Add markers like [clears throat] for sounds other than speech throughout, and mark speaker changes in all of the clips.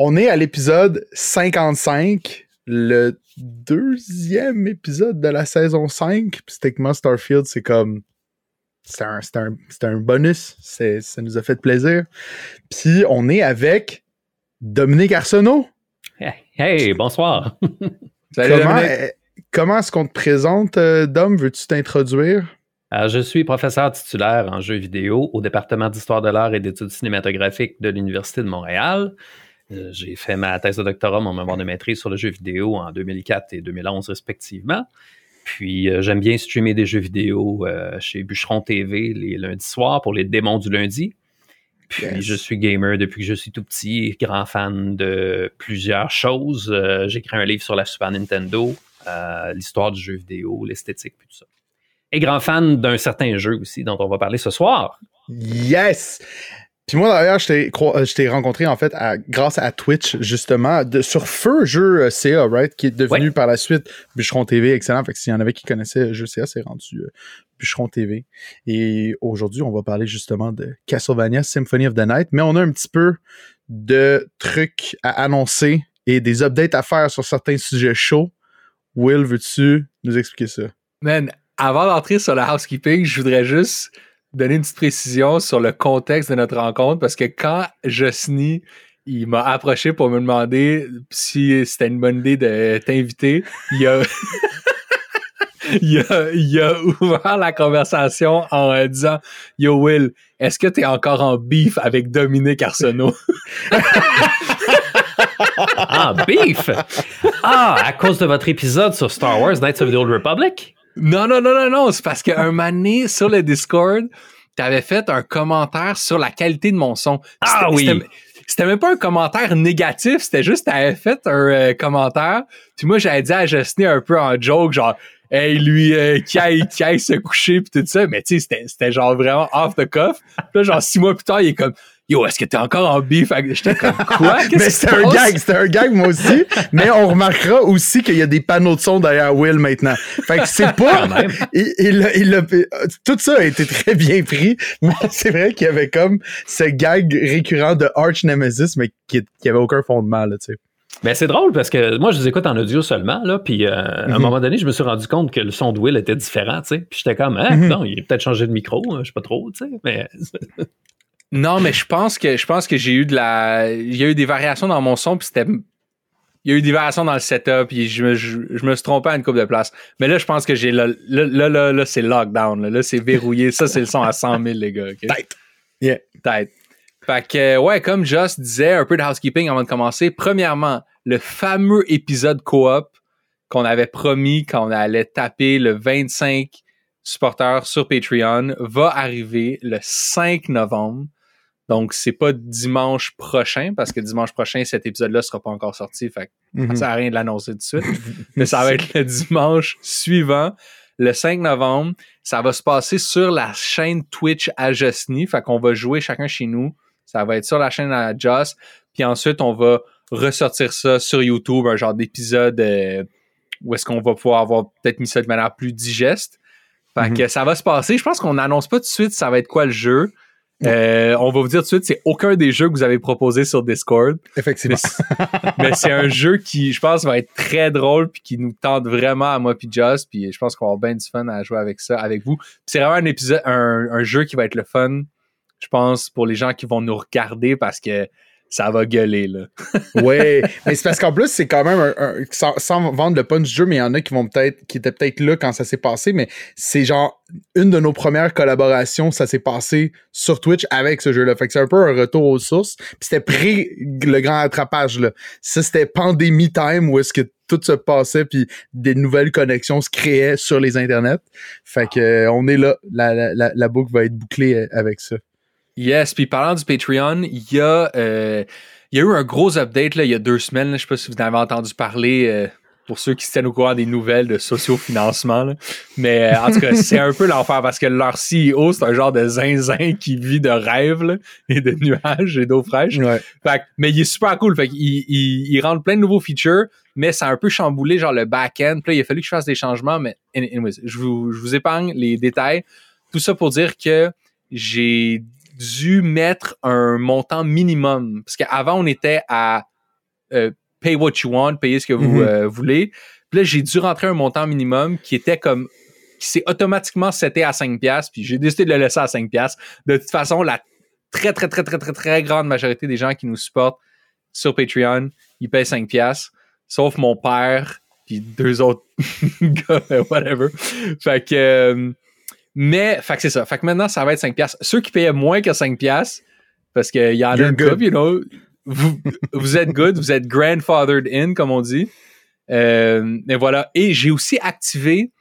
Speaker 1: On est à l'épisode 55, le deuxième épisode de la saison 5. Puis techniquement, Starfield, c'est comme. C'est un, un, un, bonus. Ça nous a fait plaisir. Puis on est avec Dominique Arsenault.
Speaker 2: Hey, bonsoir. [laughs]
Speaker 1: Salut, comment, comment est-ce qu'on te présente, euh, Dom? Veux-tu t'introduire?
Speaker 2: Euh, je suis professeur titulaire en jeux vidéo au département d'histoire de l'art et d'études cinématographiques de l'Université de Montréal. Euh, j'ai fait ma thèse de doctorat, mon mémoire de maîtrise sur le jeu vidéo en 2004 et 2011 respectivement. Puis j'aime bien streamer des jeux vidéo chez Bûcheron TV les lundis soirs pour les démons du lundi. Puis je suis gamer depuis que je suis tout petit, grand fan de plusieurs choses. j'ai écrit un livre sur la Super Nintendo, l'histoire du jeu vidéo, l'esthétique, puis tout ça et grand fan d'un certain jeu aussi dont on va parler ce soir.
Speaker 1: Yes! Puis moi, d'ailleurs, je t'ai rencontré, en fait, grâce à Twitch, justement, de, sur Feu Jeu euh, CA, right? Qui est devenu par la suite Bûcheron TV, excellent. Fait que s'il y en avait qui connaissaient Jeu CA, c'est rendu euh, Bûcheron TV. Et aujourd'hui, on va parler justement de Castlevania Symphony of the Night, mais on a un petit peu de trucs à annoncer et des updates à faire sur certains sujets chauds. Will, veux-tu nous expliquer ça?
Speaker 3: Man, avant d'entrer sur le housekeeping, je voudrais juste donner une petite précision sur le contexte de notre rencontre parce que quand Josny il m'a approché pour me demander si c'était une bonne idée de t'inviter, il a [laughs] il, a, il a ouvert la conversation en disant Yo Will, est-ce que t'es encore en beef avec Dominique Arsenault? [laughs]
Speaker 2: ah, beef! Ah, à cause de votre épisode sur Star Wars Knights of the Old Republic?
Speaker 3: Non, non, non, non, non. C'est parce qu'un mané sur le Discord, t'avais fait un commentaire sur la qualité de mon son.
Speaker 2: Ah oui!
Speaker 3: C'était même pas un commentaire négatif, c'était juste t'avais fait un euh, commentaire. Puis moi, j'avais dit à Justine un peu en joke, genre Hey, lui, euh, qui aille, qui aille se coucher puis tout ça. Mais tu sais, c'était genre vraiment off the cuff. Puis là, genre six mois plus tard, il est comme Yo, est-ce que t'es encore en beef? J'étais comme [laughs] quoi?
Speaker 1: mais c'était un gag, c'était un gag moi aussi. [laughs] mais on remarquera aussi qu'il y a des panneaux de son derrière Will maintenant. Fait que c'est pas. [laughs] il, il, il, tout ça a été très bien pris, mais c'est vrai qu'il y avait comme ce gag récurrent de Arch Nemesis, mais qui, qui avait aucun fondement, là, tu sais.
Speaker 2: Ben c'est drôle parce que moi je les écoute en audio seulement là puis euh, à un mhm. moment donné je me suis rendu compte que le son de Will était différent tu sais puis j'étais comme ah, non il a peut-être changé de micro hein, je sais pas trop tu sais mais
Speaker 3: Non, mais je pense que je pense que j'ai eu de la. Il y a eu des variations dans mon son, puis c'était. Il y a eu des variations dans le setup, puis je me, je, me suis trompé à une coupe de place. Mais là, je pense que j'ai. Là, là, là, là, c'est lockdown. Là, là c'est verrouillé. Ça, c'est le son à 100 000, les gars.
Speaker 1: Tête. Yeah.
Speaker 3: Tête. Fait que, ouais, comme Joss disait, un peu de housekeeping avant de commencer. Premièrement, le fameux épisode coop qu'on avait promis quand on allait taper le 25 supporters sur Patreon va arriver le 5 novembre. Donc, c'est pas dimanche prochain, parce que dimanche prochain, cet épisode-là sera pas encore sorti. Fait que ça sert à rien de l'annoncer tout de suite. [laughs] Mais ça va être le dimanche suivant, le 5 novembre. Ça va se passer sur la chaîne Twitch à Justny. Fait qu'on va jouer chacun chez nous. Ça va être sur la chaîne à Just. Puis ensuite, on va ressortir ça sur YouTube, un genre d'épisode euh, où est-ce qu'on va pouvoir avoir peut-être mis ça de manière plus digeste. Fait que ça va se passer. Je pense qu'on n'annonce pas tout de suite ça va être quoi le jeu. Euh, on va vous dire tout de suite, c'est aucun des jeux que vous avez proposés sur Discord.
Speaker 1: Effectivement.
Speaker 3: Mais c'est un jeu qui, je pense, va être très drôle puis qui nous tente vraiment à moi puis Just. Puis je pense qu'on va avoir bien du fun à jouer avec ça, avec vous. C'est vraiment un épisode, un, jeu qui va être le fun, je pense, pour les gens qui vont nous regarder parce que ça va gueuler, là. [laughs]
Speaker 1: oui, mais c'est parce qu'en plus, c'est quand même un, sans, vendre le punch du jeu, mais il y en a qui vont peut-être, qui étaient peut-être là quand ça s'est passé, mais c'est genre une de nos premières collaborations, ça s'est passé sur Twitch avec ce jeu-là. Fait que c'est un peu un retour aux sources. Puis c'était pré le grand attrapage, là. Ça, c'était pandémie time où est-ce que tout se passait puis des nouvelles connexions se créaient sur les internets. Fait que euh, on est là. La, la, la boucle va être bouclée euh, avec ça.
Speaker 3: Yes, puis parlant du Patreon, il y a euh, il y a eu un gros update là, il y a deux semaines. Là, je sais pas si vous en avez entendu parler euh, pour ceux qui se tiennent au courant des nouvelles de sociofinancement. Mais euh, en tout cas, c'est un peu l'enfer parce que leur CEO, c'est un genre de zinzin qui vit de rêves et de nuages et d'eau fraîche. Fait, mais il est super cool. Fait il, il, il rentre plein de nouveaux features, mais ça a un peu chamboulé genre le back-end. Puis là, il a fallu que je fasse des changements, mais anyways, je vous, je vous épargne les détails. Tout ça pour dire que j'ai dû mettre un montant minimum. Parce qu'avant, on était à euh, pay what you want, payez ce que vous
Speaker 1: Mhm.
Speaker 3: euh, voulez. Puis là, j'ai dû rentrer un montant minimum qui était comme qui s'est automatiquement seté à 5 pièces puis j'ai décidé de le laisser à 5 pièces. De toute façon, la très très très très très très grande majorité des gens qui nous supportent sur Patreon, ils payent 5 pièces, sauf mon père puis deux autres [laughs] gars, whatever. Fait que euh, mais fait que c'est ça. Fait que maintenant ça va être 5 pièces. Ceux qui payaient moins que 5 pièces parce qu'il y en a une
Speaker 1: good.
Speaker 3: couple, you know, vous, vous êtes good, vous êtes grandfathered in comme on dit. Euh, et voilà. Et j'ai aussi activé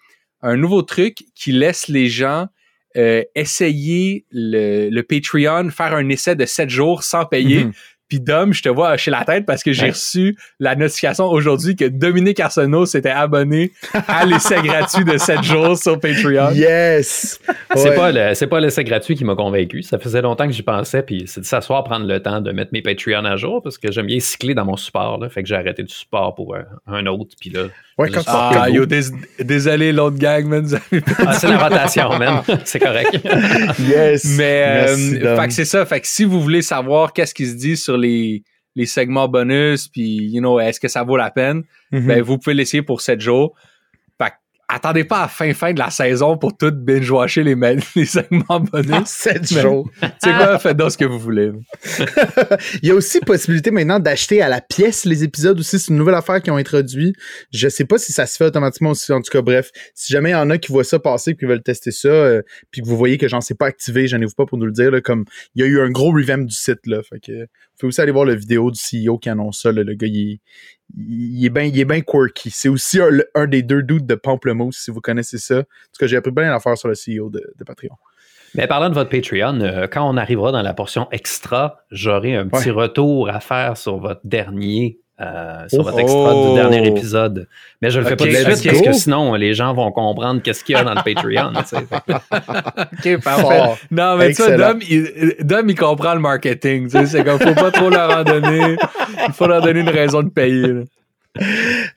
Speaker 3: un nouveau truc qui laisse les gens euh, essayer le, le Patreon, faire un essai de 7 jours sans payer.
Speaker 1: Mhm.
Speaker 3: Puis Dom, je te vois hocher la tête parce que j'ai
Speaker 2: Ouais.
Speaker 3: reçu la notification aujourd'hui que Dominique Arsenault s'était abonné à l'essai gratuit de 7 jours sur Patreon.
Speaker 1: Yes!
Speaker 2: C'est
Speaker 1: Ouais.
Speaker 2: pas le c'est pas l'essai gratuit qui m'a convaincu. Ça faisait longtemps que j'y pensais, puis c'est de s'asseoir, prendre le temps de mettre mes Patreon à jour parce que j'aime bien cycler dans mon support. Là, fait que j'ai arrêté du support pour un, un autre, puis là.
Speaker 1: Ouais, quand
Speaker 3: Ah, yo, dés- désolé, l'autre gang, man. vous avez pas
Speaker 2: Ah, c'est la [laughs] rotation, man. C'est correct. [laughs]
Speaker 1: Yes!
Speaker 3: Mais euh, c'est ça. Fait que si vous voulez savoir qu'est-ce qui se dit sur les, les segments bonus, puis you know, est-ce que ça vaut la peine,
Speaker 1: Mhm.
Speaker 3: ben vous pouvez l'essayer pour 7 jours. Attendez pas à la fin fin de la saison pour tout binge-watcher les, [laughs] les segments bonus.
Speaker 1: 7
Speaker 3: Mais-
Speaker 1: jours.
Speaker 3: C'est quoi, faites donc ce que vous voulez. [laughs]
Speaker 1: Il y a aussi possibilité maintenant d'acheter à la pièce les épisodes aussi. C'est une nouvelle affaire qu'ils ont introduit. Je sais pas si ça se fait automatiquement aussi. En tout cas, bref, si jamais il y en a qui voient ça passer et qui veulent tester ça, euh, puis que vous voyez que j'en sais pas activé, j'en ai vous pas pour nous le dire. Là, comme il y a eu un gros revamp du site là. Fait que vous pouvez aussi aller voir la vidéo du CEO qui annonce ça. là. le gars, il est, il est bien il est bien quirky. C'est aussi un, un des deux doutes de Pamplemousse, si vous connaissez ça. En tout cas, j'ai appris plein d'affaires sur le CEO de, de Patreon.
Speaker 2: Mais parlant de votre Patreon, euh, quand on arrivera dans la portion extra, j'aurai un petit retour à faire sur votre dernier. Euh, sur
Speaker 1: Oh.
Speaker 2: votre extra du dernier épisode. Mais je le fais pas tout de suite parce
Speaker 1: go.
Speaker 2: que sinon les gens vont comprendre qu'est-ce qu'il y a dans le Patreon. [laughs]
Speaker 3: OK, parfait. Non, mais tu sais. Dom il, Dom, il comprend le marketing. C'est comme, faut pas trop leur en donner. Il faut leur donner une raison de payer. là.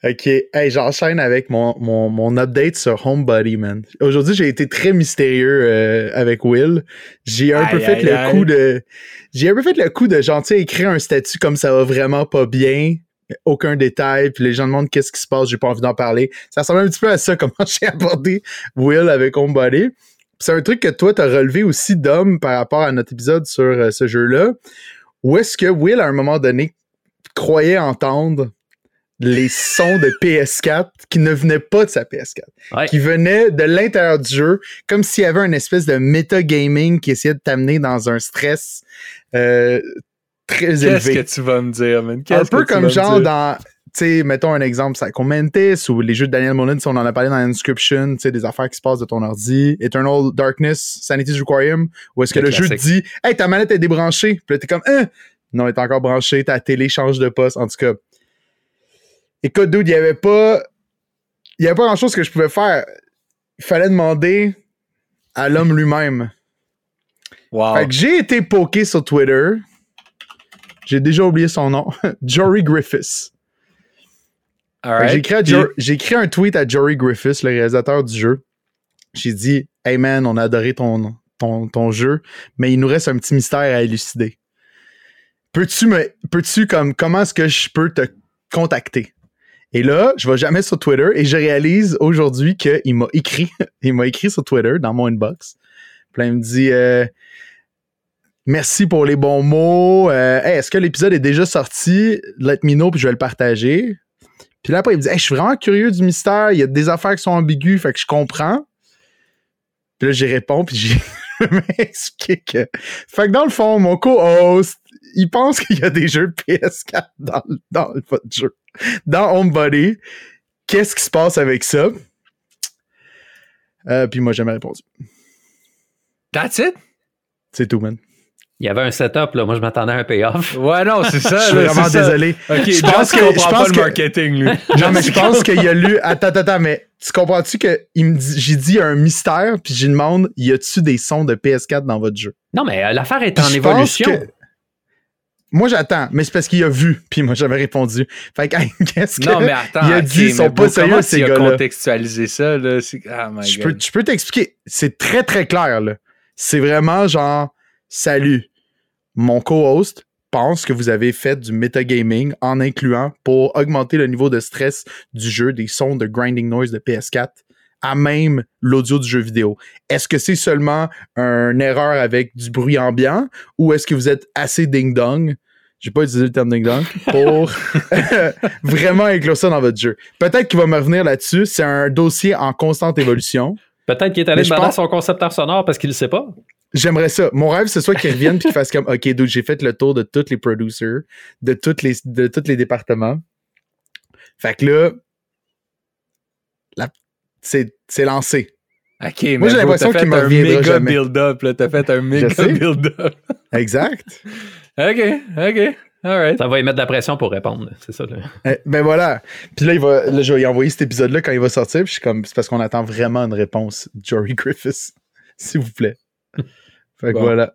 Speaker 1: Ok, hey, j'enchaîne avec mon, mon, mon update sur Homebody, man. Aujourd'hui, j'ai été très mystérieux euh, avec Will. J'ai un peu fait
Speaker 3: aïe,
Speaker 1: le
Speaker 3: aïe.
Speaker 1: coup de. J'ai un peu fait le coup de gentil écrire un statut comme ça va vraiment pas bien. Aucun détail, puis les gens demandent qu'est-ce qui se passe, j'ai pas envie d'en parler. Ça ressemble un petit peu à ça, [laughs] comment j'ai abordé Will avec Homebody. C'est un truc que toi, t'as relevé aussi, Dom, par rapport à notre épisode sur euh, ce jeu-là. Où est-ce que Will, à un moment donné, croyait entendre les sons de PS4 qui ne venaient pas de sa PS4,
Speaker 2: Ouais.
Speaker 1: qui venaient de l'intérieur du jeu, comme s'il y avait une espèce de metagaming qui essayait de t'amener dans un stress euh, très
Speaker 3: Qu'est-ce
Speaker 1: élevé.
Speaker 3: que tu vas me dire, man?
Speaker 1: Un
Speaker 3: Qu'est-ce
Speaker 1: peu
Speaker 3: que
Speaker 1: comme genre dans, tu sais, mettons un exemple, Psycho Mantis ou les jeux de Daniel Mullins, on en a parlé dans Inscription, tu sais, des affaires qui se passent de ton ordi, Eternal Darkness, Sanity's Requiem, où est-ce que
Speaker 2: Le
Speaker 1: le jeu te dit, hey, ta manette est débranchée, puis là, t'es comme, hein, non, elle est encore branchée, ta télé change de poste, en tout cas. Écoute, dude, il y avait pas, il y avait pas grand chose que je pouvais faire. Il fallait demander à l'homme lui-même.
Speaker 3: Wow.
Speaker 1: Fait que j'ai été poké sur Twitter. J'ai déjà oublié son nom. [laughs] Jory Griffiths.
Speaker 3: Right.
Speaker 1: J'ai écrit un tweet à Jory Griffiths, le réalisateur du jeu. J'ai dit Hey man, on a adoré ton, ton, ton jeu, mais il nous reste un petit mystère à élucider. Peux-tu me. Peux-tu comme comment est-ce que je peux te contacter? Et là, je vais jamais sur Twitter et je réalise aujourd'hui qu'il m'a écrit. [laughs] il m'a écrit sur Twitter dans mon inbox. Puis là, il me dit euh, Merci pour les bons mots. Euh, Hey, est-ce que l'épisode est déjà sorti? Let me know, puis je vais le partager. Puis là, après, il me dit Hey, Je suis vraiment curieux du mystère. Il y a des affaires qui sont ambiguës, fait que je comprends. Puis là, j'y réponds, puis j'ai [laughs] expliqué que. Fait que dans le fond, mon co-host, il pense qu'il y a des jeux PS4 dans, le- dans votre jeu. Dans Homebody. Qu'est-ce qui se passe avec ça? Euh, puis moi, j'ai jamais répondu.
Speaker 3: That's it?
Speaker 1: C'est tout, man.
Speaker 2: Il y avait un setup, là. Moi, je m'attendais à un payoff. [laughs]
Speaker 3: Ouais, non, c'est ça.
Speaker 1: Je suis
Speaker 3: là,
Speaker 1: vraiment désolé. [laughs] Je pense
Speaker 3: qu'il
Speaker 1: je
Speaker 3: comprend
Speaker 1: pense
Speaker 3: pas le marketing, lui.
Speaker 1: Non, mais je pense qu'il a lu. Attends, attends, attends, mais tu comprends-tu que il me dit- j'ai dit un mystère, puis j'ai demande y a-tu des sons de PS4 dans votre jeu?
Speaker 2: Non, mais euh, l'affaire est
Speaker 1: Puis
Speaker 2: en évolution.
Speaker 1: que- Moi, j'attends, mais c'est parce qu'il a vu, puis moi, j'avais répondu. Fait que, [laughs] qu'est-ce que.
Speaker 3: Non, mais attends.
Speaker 1: il a dit, ils sont pas sérieux, ces gars-là.
Speaker 3: contextualisé ça, là? Ah, my
Speaker 1: Je
Speaker 3: God.
Speaker 1: peux, je peux t'expliquer. C'est très, très clair, là. C'est vraiment genre, salut, mon co-host, pense que vous avez fait du metagaming en incluant pour augmenter le niveau de stress du jeu des sons de grinding noise de PS4 à même l'audio du jeu vidéo. Est-ce que c'est seulement une erreur avec du bruit ambiant ou est-ce que vous êtes assez ding-dong? J'ai pas utilisé le terme ding-dong pour [laughs] vraiment inclure ça dans votre jeu? Peut-être qu'il va me revenir là-dessus. C'est un dossier en constante évolution.
Speaker 2: Peut-être qu'il est allé demander pense... son concepteur sonore parce qu'il le sait pas.
Speaker 1: J'aimerais ça. Mon rêve, c'est soit qu'il revienne et qu'il fasse comme OK, donc j'ai fait le tour de tous les producers, de tous les, de tous les départements. Fait que là, la, c'est, c'est lancé.
Speaker 3: OK, Moi, j'ai l'impression qu'il m'a méga build-up. T'as fait un méga build-up.
Speaker 1: exact. [laughs]
Speaker 3: OK, OK. All
Speaker 2: Ça va y mettre de la pression pour répondre, c'est ça. Là.
Speaker 1: Eh, ben voilà. Puis là, il va, là, je vais lui envoyer cet épisode-là quand il va sortir. Puis je suis comme, c'est parce qu'on attend vraiment une réponse, Jory Griffiths, [laughs] s'il vous plaît. Fait que voilà.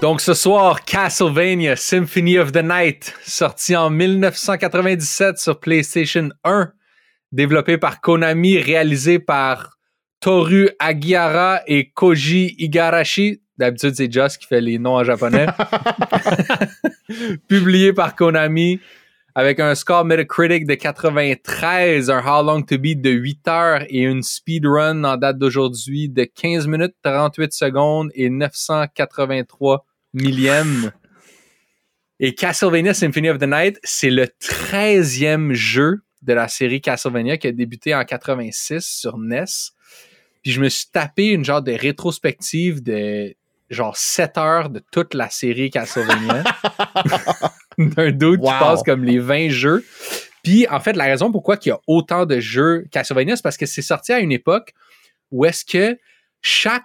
Speaker 3: Donc ce soir, Castlevania Symphony of the Night, sorti en 1997 sur PlayStation 1, développé par Konami, réalisé par Toru Agiara et Koji Igarashi. D'habitude, c'est Joss qui fait les noms en japonais. [laughs] [laughs] Publié par Konami avec un score Metacritic de 93, un How Long to Beat de 8 heures et une speedrun en date d'aujourd'hui de 15 minutes 38 secondes et 983 millièmes. Et Castlevania Symphony of the Night, c'est le 13e jeu de la série Castlevania qui a débuté en 86 sur NES. Puis je me suis tapé une genre de rétrospective de genre 7 heures de toute la série Castlevania. [laughs] [laughs] D'un doute qui passe comme les 20 jeux. Puis en fait, la raison pourquoi il y a autant de jeux Castlevania, c'est parce que c'est sorti à une époque où est-ce que chaque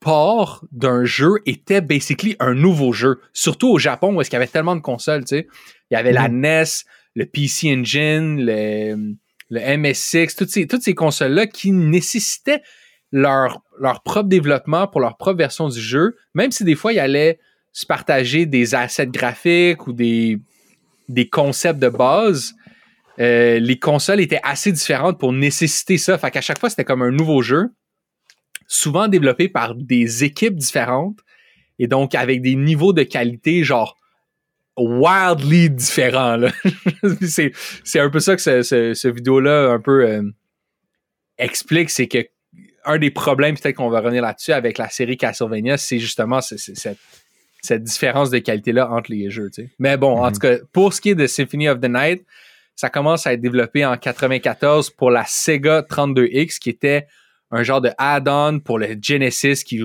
Speaker 3: port d'un jeu était basically un nouveau jeu. Surtout au Japon où est-ce qu'il y avait tellement de consoles, tu sais. Il y avait la mm-hmm. NES, le PC Engine, le, le MSX, toutes ces, toutes ces consoles-là qui nécessitaient leur, leur propre développement pour leur propre version du jeu, même si des fois, ils allaient se partager des assets graphiques ou des, des concepts de base, euh, les consoles étaient assez différentes pour nécessiter ça. Fait qu'à chaque fois, c'était comme un nouveau jeu, souvent développé par des équipes différentes et donc avec des niveaux de qualité genre wildly différents. [laughs] c'est, un peu ça que ce, vidéo-là un peu euh, explique, c'est que un des problèmes, peut-être qu'on va revenir là-dessus avec la série Castlevania, c'est justement cette, cette, différence de qualité-là entre les jeux. Mais bon, en mhm. tout cas, pour ce qui est de Symphony of the Night, ça commence à être développé en 94 pour la Sega 32X, qui était un genre de add-on pour le Genesis qui,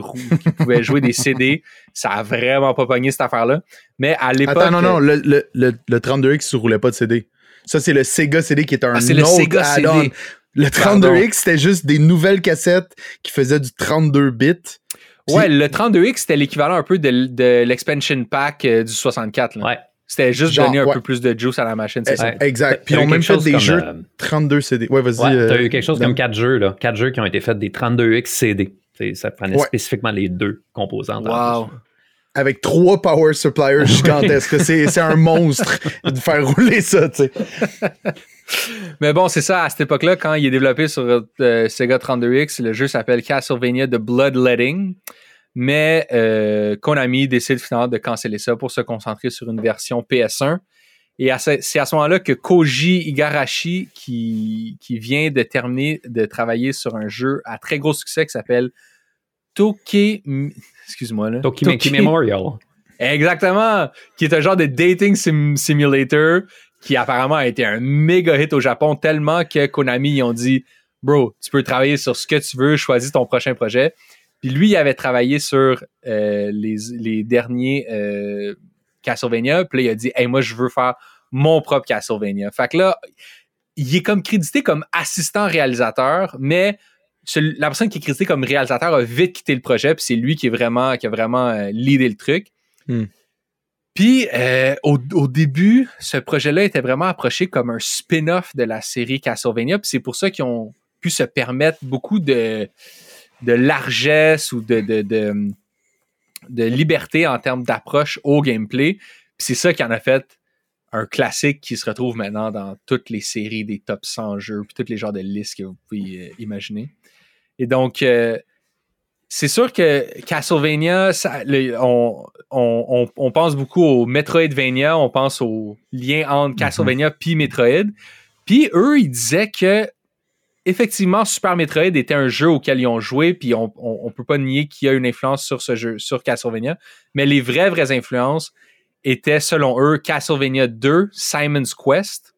Speaker 3: pouvait jouer des CD. Ça a vraiment pas pogné cette affaire-là. Mais à l'époque.
Speaker 1: Attends, non, non, le, le, le, 32X ne roulait pas de CD. Ça, c'est le Sega CD qui est un
Speaker 3: ah, autre add-on.
Speaker 1: Le 32X, c'était juste des nouvelles cassettes qui faisaient du 32 bits.
Speaker 3: Ouais, le 32X, c'était l'équivalent un peu de, l'expansion pack euh, du 64.
Speaker 2: Ouais.
Speaker 3: C'était juste donner un peu plus de juice à la machine, c'est ça.
Speaker 1: Exact. Puis on même fait des jeux 32 CD. Ouais, vas-y.
Speaker 2: Ouais, t'as eu euh, quelque chose comme 4 jeux, là. 4 jeux qui ont été faits des 32X CD. ça prenait spécifiquement les deux composantes.
Speaker 3: Wow
Speaker 1: avec trois power suppliers gigantesques. c'est un monstre de faire rouler ça, tu sais.
Speaker 3: Mais bon, c'est ça, à cette époque-là, quand il est développé sur euh, Sega 32X, le jeu s'appelle Castlevania The Bloodletting. Mais euh, Konami décide finalement de canceller ça pour se concentrer sur une version PS1. Et c'est à ce moment-là que Koji Igarashi, qui, qui vient de terminer de travailler sur un jeu à très gros succès qui s'appelle Toki excuse-moi là.
Speaker 2: Tokimeki Memorial.
Speaker 3: Exactement, qui est un genre de dating simulator qui apparemment a été un méga hit au Japon tellement que Konami ils ont dit bro, tu peux travailler sur ce que tu veux, choisis ton prochain projet. Puis lui, il avait travaillé sur euh, les, les, derniers euh, Castlevania. Puis là, il a dit, hey, moi, je veux faire mon propre Castlevania. Fait que là, il est comme crédité comme assistant réalisateur, mais la personne qui est créditée comme réalisateur a vite quitté le projet, puis c'est lui qui est vraiment qui a vraiment euh, le truc. Hmm. Puis euh, au, début, ce projet-là était vraiment approché comme un spin-off de la série Castlevania, puis c'est pour ça qu'ils ont pu se permettre beaucoup de, de largesse ou de, de, de, liberté en termes d'approche au gameplay. Puis c'est ça qui en a fait un classique qui se retrouve maintenant dans toutes les séries des top 100 jeux, puis tous les genres de listes que vous pouvez euh, imaginer. Et donc, euh, c'est sûr que Castlevania, ça, le- on, on, on, pense beaucoup au Metroidvania, on pense au lien entre Castlevania puis Metroid. Puis eux, ils disaient que effectivement, Super Metroid était un jeu auquel ils ont joué, puis on, on, on peut pas nier qu'il y a une influence sur ce jeu, sur Castlevania. Mais les vraies, vraies influences étaient, selon eux, Castlevania 2, Simon's Quest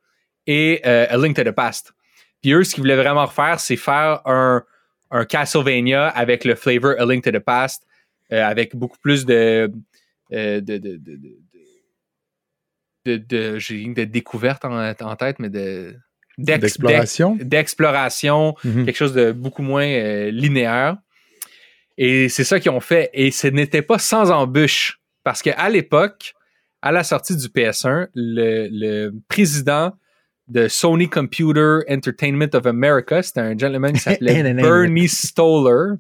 Speaker 3: et euh, A Link to the Past. Puis eux, ce qu'ils voulaient vraiment refaire, c'est faire un, un Castlevania avec le flavor A Link to the Past, euh, avec beaucoup plus de. euh, de, de, de, de, de, de- j'ai de découverte en, en tête, mais de. d'ex-
Speaker 1: D'exploration?
Speaker 3: d'ex- D'exploration,
Speaker 1: Mhm.
Speaker 3: quelque chose de beaucoup moins euh, linéaire. Et c'est ça qu'ils ont fait. Et ce n'était pas sans embûche. Parce qu'à l'époque, à la sortie du PS1, le, le président de Sony Computer Entertainment of America, c'était un gentleman qui s'appelait [laughs] Bernie Stoller.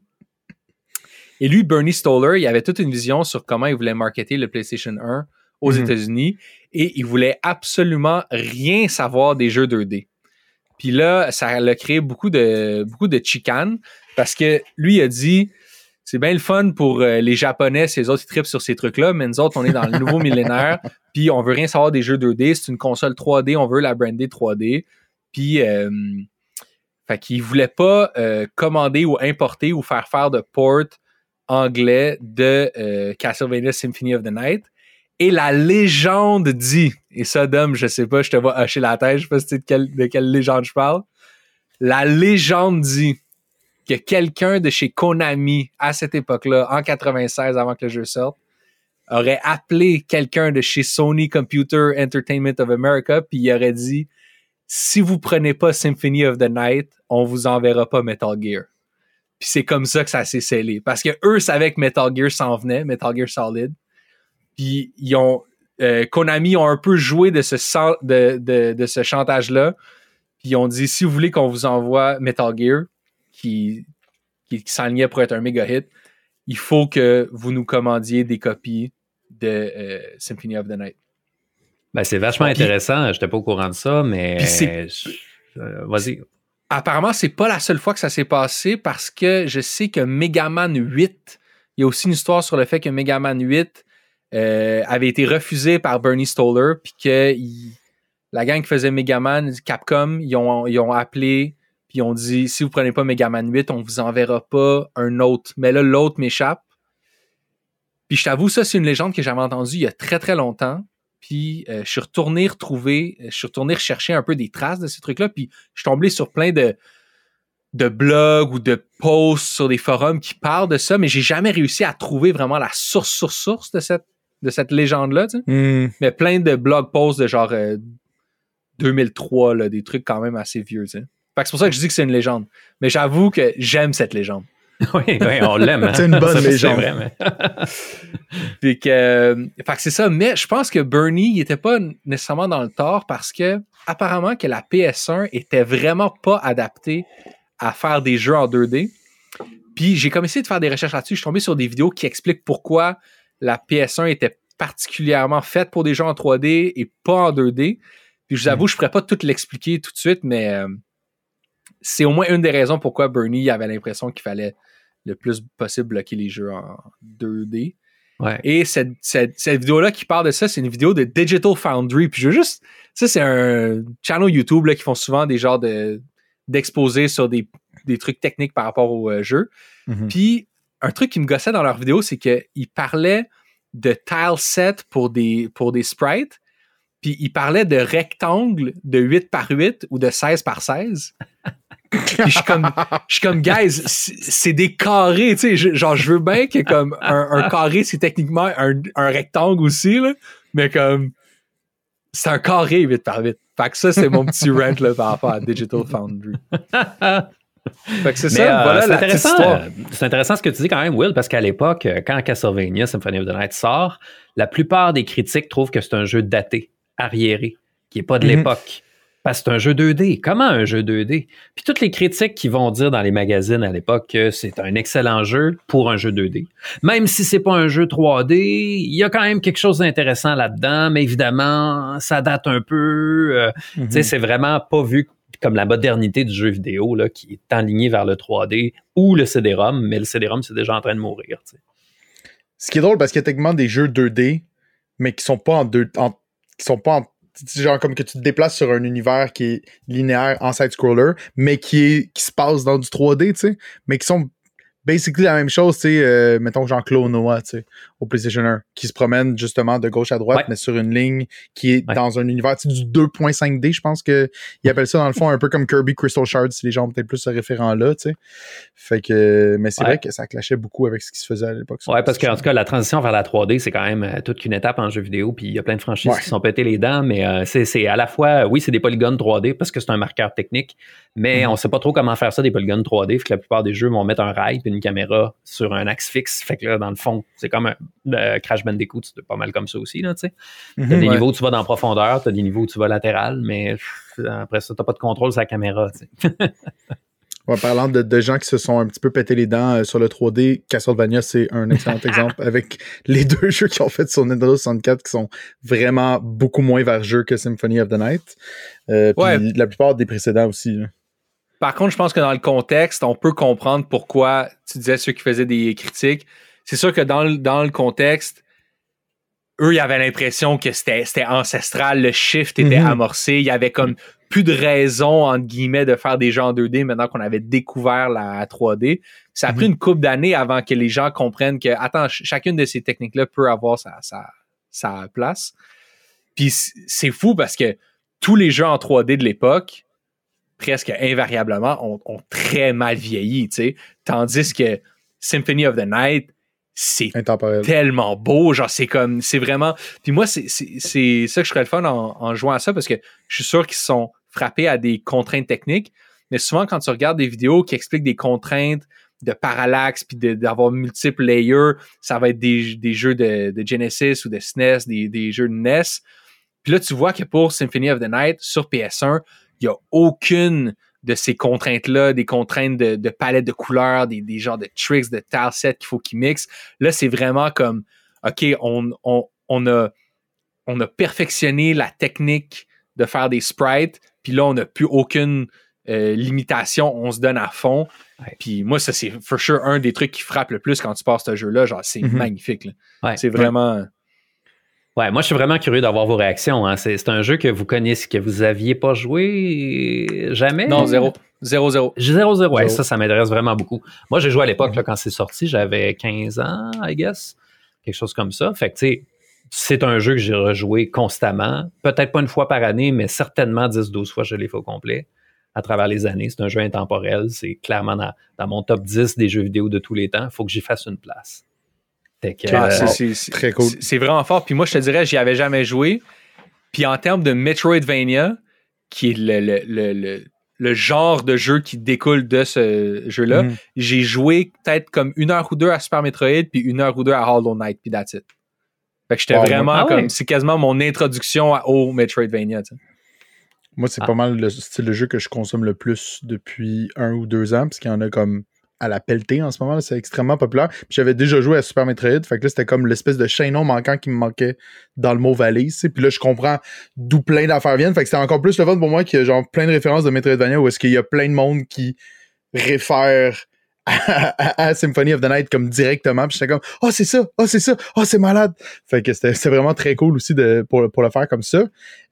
Speaker 3: Et lui, Bernie Stoller, il avait toute une vision sur comment il voulait marketer le PlayStation 1 aux
Speaker 1: Mhm.
Speaker 3: États-Unis et il voulait absolument rien savoir des jeux 2D. Puis là, ça a créé beaucoup de, beaucoup de chicanes parce que lui il a dit c'est bien le fun pour euh, les Japonais, ces autres, ils trippent sur ces trucs-là, mais nous autres, on est dans le nouveau [laughs] millénaire, puis on veut rien savoir des jeux 2D. C'est une console 3D, on veut la brander 3D. Puis, euh, fait qu'il voulait pas euh, commander ou importer ou faire faire de port anglais de euh, Castlevania Symphony of the Night. Et la légende dit, et ça, Dom, je sais pas, je te vois hocher la tête, je sais pas si tu sais de quelle, de quelle légende je parle. La légende dit que quelqu'un de chez Konami, à cette époque-là, en 96, avant que le jeu sorte, aurait appelé quelqu'un de chez Sony Computer Entertainment of America, puis il aurait dit si vous prenez pas Symphony of the Night, on vous enverra pas Metal Gear. Puis c'est comme ça que ça s'est scellé. Parce que eux savaient que Metal Gear s'en venait, Metal Gear Solid. Puis ils ont. euh, Konami ont un peu joué de ce, de, ce chantage-là. Puis ils ont dit si vous voulez qu'on vous envoie Metal Gear, qui, qui, qui s'enlignait pour être un méga hit, il faut que vous nous commandiez des copies de euh, Symphony of the Night.
Speaker 2: Ben, c'est vachement intéressant. J'étais pas au courant de ça, mais. Je- euh, Vas-y.
Speaker 3: Apparemment, c'est pas la seule fois que ça s'est passé parce que je sais que Mega Man 8, il y a aussi une histoire sur le fait que Mega Man 8 euh, avait été refusé par Bernie Stoller, puis que il- la gang qui faisait Mega Man, Capcom, ils ont, ils ont appelé, puis ont dit si vous prenez pas Mega Man 8, on vous enverra pas un autre. Mais là, l'autre m'échappe. Puis je t'avoue, ça, c'est une légende que j'avais entendue il y a très très longtemps. Puis euh, je suis retourné retrouver, je suis retourné rechercher un peu des traces de ces trucs-là. Puis je suis tombé sur plein de, de blogs ou de posts sur des forums qui parlent de ça, mais j'ai jamais réussi à trouver vraiment la source sur source de cette, de cette légende-là. tu sais.
Speaker 1: Hmm.
Speaker 3: Mais plein de blog posts de genre euh, 2003, là, des trucs quand même assez vieux. tu sais. Fait que c'est pour ça que je dis que c'est une légende. Mais j'avoue que j'aime cette légende. [laughs]
Speaker 2: oui, oui, on l'aime. hein.
Speaker 1: C'est une bonne
Speaker 2: Ça,
Speaker 1: légende.
Speaker 2: vrai, mais- [laughs]
Speaker 3: Puis que, euh, fait que c'est ça. Mais je pense que Bernie, il était pas nécessairement dans le tort parce que apparemment que la PS1 était vraiment pas adaptée à faire des jeux en 2D. Puis j'ai commencé de faire des recherches là-dessus. Je suis tombé sur des vidéos qui expliquent pourquoi la PS1 était particulièrement faite pour des jeux en 3D et pas en 2D. Puis je vous avoue, je ne pourrais pas tout l'expliquer tout de suite, mais euh, c'est au moins une des raisons pourquoi Bernie avait l'impression qu'il fallait le plus possible bloquer les jeux en 2D.
Speaker 2: Ouais.
Speaker 3: Et cette, cette, cette vidéo-là qui parle de ça, c'est une vidéo de Digital Foundry. Puis je veux juste. Ça, c'est un channel YouTube là, qui font souvent des genres de d'exposés sur des, des trucs techniques par rapport au euh, jeu.
Speaker 1: Mhm.
Speaker 3: Puis un truc qui me gossait dans leur vidéo, c'est qu'ils parlaient de tile set pour des, pour des sprites. Puis ils parlaient de rectangles de 8 par 8 ou de 16 par 16. Puis je suis comme, je suis comme, guys, c'est des carrés, tu sais. Genre, je veux bien que comme un, un carré, c'est techniquement un, un rectangle aussi, là, mais comme, c'est un carré 8 par 8. Fait que ça, c'est mon petit [laughs] rant là, par rapport à Digital Foundry. [laughs] Fait que c'est ça,
Speaker 2: euh,
Speaker 3: voilà
Speaker 2: c'est
Speaker 3: la
Speaker 2: intéressant, euh, C'est intéressant ce que tu dis quand même, Will, parce qu'à l'époque, euh, quand Castlevania Symphony of the Night sort, la plupart des critiques trouvent que c'est un jeu daté, arriéré, qui n'est pas de
Speaker 1: Mhm.
Speaker 2: l'époque. Parce que c'est un jeu 2D. Comment un jeu 2D? Puis toutes les critiques qui vont dire dans les magazines à l'époque que c'est un excellent jeu pour un jeu 2D. Même si c'est pas un jeu 3D, il y a quand même quelque chose d'intéressant là-dedans, mais évidemment, ça date un peu. euh,
Speaker 1: Mhm.
Speaker 2: tu sais, c'est vraiment pas vu comme la modernité du jeu vidéo là, qui est enlignée vers le 3D ou le CD-ROM, mais le CD-ROM, c'est déjà en train de mourir.
Speaker 1: Ce qui est drôle parce qu'il y a techniquement des jeux 2D, mais qui sont pas en deux. Qui sont pas en genre comme que tu te déplaces sur un univers qui est linéaire en side-scroller, mais qui, est, qui se passe dans du 3D, tu sais, mais qui sont basically la même chose, tu sais, euh, mettons Jean-Claude Noah, tu sais, au PlayStation 1, qui se promène justement de gauche à droite, mais sur une ligne qui est dans un univers du 2.5D, je pense qu'ils appellent ça dans le fond un peu comme Kirby Crystal Shards, si les gens ont peut-être plus ce référent-là, tu sais. Fait que, mais c'est vrai que ça clashait beaucoup avec ce qui se faisait à l'époque.
Speaker 2: Ouais, parce qu'en tout cas, la transition vers la 3D, c'est quand même euh, toute une étape en jeu vidéo, puis il y a plein de franchises qui sont pétées les dents, mais euh, c'est à la fois, oui, c'est des polygones 3D parce que c'est un marqueur technique, mais mm-hmm. on sait pas trop comment faire ça, des polygones 3D, fait que la plupart des jeux vont mettre un rail puis une caméra sur un axe fixe. Fait que là, dans le fond, c'est comme un euh, Crash Bandicoot, c'est pas mal comme ça aussi, là, tu sais. T'as des mhm, niveaux où tu vas dans profondeur, t'as des niveaux où tu vas latéral, mais après ça, t'as pas de contrôle sur la caméra, tu sais. [laughs]
Speaker 1: parlant de, gens qui se sont un petit peu pété les dents euh, sur le 3D, Castlevania, c'est un excellent [laughs] exemple avec les deux jeux qu'ils ont fait sur Nintendo 64 qui sont vraiment beaucoup moins vergeux que Symphony of the Night. Euh, puis la plupart des précédents aussi.
Speaker 3: Par contre, je pense que dans le contexte, on peut comprendre pourquoi tu disais ceux qui faisaient des critiques. C'est sûr que dans le, dans le contexte, eux, ils avaient l'impression que c'était ancestral, le shift était mhm. amorcé, il y avait comme plus de raison, entre guillemets, de faire des jeux en 2D maintenant qu'on avait découvert la 3D. Ça a pris mhm. une couple d'années avant que les gens comprennent que, attends, chacune de ces techniques-là peut avoir sa, sa, sa place. Puis c'est fou parce que tous les jeux en 3D de l'époque, presque invariablement ont, très mal vieilli, tu sais. Tandis que Symphony of the Night, c'est tellement beau, genre c'est comme, c'est vraiment... Puis moi, c'est ça que je serais le fun en, jouant à ça, parce que je suis sûr qu'ils sont frappés à des contraintes techniques, mais souvent quand tu regardes des vidéos qui expliquent des contraintes de parallaxe, puis d'avoir multiples layers, ça va être des, jeux de, Genesis ou de SNES, des, des jeux de NES. Puis là, tu vois que pour Symphony of the Night, sur PS1, il n'y a aucune de ces contraintes-là, des contraintes de, palette de couleurs, des, des genres de tricks, de sets qu'il faut qu'ils mixent. Là, c'est vraiment comme, OK, on, on, a, on a perfectionné la technique de faire des sprites, puis là, on n'a plus aucune euh, limitation, on se donne à fond. Puis moi, ça, c'est for sure un des trucs qui frappe le plus quand tu passes ce jeu-là. Genre, c'est mm-hmm. magnifique. C'est vraiment.
Speaker 2: Ouais, moi je suis vraiment curieux d'avoir vos réactions. Hein. C'est, un jeu que vous connaissez, que vous aviez pas joué jamais?
Speaker 3: Non, zéro. Zéro, zéro.
Speaker 2: Zéro, zéro. Ouais, ça, ça m'intéresse vraiment beaucoup. Moi, j'ai joué à l'époque, quand c'est sorti, j'avais 15 ans, I guess. Quelque chose comme ça. Fait que, tu sais, c'est un jeu que j'ai rejoué constamment. Peut-être pas une fois par année, mais certainement 10-12 fois je l'ai fait au complet à travers les années. C'est un jeu intemporel. C'est clairement dans, dans, mon top 10 des jeux vidéo de tous les temps. Il faut que j'y fasse une place.
Speaker 3: Ah, c'est très cool. C'est vraiment fort. Puis moi, je te dirais, j'y avais jamais joué. Puis en termes de Metroidvania, qui est le, le, genre de jeu qui découle de ce jeu-là, mm. j'ai joué peut-être comme une heure ou deux à Super Metroid, puis une heure ou deux à Hollow Knight, puis that's it. Fait que j'étais vraiment ah comme. C'est quasiment mon introduction au Metroidvania.
Speaker 1: Moi, c'est ah. pas mal le style de jeu que je consomme le plus depuis un ou deux ans, parce qu'il y en a comme à la pelletée en ce moment. C'est extrêmement populaire. J'avais déjà joué à Super Metroid. Fait que là, c'était comme l'espèce de chaînon manquant qui me manquait dans le mot valise. Puis là, je comprends d'où plein d'affaires viennent. Fait que c'était encore plus le fun pour moi qu'il y a genre plein de références de Metroidvania où est-ce qu'il y a plein de monde qui réfère à, Symphony of the Night comme directement. Puis j'étais comme, oh, c'est ça, oh, c'est ça, oh, c'est malade. Fait que c'était vraiment très cool aussi de, pour, pour le faire comme ça.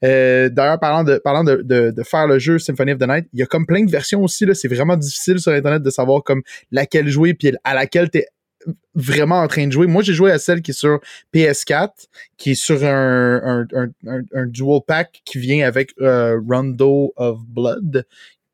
Speaker 1: Euh, D'ailleurs, parlant, de, parlant de, de, de, faire le jeu Symphony of the Night, il y a comme plein de versions aussi. C'est vraiment difficile sur Internet de savoir comme laquelle jouer puis à laquelle t'es vraiment en train de jouer. Moi, j'ai joué à celle qui est sur PS4, qui est sur un, un, un, un dual pack qui vient avec euh, Rondo of Blood,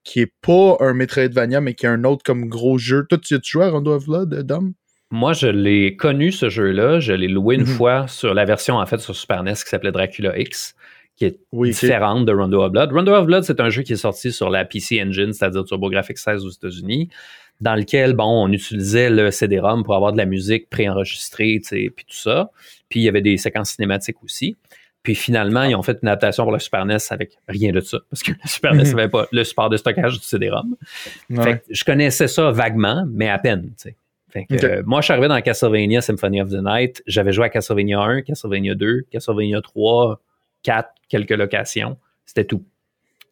Speaker 1: qui est pas un Metroidvania, mais qui est un autre comme gros jeu. Toi, tu as joué à Rondo of Blood, Dom?
Speaker 2: Moi, je l'ai connu, ce jeu-là. Je l'ai loué une mhm. fois sur la version, en fait, sur Super NES qui s'appelait Dracula X, qui est différente de Rondo of Blood. Rondo of Blood, c'est un jeu qui est sorti sur la PC Engine, c'est-à-dire TurboGrafx 16 aux États-Unis, dans lequel, bon, on utilisait le CD-ROM pour avoir de la musique préenregistrée, tu sais, puis tout ça. Puis il y avait des séquences cinématiques aussi. Puis finalement, ils ont fait une adaptation pour le Super NES avec rien de ça, parce que le Super NES n'avait pas le support de stockage du CD-ROM. je connaissais ça vaguement, mais à peine. Euh, moi, je suis arrivé dans Castlevania Symphony of the Night. J'avais joué à Castlevania 1, Castlevania 2, Castlevania 3, 4, quelques locations. C'était tout.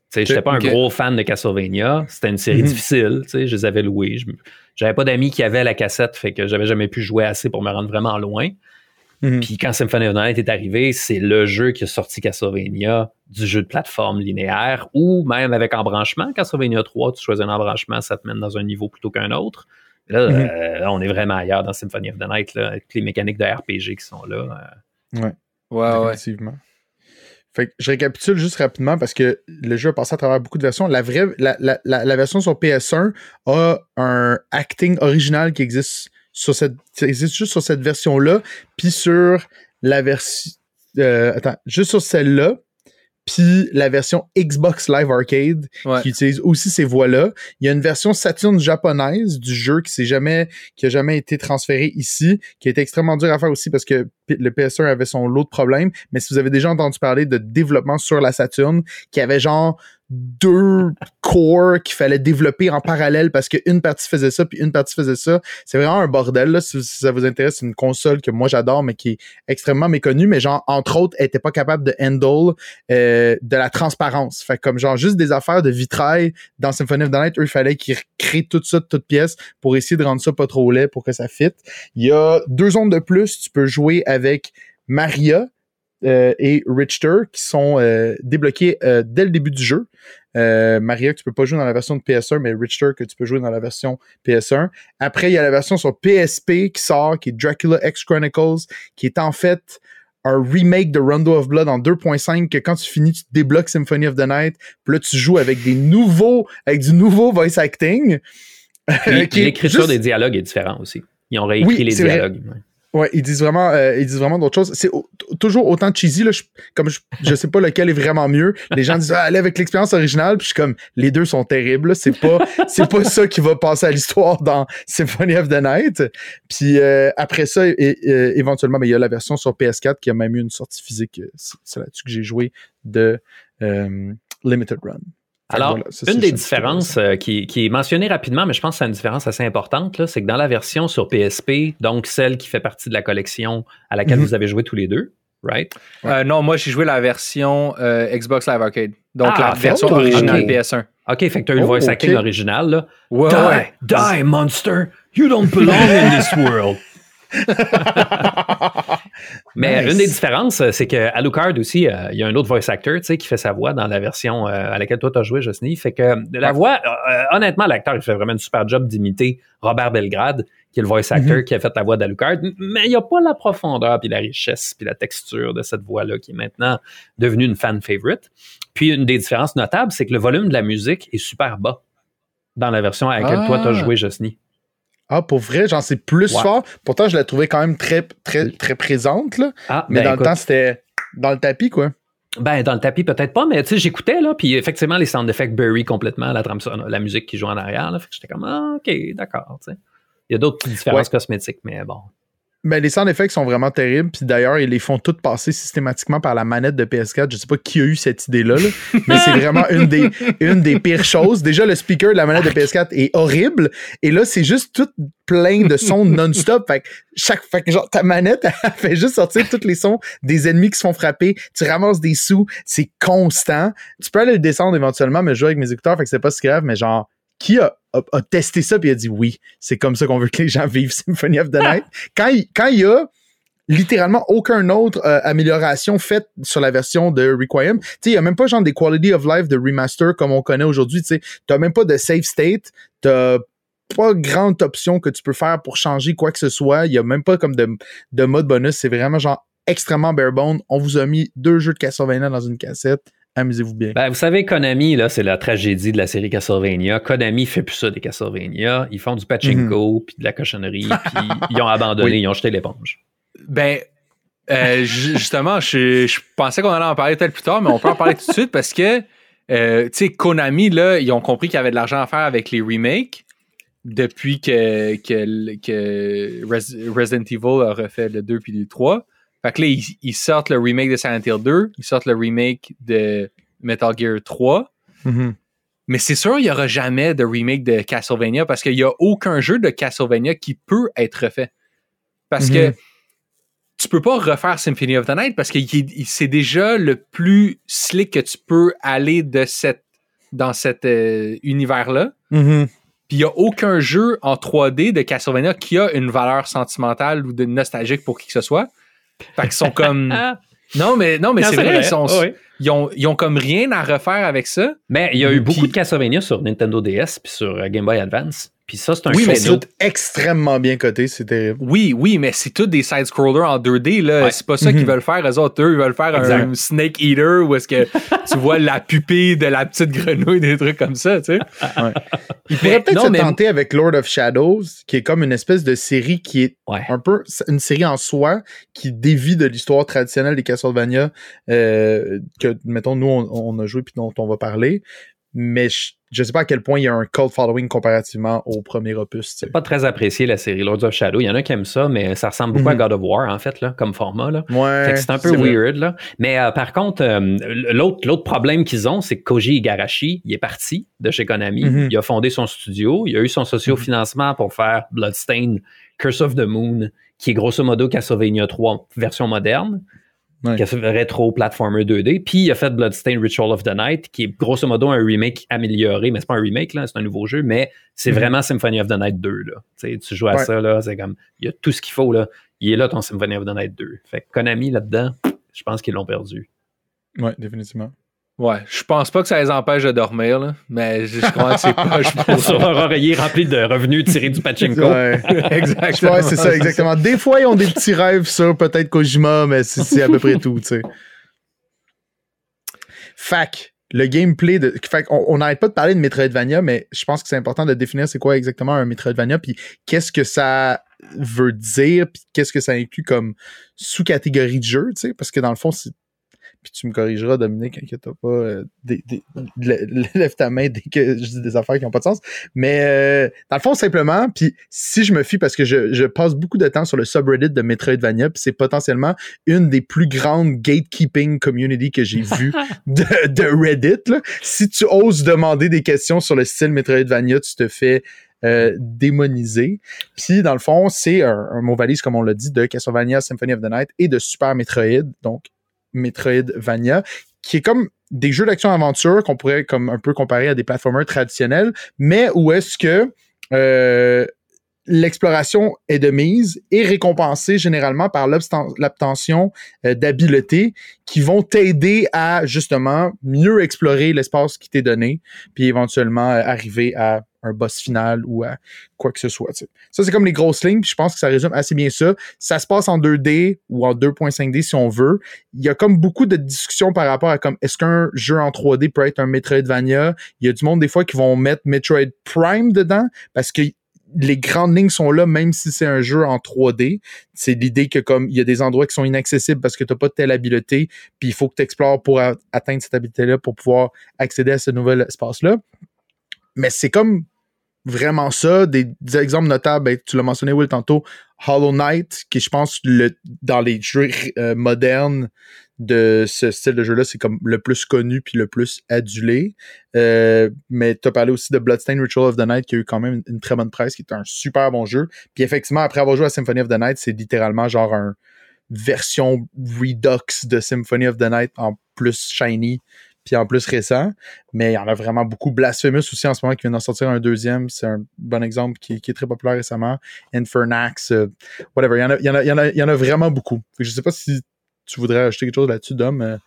Speaker 2: sais, j'étais pas un gros fan de Castlevania. C'était une série
Speaker 1: Mhm.
Speaker 2: difficile. Je les avais loués. Je- J'avais pas d'amis qui avaient la cassette, fait que j'avais jamais pu jouer assez pour me rendre vraiment loin.
Speaker 1: Mhm.
Speaker 2: Puis quand Symphony of the Night est arrivé, c'est le jeu qui a sorti Castlevania du jeu de plateforme linéaire ou même avec embranchement. Castlevania 3, tu choisis un embranchement, ça te mène dans un niveau plutôt qu'un autre. Là,
Speaker 1: Mhm.
Speaker 2: euh, là, on est vraiment ailleurs dans Symphony of the Night, là, avec les mécaniques de RPG qui sont là. euh.
Speaker 3: Ouais, ouais.
Speaker 1: Effectivement. Fait que je récapitule juste rapidement parce que le jeu a passé à travers beaucoup de versions. La vraie, la, la, la, la version sur PS1 a un acting original qui existe sur cette, existe juste sur cette version-là, puis sur la version, euh, attends, juste sur celle-là, puis la version Xbox Live Arcade
Speaker 3: Ouais.
Speaker 1: qui utilise aussi ces voix-là. Il y a une version Saturn japonaise du jeu qui s'est jamais, qui a jamais été transférée ici, qui a été extrêmement dur à faire aussi parce que le PS1 avait son lot de problèmes. Mais si vous avez déjà entendu parler de développement sur la Saturn, qui avait genre deux cores qu'il fallait développer en parallèle parce qu'une partie faisait ça puis une partie faisait ça. C'est vraiment un bordel. Là. Si, ça vous intéresse, c'est une console que moi j'adore, mais qui est extrêmement méconnue. Mais genre, entre autres, elle était pas capable de handle euh, de la transparence. Fait comme genre juste des affaires de vitrail dans Symphony of the Night, eux, il fallait qu'ils créent tout ça de toutes pièces pour essayer de rendre ça pas trop laid pour que ça fitte. Il y a deux zones de plus. Tu peux jouer avec Maria, et Richter qui sont euh, débloqués euh, dès le début du jeu. Euh, Maria que tu peux pas jouer dans la version de PS1, mais Richter que tu peux jouer dans la version PS1. Après, il y a la version sur PSP qui sort, qui est Dracula X Chronicles, qui est en fait un remake de Rondo of Blood en 2.5 que quand tu finis, tu débloques Symphony of the Night. Puis là, tu joues avec des nouveaux, avec du nouveau voice acting. [laughs]
Speaker 2: L'écriture
Speaker 1: juste-
Speaker 2: des dialogues est différente aussi. Ils ont réécrit
Speaker 1: Oui,
Speaker 2: les
Speaker 1: vrai.
Speaker 2: Ouais.
Speaker 1: Ils disent vraiment, euh, ils disent vraiment d'autres choses. C'est toujours autant cheesy là. Je, comme je, je sais pas lequel est vraiment mieux. Les gens disent ah, allez avec l'expérience originale. Puis je suis comme les deux sont terribles. C'est pas, c'est pas ça qui va passer à l'histoire dans Symphony of the Night. Puis euh, après ça, é- éventuellement, mais il y a la version sur PS4 qui a même eu une sortie physique. C'est c'est là-dessus que j'ai joué de euh, Limited Run.
Speaker 2: Alors,
Speaker 1: voilà, ça,
Speaker 2: une des différences euh, qui, qui est mentionnée rapidement, mais je pense que c'est une différence assez importante, c'est que dans la version sur PSP, donc celle qui fait partie de la collection à laquelle
Speaker 1: Mhm.
Speaker 2: vous avez joué tous les deux, right?
Speaker 3: Euh, non, moi, j'ai joué la version euh, Xbox Live Arcade. Donc,
Speaker 2: Ah,
Speaker 3: la version
Speaker 1: oh,
Speaker 3: originale
Speaker 2: ok.
Speaker 3: PS1.
Speaker 2: OK, fait que tu as eu le
Speaker 1: Oh,
Speaker 2: voice acting original, là.
Speaker 3: Ouais,
Speaker 2: die,
Speaker 3: ouais.
Speaker 2: die, monster! You don't belong in this world! [laughs] Mais
Speaker 1: Nice.
Speaker 2: une des différences, c'est que Alucard aussi, euh, il y a un autre voice actor, qui fait sa voix dans la version euh, à laquelle toi t'as joué, Josny. Fait que la voix, euh, honnêtement, l'acteur, il fait vraiment une super job d'imiter Robert Belgrade, qui est le voice actor qui a fait la voix d'Alucard. Mais il n'y a pas la profondeur, puis la richesse, puis la texture de cette voix-là, qui est maintenant devenue une fan favorite. Puis une des différences notables, c'est que le volume de la musique est super bas dans la version à laquelle
Speaker 3: Ah.
Speaker 2: toi t'as joué, Josny.
Speaker 1: Ah, pour vrai, j'en sais plus fort? Pourtant, je la trouvais quand même très, très, très présente, là.
Speaker 2: Ah,
Speaker 1: Mais
Speaker 2: ben,
Speaker 1: dans
Speaker 2: écoute,
Speaker 1: le temps, c'était dans le tapis, quoi.
Speaker 2: Ben, dans le tapis, peut-être pas, mais tu sais, j'écoutais, là, puis effectivement, les sound effects bury complètement la, trame la musique qui joue en arrière, là. Fait que j'étais comme, ah, OK, d'accord, tu sais. Il y a d'autres petites différences cosmétiques, mais bon.
Speaker 1: Mais les sound effects sont vraiment terribles. Puis d'ailleurs, ils les font toutes passer systématiquement par la manette de PS4. Je sais pas qui a eu cette idée-là, là, mais c'est vraiment une des, une des pires choses. Déjà, le speaker de la manette de PS4 est horrible. Et là, c'est juste tout plein de sons non-stop. Fait que chaque, fait que genre, ta manette, elle fait juste sortir tous les sons des ennemis qui se font frapper. Tu ramasses des sous. C'est constant. Tu peux aller le descendre éventuellement, mais je joue avec mes écouteurs. Fait que c'est pas si grave, mais genre, qui a, a- a testé ça puis a dit oui, c'est comme ça qu'on veut que les gens vivent [laughs] Symphony of the Night. quand, il, quand il y a littéralement aucun autre euh, amélioration faite sur la version de Requiem. Tu sais, il y a même pas genre des quality of life de remaster comme on connaît aujourd'hui. Tu t'as même pas de save state. T'as pas grande option que tu peux faire pour changer quoi que ce soit. Il y a même pas comme de, de mode bonus. C'est vraiment genre extrêmement bare bone. On vous a mis deux jeux de Castlevania dans une cassette. Amusez-vous bien.
Speaker 2: Ben, vous savez, Konami, là, c'est la tragédie de la série Castlevania. Konami fait plus ça des Castlevania. Ils font du pachinko, puis de la cochonnerie, [laughs] puis ils ont abandonné,
Speaker 1: Oui.
Speaker 2: ils ont jeté l'éponge.
Speaker 3: Ben, euh, ju- justement, je, je pensais qu'on allait en parler peut-être plus tard, mais on peut en parler tout de [laughs] suite parce que, euh, tu sais, Konami, là, ils ont compris qu'il y avait de l'argent à faire avec les remakes depuis que, que, que Res- Resident Evil a refait le 2 puis le 3. Fait que là, ils, ils sortent le remake de Silent Hill 2, ils sortent le remake de Metal Gear 3.
Speaker 1: Mhm.
Speaker 3: Mais c'est sûr, il n'y aura jamais de remake de Castlevania parce qu'il n'y a aucun jeu de Castlevania qui peut être refait. Parce que tu peux pas refaire Symphony of the Night parce que c'est déjà le plus slick que tu peux aller de cette dans cet euh, univers-là.
Speaker 1: Mhm.
Speaker 3: Puis il n'y a aucun jeu en 3D de Castlevania qui a une valeur sentimentale ou de nostalgique pour qui que ce soit. Fait qu'ils sont comme. [laughs]
Speaker 2: Ah,
Speaker 3: Non, mais, non, mais
Speaker 2: non,
Speaker 3: c'est vrai, ils, sont,
Speaker 2: Ah oui.
Speaker 3: ils, ont, ils ont comme rien à refaire avec ça.
Speaker 2: Mais il y a eu
Speaker 3: Puis-
Speaker 2: beaucoup de Castlevania sur Nintendo DS puis sur euh, Game Boy Advance. Puis ça, c'est un
Speaker 3: Oui, mais.
Speaker 1: C'est tout extrêmement bien coté, c'est terrible.
Speaker 3: Oui, oui, mais c'est tous des side-scrollers en 2D. là.
Speaker 2: Ouais.
Speaker 3: C'est pas ça qu'ils
Speaker 1: Mhm.
Speaker 3: veulent faire. Eux autres, eux, ils veulent faire un. Snake Eater où est-ce que [laughs] tu vois la pupille de la petite grenouille, des trucs comme ça, tu sais.
Speaker 1: Il pourrait peut-être
Speaker 3: non,
Speaker 1: se
Speaker 3: mais-
Speaker 1: tenter avec Lord of Shadows, qui est comme une espèce de série qui est
Speaker 2: Ouais.
Speaker 1: un peu une série en soi qui dévie de l'histoire traditionnelle des Castlevania euh, que mettons nous on, on a joué puis dont on va parler mais je, je sais pas à quel point il y a un cult following comparativement au premier opus sais.
Speaker 2: Pas très apprécié la série Lords of Shadow. Il y en a qui aiment ça, mais ça ressemble beaucoup à
Speaker 1: Mhm.
Speaker 2: God of War, en fait, là, comme format. Là.
Speaker 1: ouais
Speaker 2: c'est un peu
Speaker 1: c'est vrai.
Speaker 2: weird, là. Mais euh, par contre, euh, l'autre, l'autre problème qu'ils ont, c'est que Koji Igarashi, il est parti de chez Konami.
Speaker 1: Mhm.
Speaker 2: Il a fondé son studio. Il a eu son socio-financement pour faire Bloodstain, Curse of the Moon, qui est grosso modo Castlevania 3 version moderne.
Speaker 1: Ouais.
Speaker 2: Castlevania rétro platformer 2D. Puis il a fait Bloodstain Ritual of the Night, qui est grosso modo un remake amélioré, mais c'est pas un remake, là, c'est un nouveau jeu, mais c'est
Speaker 1: Mhm.
Speaker 2: vraiment Symphony of the Night 2. Là. Tu joues à
Speaker 1: Ouais.
Speaker 2: ça, là, c'est comme, il y a tout ce qu'il faut, là. Il est là ton Symphony of the Night 2. Fait que Konami, là-dedans, je pense qu'ils l'ont perdu.
Speaker 1: ouais définitivement
Speaker 3: Ouais, je pense pas que ça les empêche de dormir, là, mais je je crois que c'est poche pour [laughs]
Speaker 2: Sur un oreiller rempli de revenus tirés du pachinko.
Speaker 1: ouais. [laughs]
Speaker 3: Exactement.
Speaker 1: Ouais, c'est ça, exactement. Des fois, ils ont des petits rêves sur peut-être Kojima, mais c'est à peu près tout, tu sais. Fac, le gameplay de. Fait on on n'arrête pas de parler de Metroidvania, mais je pense que c'est important de définir c'est quoi exactement un Metroidvania, puis qu'est-ce que ça veut dire, puis qu'est-ce que ça inclut comme sous-catégorie de jeu, tu sais, parce que dans le fond, c'est. Puis tu me corrigeras, Dominique, inquiète pas. euh, des- des- lè- lève ta main dès que je dis des affaires qui n'ont pas de sens. Mais euh, dans le fond, simplement, puis si je me fie, parce que je, je passe beaucoup de temps sur le subreddit de Metroidvania, puis c'est potentiellement une des plus grandes gatekeeping community que j'ai vues [laughs] de, de Reddit. là. Si tu oses demander des questions sur le style Metroidvania, tu te fais euh, démoniser. Puis, dans le fond, c'est un, un mot valise, comme on l'a dit, de Castlevania Symphony of the Night et de Super Metroid, donc Metroidvania, qui est comme des jeux d'action-aventure qu'on pourrait comme un peu comparer à des platformers traditionnels, mais où est-ce que euh, l'exploration est de mise et récompensée généralement par l'obtention euh, d'habiletés qui vont t'aider à justement mieux explorer l'espace qui t'est donné, puis éventuellement euh, arriver à un boss final ou à quoi que ce soit. Ça, c'est comme les grosses lignes, je pense que ça résume assez bien ça. Ça se passe en 2D ou en 2.5D si on veut. Il y a comme beaucoup de discussions par rapport à comme est-ce qu'un jeu en 3D peut être un Metroidvania? Il y a du monde des fois qui vont mettre Metroid Prime dedans parce que les grandes lignes sont là, même si c'est un jeu en 3D. C'est l'idée que comme il y a des endroits qui sont inaccessibles parce que tu n'as pas de telle habileté, puis il faut que tu explores pour atteindre cette habileté-là pour pouvoir accéder à ce nouvel espace-là. Mais c'est comme vraiment ça. Des, des exemples notables, ben, tu l'as mentionné, Will, tantôt, Hollow Knight, qui je pense, le, dans les jeux euh, modernes de ce style de jeu-là, c'est comme le plus connu puis le plus adulé. Euh, mais tu as parlé aussi de Bloodstained Ritual of the Night, qui a eu quand même une, très bonne presse, qui est un super bon jeu. Puis effectivement, après avoir joué à Symphony of the Night, c'est littéralement genre un version Redux de Symphony of the Night en plus shiny puis en plus récent. Mais il y en a vraiment beaucoup. Blasphemous aussi en ce moment qui vient d'en sortir un deuxième. C'est un bon exemple qui, est très populaire récemment. Infernax, euh, whatever. Il y, en a, il, y en a, il, y en a, vraiment beaucoup. Je sais pas si tu voudrais ajouter quelque chose là-dessus, Dom, euh,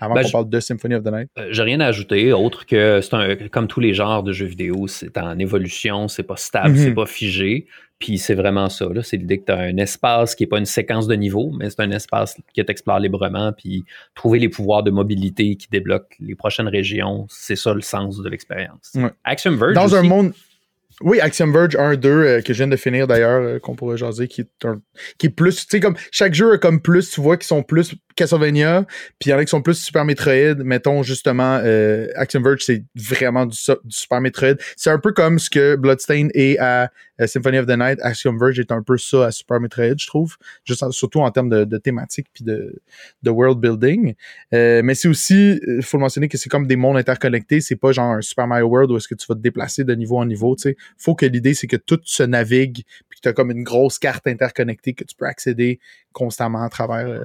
Speaker 1: avant
Speaker 2: Ben,
Speaker 1: qu'on parle de Symphony of the Night.
Speaker 2: Euh, J'ai rien à ajouter, autre que c'est un, comme tous les genres de jeux vidéo, c'est en évolution, c'est pas stable,
Speaker 1: Mhm.
Speaker 2: c'est pas figé. Puis c'est vraiment ça. là. C'est l'idée que tu as un espace qui n'est pas une séquence de niveaux, mais c'est un espace que tu explores librement. Puis trouver les pouvoirs de mobilité qui débloquent les prochaines régions, c'est ça le sens de l'expérience.
Speaker 1: Ouais.
Speaker 2: Action Verge.
Speaker 1: Dans un monde. Oui, Axiom Verge 1-2, euh, que je viens de finir d'ailleurs, euh, qu'on pourrait jaser, qui est un. qui est plus. Tu sais, comme chaque jeu a comme plus, tu vois, qui sont plus Castlevania, puis il y en a qui sont plus Super Metroid. Mettons justement, euh, Axiom Verge, c'est vraiment du, su- du Super Metroid. C'est un peu comme ce que Bloodstain est à Symphony of the Night. Axiom Verge est un peu ça à Super Metroid, je trouve. Juste en- surtout en termes de, de thématique puis de, de world building. Euh, mais c'est aussi, il faut le mentionner que c'est comme des mondes interconnectés. C'est pas genre un Super Mario World où est-ce que tu vas te déplacer de niveau en niveau. Tu sais, faut que l'idée c'est que tout se navigue puis que tu as comme une grosse carte interconnectée que tu peux accéder constamment à travers euh,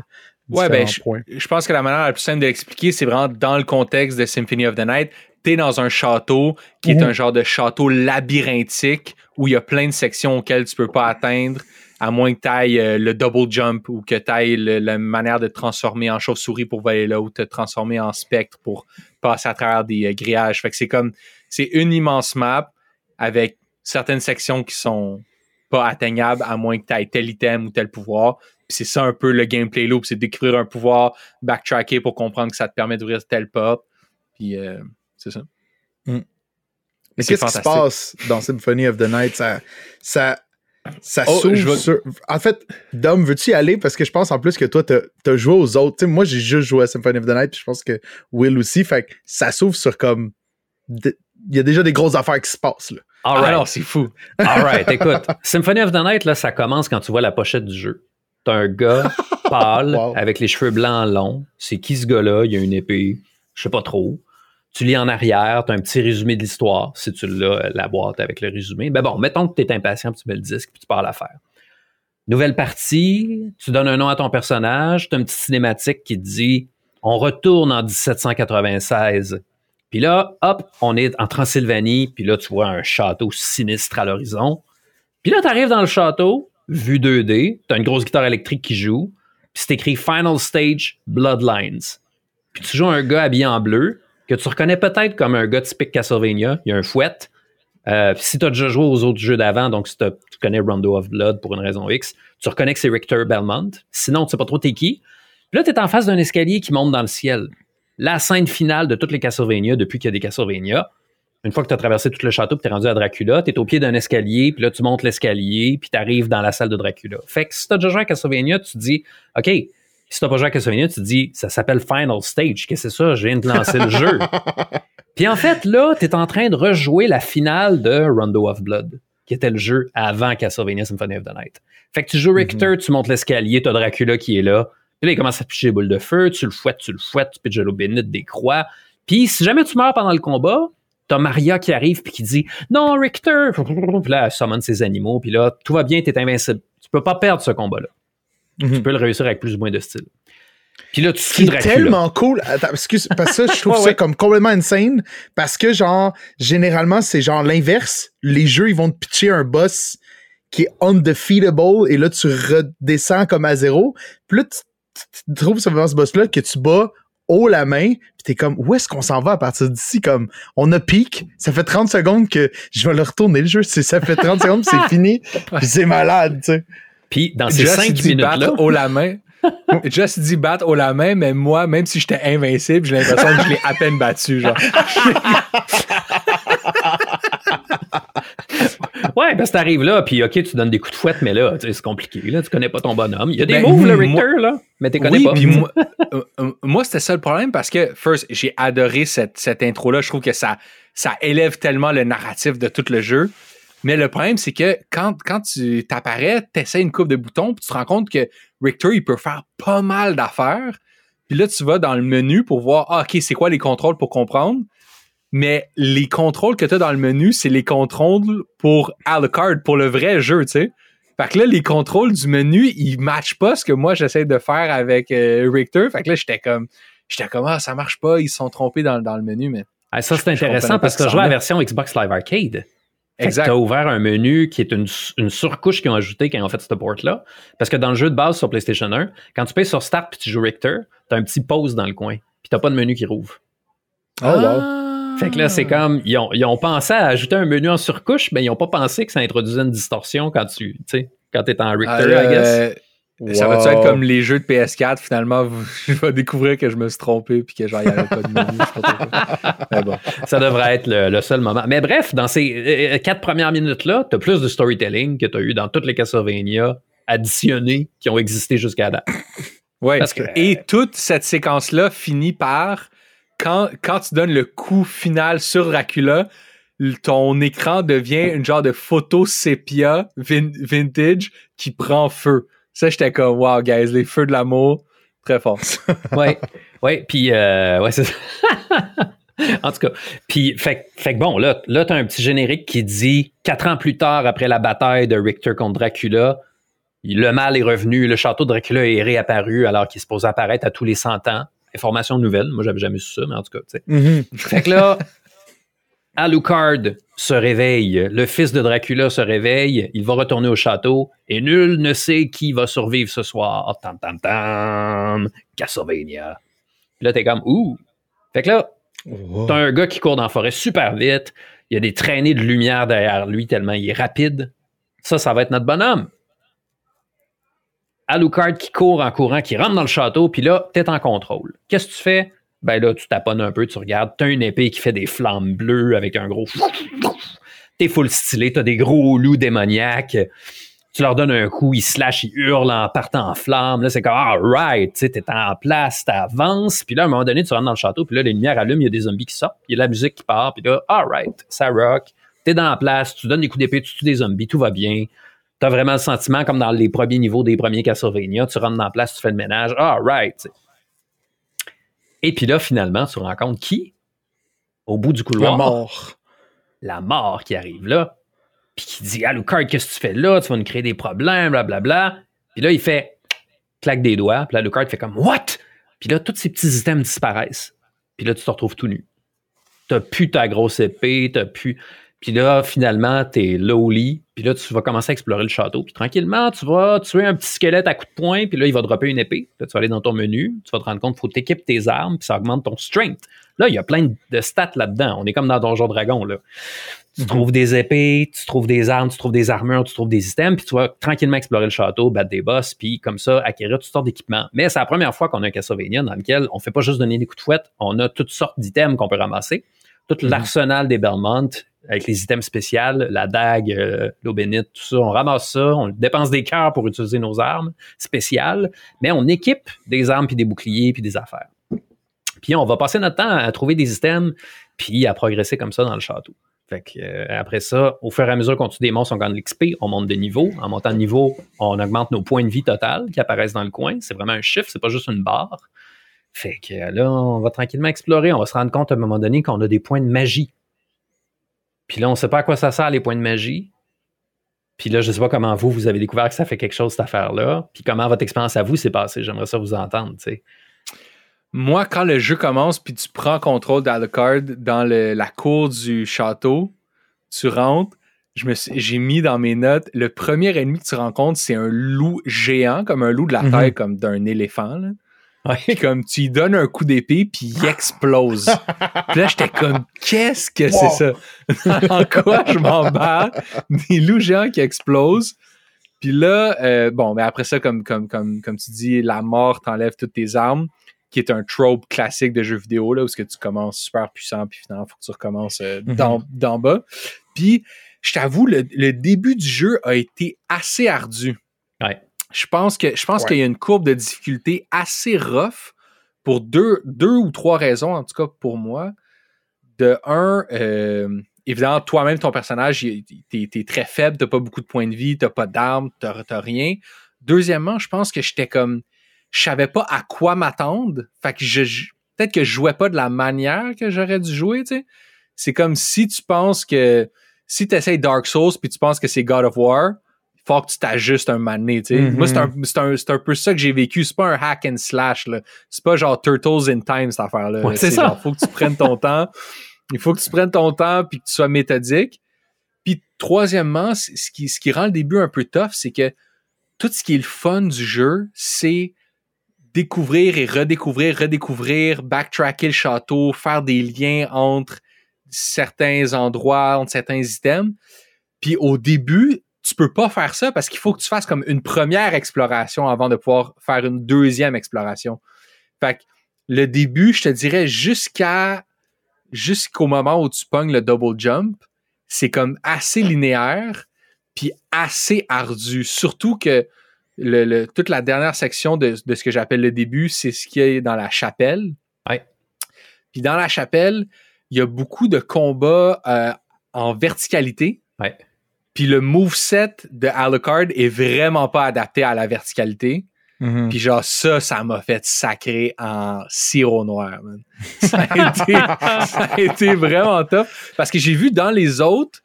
Speaker 3: Ouais, ben,
Speaker 1: points.
Speaker 3: Je pense que la manière la plus simple de l'expliquer, c'est vraiment dans le contexte de Symphony of the Night. t'es dans un château qui est un genre de château labyrinthique où il y a plein de sections auxquelles tu peux pas atteindre à moins que tu ailles le double jump ou que tu ailles la manière de te transformer en chauve-souris pour voler là ou te transformer en spectre pour passer à travers des euh, grillages. Fait que c'est comme, c'est une immense map avec certaines sections qui sont pas atteignables à moins que tu ailles tel item ou tel pouvoir. Puis c'est ça un peu le gameplay loop, c'est découvrir un pouvoir, backtracker pour comprendre que ça te permet d'ouvrir telle porte. Puis euh, c'est ça.
Speaker 1: Mais
Speaker 3: c'est
Speaker 1: qu'est-ce qui se passe dans Symphony of the Night? Ça, ça, ça
Speaker 3: Oh,
Speaker 1: s'ouvre sur- En fait, Dom, veux-tu y aller? Parce que je pense en plus que toi, t'as as joué aux autres. Moi, j'ai juste joué à Symphony of the Night, puis je pense que Will aussi. Fait que ça s'ouvre sur comme. Il y a déjà des grosses affaires qui se passent. Là.
Speaker 2: All right.
Speaker 3: non, c'est fou. [laughs]
Speaker 2: All right, écoute. Symphony of the Night, là, ça commence quand tu vois la pochette du jeu. T'as un gars [laughs] pâle
Speaker 1: Wow.
Speaker 2: avec les cheveux blancs longs. C'est qui ce gars-là? Il a une épée. Je sais pas trop. Tu lis en arrière, t'as un petit résumé de l'histoire, si tu l'as, la boîte avec le résumé. Ben bon, mettons que t'es impatient, puis tu mets le disque, puis tu pars l'affaire. Nouvelle partie, tu donnes un nom à ton personnage, t'as une petite cinématique qui te dit on retourne en 1796. Puis là, hop, on est en Transylvanie, puis là, tu vois un château sinistre à l'horizon. Puis là, tu arrives dans le château, vue 2D, tu as une grosse guitare électrique qui joue, puis c'est écrit Final Stage Bloodlines. Puis tu joues un gars habillé en bleu, que tu reconnais peut-être comme un gars typique Castlevania, il y a un fouet. Euh, puis si tu as déjà joué aux autres jeux d'avant, donc si tu connais Rondo of Blood pour une raison X, tu reconnais que c'est Richter Belmont. Sinon, tu sais pas trop t'es qui. Puis là, tu es en face d'un escalier qui monte dans le ciel. La scène finale de toutes les Castlevania depuis qu'il y a des Castlevania. Une fois que tu as traversé tout le château, tu es rendu à Dracula, tu es au pied d'un escalier, puis là, tu montes l'escalier, puis tu arrives dans la salle de Dracula. Fait que si tu as déjà joué à Castlevania, tu te dis, OK, si tu pas joué à Castlevania, tu te dis, ça s'appelle Final Stage. Qu'est-ce que c'est ça? Je viens de lancer le jeu. [laughs] Puis en fait, là, tu es en train de rejouer la finale de Rondo of Blood, qui était le jeu avant Castlevania Symphony of the Night. Fait que tu joues Richter, tu montes l'escalier, tu as Dracula qui est là. Puis là, il commence à picher des boules de feu, tu le fouettes, tu le fouettes, tu pitches de l'eau bénite, des croix. Puis si jamais tu meurs pendant le combat, t'as Maria qui arrive puis qui dit Non, Richter! Puis là, elle summon ses animaux, puis là, tout va bien, t'es invincible. Tu peux pas perdre ce combat-là.
Speaker 1: Mhm.
Speaker 2: Tu peux le réussir avec plus ou moins de style. Puis là, tu suis Dracula.
Speaker 1: tellement cool. Attends, excuse, parce que ça, je trouve [laughs]
Speaker 3: Ouais,
Speaker 1: ça
Speaker 3: ouais.
Speaker 1: comme complètement insane. Parce que, genre, généralement, c'est genre l'inverse. Les jeux, ils vont te pitcher un boss qui est undefeatable et là, tu redescends comme à zéro. Puis là, tu, tu- trouves ce ce boss-là que tu bats haut la main, puis t'es comme, où est-ce qu'on s'en va à partir d'ici? Comme, on a pique, ça fait 30 secondes que je vais le retourner le jeu, C'est- ça fait 30 secondes, c'est [laughs] fini, puis c'est malade, tu sais.
Speaker 2: Puis dans ces
Speaker 3: Just
Speaker 2: cinq
Speaker 3: dit
Speaker 2: minutes-là,
Speaker 3: battre haut la main. [laughs] Just dit battre haut la main, mais moi, même si j'étais invincible, j'ai l'impression que je l'ai à peine battu. Genre. [laughs]
Speaker 2: ouais, parce que t'arrives là, puis OK, tu donnes des coups de fouette, mais là, c'est compliqué. Là, tu connais pas ton bonhomme. Il y a des
Speaker 3: Ben,
Speaker 2: moves, le Richter, là, mais tu connais
Speaker 3: oui,
Speaker 2: pas.
Speaker 3: puis moi, [laughs] euh, euh, moi, c'était ça le problème parce que, first, j'ai adoré cette, cette intro-là. Je trouve que ça, ça élève tellement le narratif de tout le jeu. Mais le problème, c'est que quand, quand tu t'apparais, t'essaies une coupe de boutons, puis tu te rends compte que Richter, il peut faire pas mal d'affaires. Puis là, tu vas dans le menu pour voir, ah, OK, c'est quoi les contrôles pour comprendre? Mais les contrôles que tu as dans le menu, c'est les contrôles pour Alucard, pour le vrai jeu, tu sais. Fait que là, les contrôles du menu, ils matchent pas ce que moi j'essaie de faire avec euh, Richter. Fait que là, j'étais comme, j'étais comme, ah, ça marche pas, ils se sont trompés dans, dans le menu, mais.
Speaker 2: Ah, ça, c'est intéressant parce que je joue à la version Xbox Live Arcade.
Speaker 3: Exact.
Speaker 2: que t'as ouvert un menu qui est une, une surcouche qu'ils ont ajouté quand ils ont fait ce port-là. Parce que dans le jeu de base sur PlayStation 1, quand tu payes sur Start puis tu joues Richter, t'as un petit pause dans le coin. Puis t'as pas de menu qui rouvre.
Speaker 1: Oh, wow.
Speaker 3: Ah!
Speaker 2: Fait que là, c'est comme, ils ont, ils ont pensé à ajouter un menu en surcouche, mais ils ont pas pensé que ça introduisait une distorsion quand tu, tu sais, quand t'es en Richter,
Speaker 3: Ah,
Speaker 2: I guess.
Speaker 3: euh, Ça va-tu être comme les jeux de PS4, finalement, vous- [laughs] je vais découvrir que je me suis trompé puis que genre, il n'y avait pas de menu. [laughs] Mais bon.
Speaker 2: Ça devrait être le, le seul moment. Mais bref, dans ces euh, quatre premières minutes-là, t'as plus de storytelling que t'as eu dans toutes les Castlevania additionnés qui ont existé jusqu'à date.
Speaker 3: Ouais.
Speaker 2: Parce que-
Speaker 3: Et toute cette séquence-là finit par quand, tu donnes le coup final sur Dracula, ton écran devient une genre de photo sépia vin- vintage qui prend feu. Ça, j'étais comme, wow, guys, les feux de l'amour, très fort. [laughs]
Speaker 2: Ouais, ouais, puis euh, ouais, c'est ça. [laughs] en tout cas, puis fait, fait que bon, là, là t'as un petit générique qui dit quatre ans plus tard après la bataille de Richter contre Dracula, le mal est revenu, le château de Dracula est réapparu alors qu'il se pose apparaître à tous les 100 ans. Information nouvelle, moi j'avais jamais su ça, mais en tout cas, tu sais.
Speaker 1: Mhm. [laughs]
Speaker 2: Fait que là, Alucard se réveille, le fils de Dracula se réveille, il va retourner au château et nul ne sait qui va survivre ce soir. Tam tam tam, Castlevania. Puis là t'es comme ouh. Fait que là,
Speaker 1: Oh.
Speaker 2: t'as un gars qui court dans la forêt super vite, il y a des traînées de lumière derrière lui tellement il est rapide. Ça, ça va être notre bonhomme. Alucard qui court en courant, qui rentre dans le château, puis là, t'es en contrôle. Qu'est-ce que tu fais? Ben là, tu taponnes un peu, tu regardes, t'as une épée qui fait des flammes bleues avec un gros... T'es full stylé, t'as des gros loups démoniaques. Tu leur donnes un coup, ils slashent, ils hurlent en partant en flammes. Là, c'est comme, all right, tu t'es en place, t'avances. Puis là, à un moment donné, tu rentres dans le château, puis là, les lumières allument, il y a des zombies qui sortent, il y a la musique qui part, puis là, all right, ça rock. T'es dans la place, tu donnes des coups d'épée, tu tues des zombies, tout va bien. T'as vraiment le sentiment, comme dans les premiers niveaux des premiers Castlevania, tu rentres dans la place, tu fais le ménage, all right. tu sais. Et puis là, finalement, tu rencontres qui? Au bout du
Speaker 1: La
Speaker 2: couloir
Speaker 1: mort.
Speaker 2: la mort qui arrive là, puis qui dit Alucard, qu'est-ce que tu fais là? Tu vas nous créer des problèmes, blablabla. Puis là, il fait claque des doigts, puis là, Alucard fait comme What? Puis là, tous ces petits items disparaissent. Puis là, tu te retrouves tout nu. T'as plus ta grosse épée, t'as plus. Puis là, finalement, t'es lowly, puis là, tu vas commencer à explorer le château. Puis tranquillement, tu vas tuer un petit squelette à coup de poing, puis là, il va dropper une épée. Là, tu vas aller dans ton menu, tu vas te rendre compte qu'il faut t'équiper tes armes, puis ça augmente ton strength. Là, il y a plein de stats là-dedans. On est comme dans Donjon Dragon, là. Tu trouves des épées, tu trouves des armes, tu trouves des armures, tu trouves des items, puis tu vas tranquillement explorer le château, battre des boss, puis comme ça, acquérir toutes sortes d'équipements. Mais c'est la première fois qu'on a un Castlevania dans lequel on fait pas juste donner des coups de fouette, on a toutes sortes d'items qu'on peut ramasser. Tout l'arsenal des Belmont, avec les items spéciaux, la dague, euh, l'eau bénite, tout ça, on ramasse ça, on dépense des cœurs pour utiliser nos armes spéciales, mais on équipe des armes, puis des boucliers, puis des affaires. Puis on va passer notre temps à trouver des items, puis à progresser comme ça dans le château. Fait que, euh, après ça, au fur et à mesure qu'on tue des monstres, on gagne l'XP, on monte de niveau. En montant de niveau, on augmente nos points de vie total qui apparaissent dans le coin. C'est vraiment un chiffre, c'est pas juste une barre. Fait que euh, là, on va tranquillement explorer. On va se rendre compte à un moment donné qu'on a des points de magie. Puis là, on sait pas à quoi ça sert, les points de magie. Puis là, je sais pas comment vous, vous avez découvert que ça fait quelque chose, cette affaire-là. Puis comment votre expérience à vous s'est passée. J'aimerais ça vous entendre, tu sais.
Speaker 3: Moi, quand le jeu commence, puis tu prends contrôle d'Alucard dans le- la cour du château, tu rentres, je me suis- j'ai mis dans mes notes, le premier ennemi que tu rencontres, c'est un loup géant, comme un loup de la
Speaker 1: Mhm.
Speaker 3: taille comme d'un éléphant. là.
Speaker 2: Ouais.
Speaker 3: Puis comme tu lui donnes un coup d'épée, puis il explose. puis là, j'étais comme, qu'est-ce que c'est ça? [laughs] en quoi je m'embarque? Des loups géants qui explosent. Puis là, euh, bon, mais après ça, comme, comme, comme, comme tu dis, la mort t'enlève toutes tes armes, qui est un trope classique de jeux vidéo, là, où ce que tu commences super puissant, puis finalement, faut que tu recommences euh,
Speaker 1: Mhm.
Speaker 3: d'en d'en bas. Puis, je t'avoue, le, le début du jeu a été assez ardu.
Speaker 2: Ouais.
Speaker 3: Je pense que je pense
Speaker 1: Ouais.
Speaker 3: qu'il y a une courbe de difficulté assez rough pour deux, deux ou trois raisons, en tout cas pour moi. De un, euh, évidemment, toi-même, ton personnage, t'es es très faible, t'as pas beaucoup de points de vie, t'as pas d'armes, t'as rien. Deuxièmement, je pense que j'étais comme. Je savais pas à quoi m'attendre. Fait que je. Peut-être que je jouais pas de la manière que j'aurais dû jouer, tu sais. C'est comme si tu penses que. Si tu essayes Dark Souls puis tu penses que c'est God of War, faut que tu t'ajustes un moment donné, tu sais.
Speaker 1: Mhm.
Speaker 3: Moi, c'est un, c'est un, peu ça que j'ai vécu. C'est pas un hack and slash, là. C'est pas genre Turtles in Time, cette affaire-là.
Speaker 2: Ouais, c'est ça.
Speaker 3: genre, faut que tu prennes ton temps. Il faut que tu prennes ton temps puis que tu sois méthodique. Puis troisièmement, ce qui, ce qui rend le début un peu tough, c'est que tout ce qui est le fun du jeu, c'est découvrir et redécouvrir, redécouvrir, backtracker le château, faire des liens entre certains endroits, entre certains items. Puis au début, tu peux pas faire ça parce qu'il faut que tu fasses comme une première exploration avant de pouvoir faire une deuxième exploration. Fait que le début, je te dirais jusqu'à jusqu'au moment où tu pognes le double jump, c'est comme assez linéaire puis assez ardu. Surtout que le, le- toute la dernière section de, de ce que j'appelle le début, c'est ce qu'il y a dans la chapelle.
Speaker 2: Ouais.
Speaker 3: Puis dans la chapelle, il y a beaucoup de combats euh, en verticalité.
Speaker 2: Ouais.
Speaker 3: Puis le moveset de Alucard est vraiment pas adapté à la verticalité.
Speaker 1: Mhm.
Speaker 3: Puis genre ça, ça m'a fait sacrer en sirop noir, man. [laughs] Ça a été, ça a été vraiment top. Parce que j'ai vu dans les autres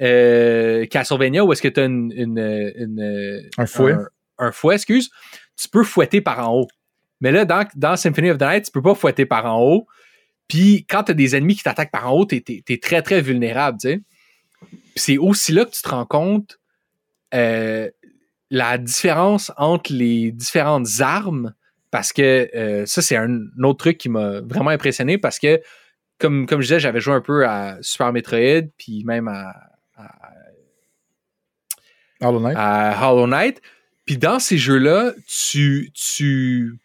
Speaker 3: euh, Castlevania où est-ce que tu as une, une, une-
Speaker 1: Un fouet.
Speaker 3: Un, un fouet, excuse. Tu peux fouetter par en haut. Mais là, dans, dans Symphony of the Night, tu peux pas fouetter par en haut. Puis quand t'as des ennemis qui t'attaquent par en haut, t'es très, très vulnérable, tu sais. C'est aussi là que tu te rends compte euh, la différence entre les différentes armes, parce que euh, ça, c'est un autre truc qui m'a vraiment impressionné, parce que, comme, comme je disais, j'avais joué un peu à Super Metroid, puis même à, à
Speaker 1: Hollow Knight.
Speaker 3: à Hollow Knight. Puis dans ces jeux-là, tu, tu,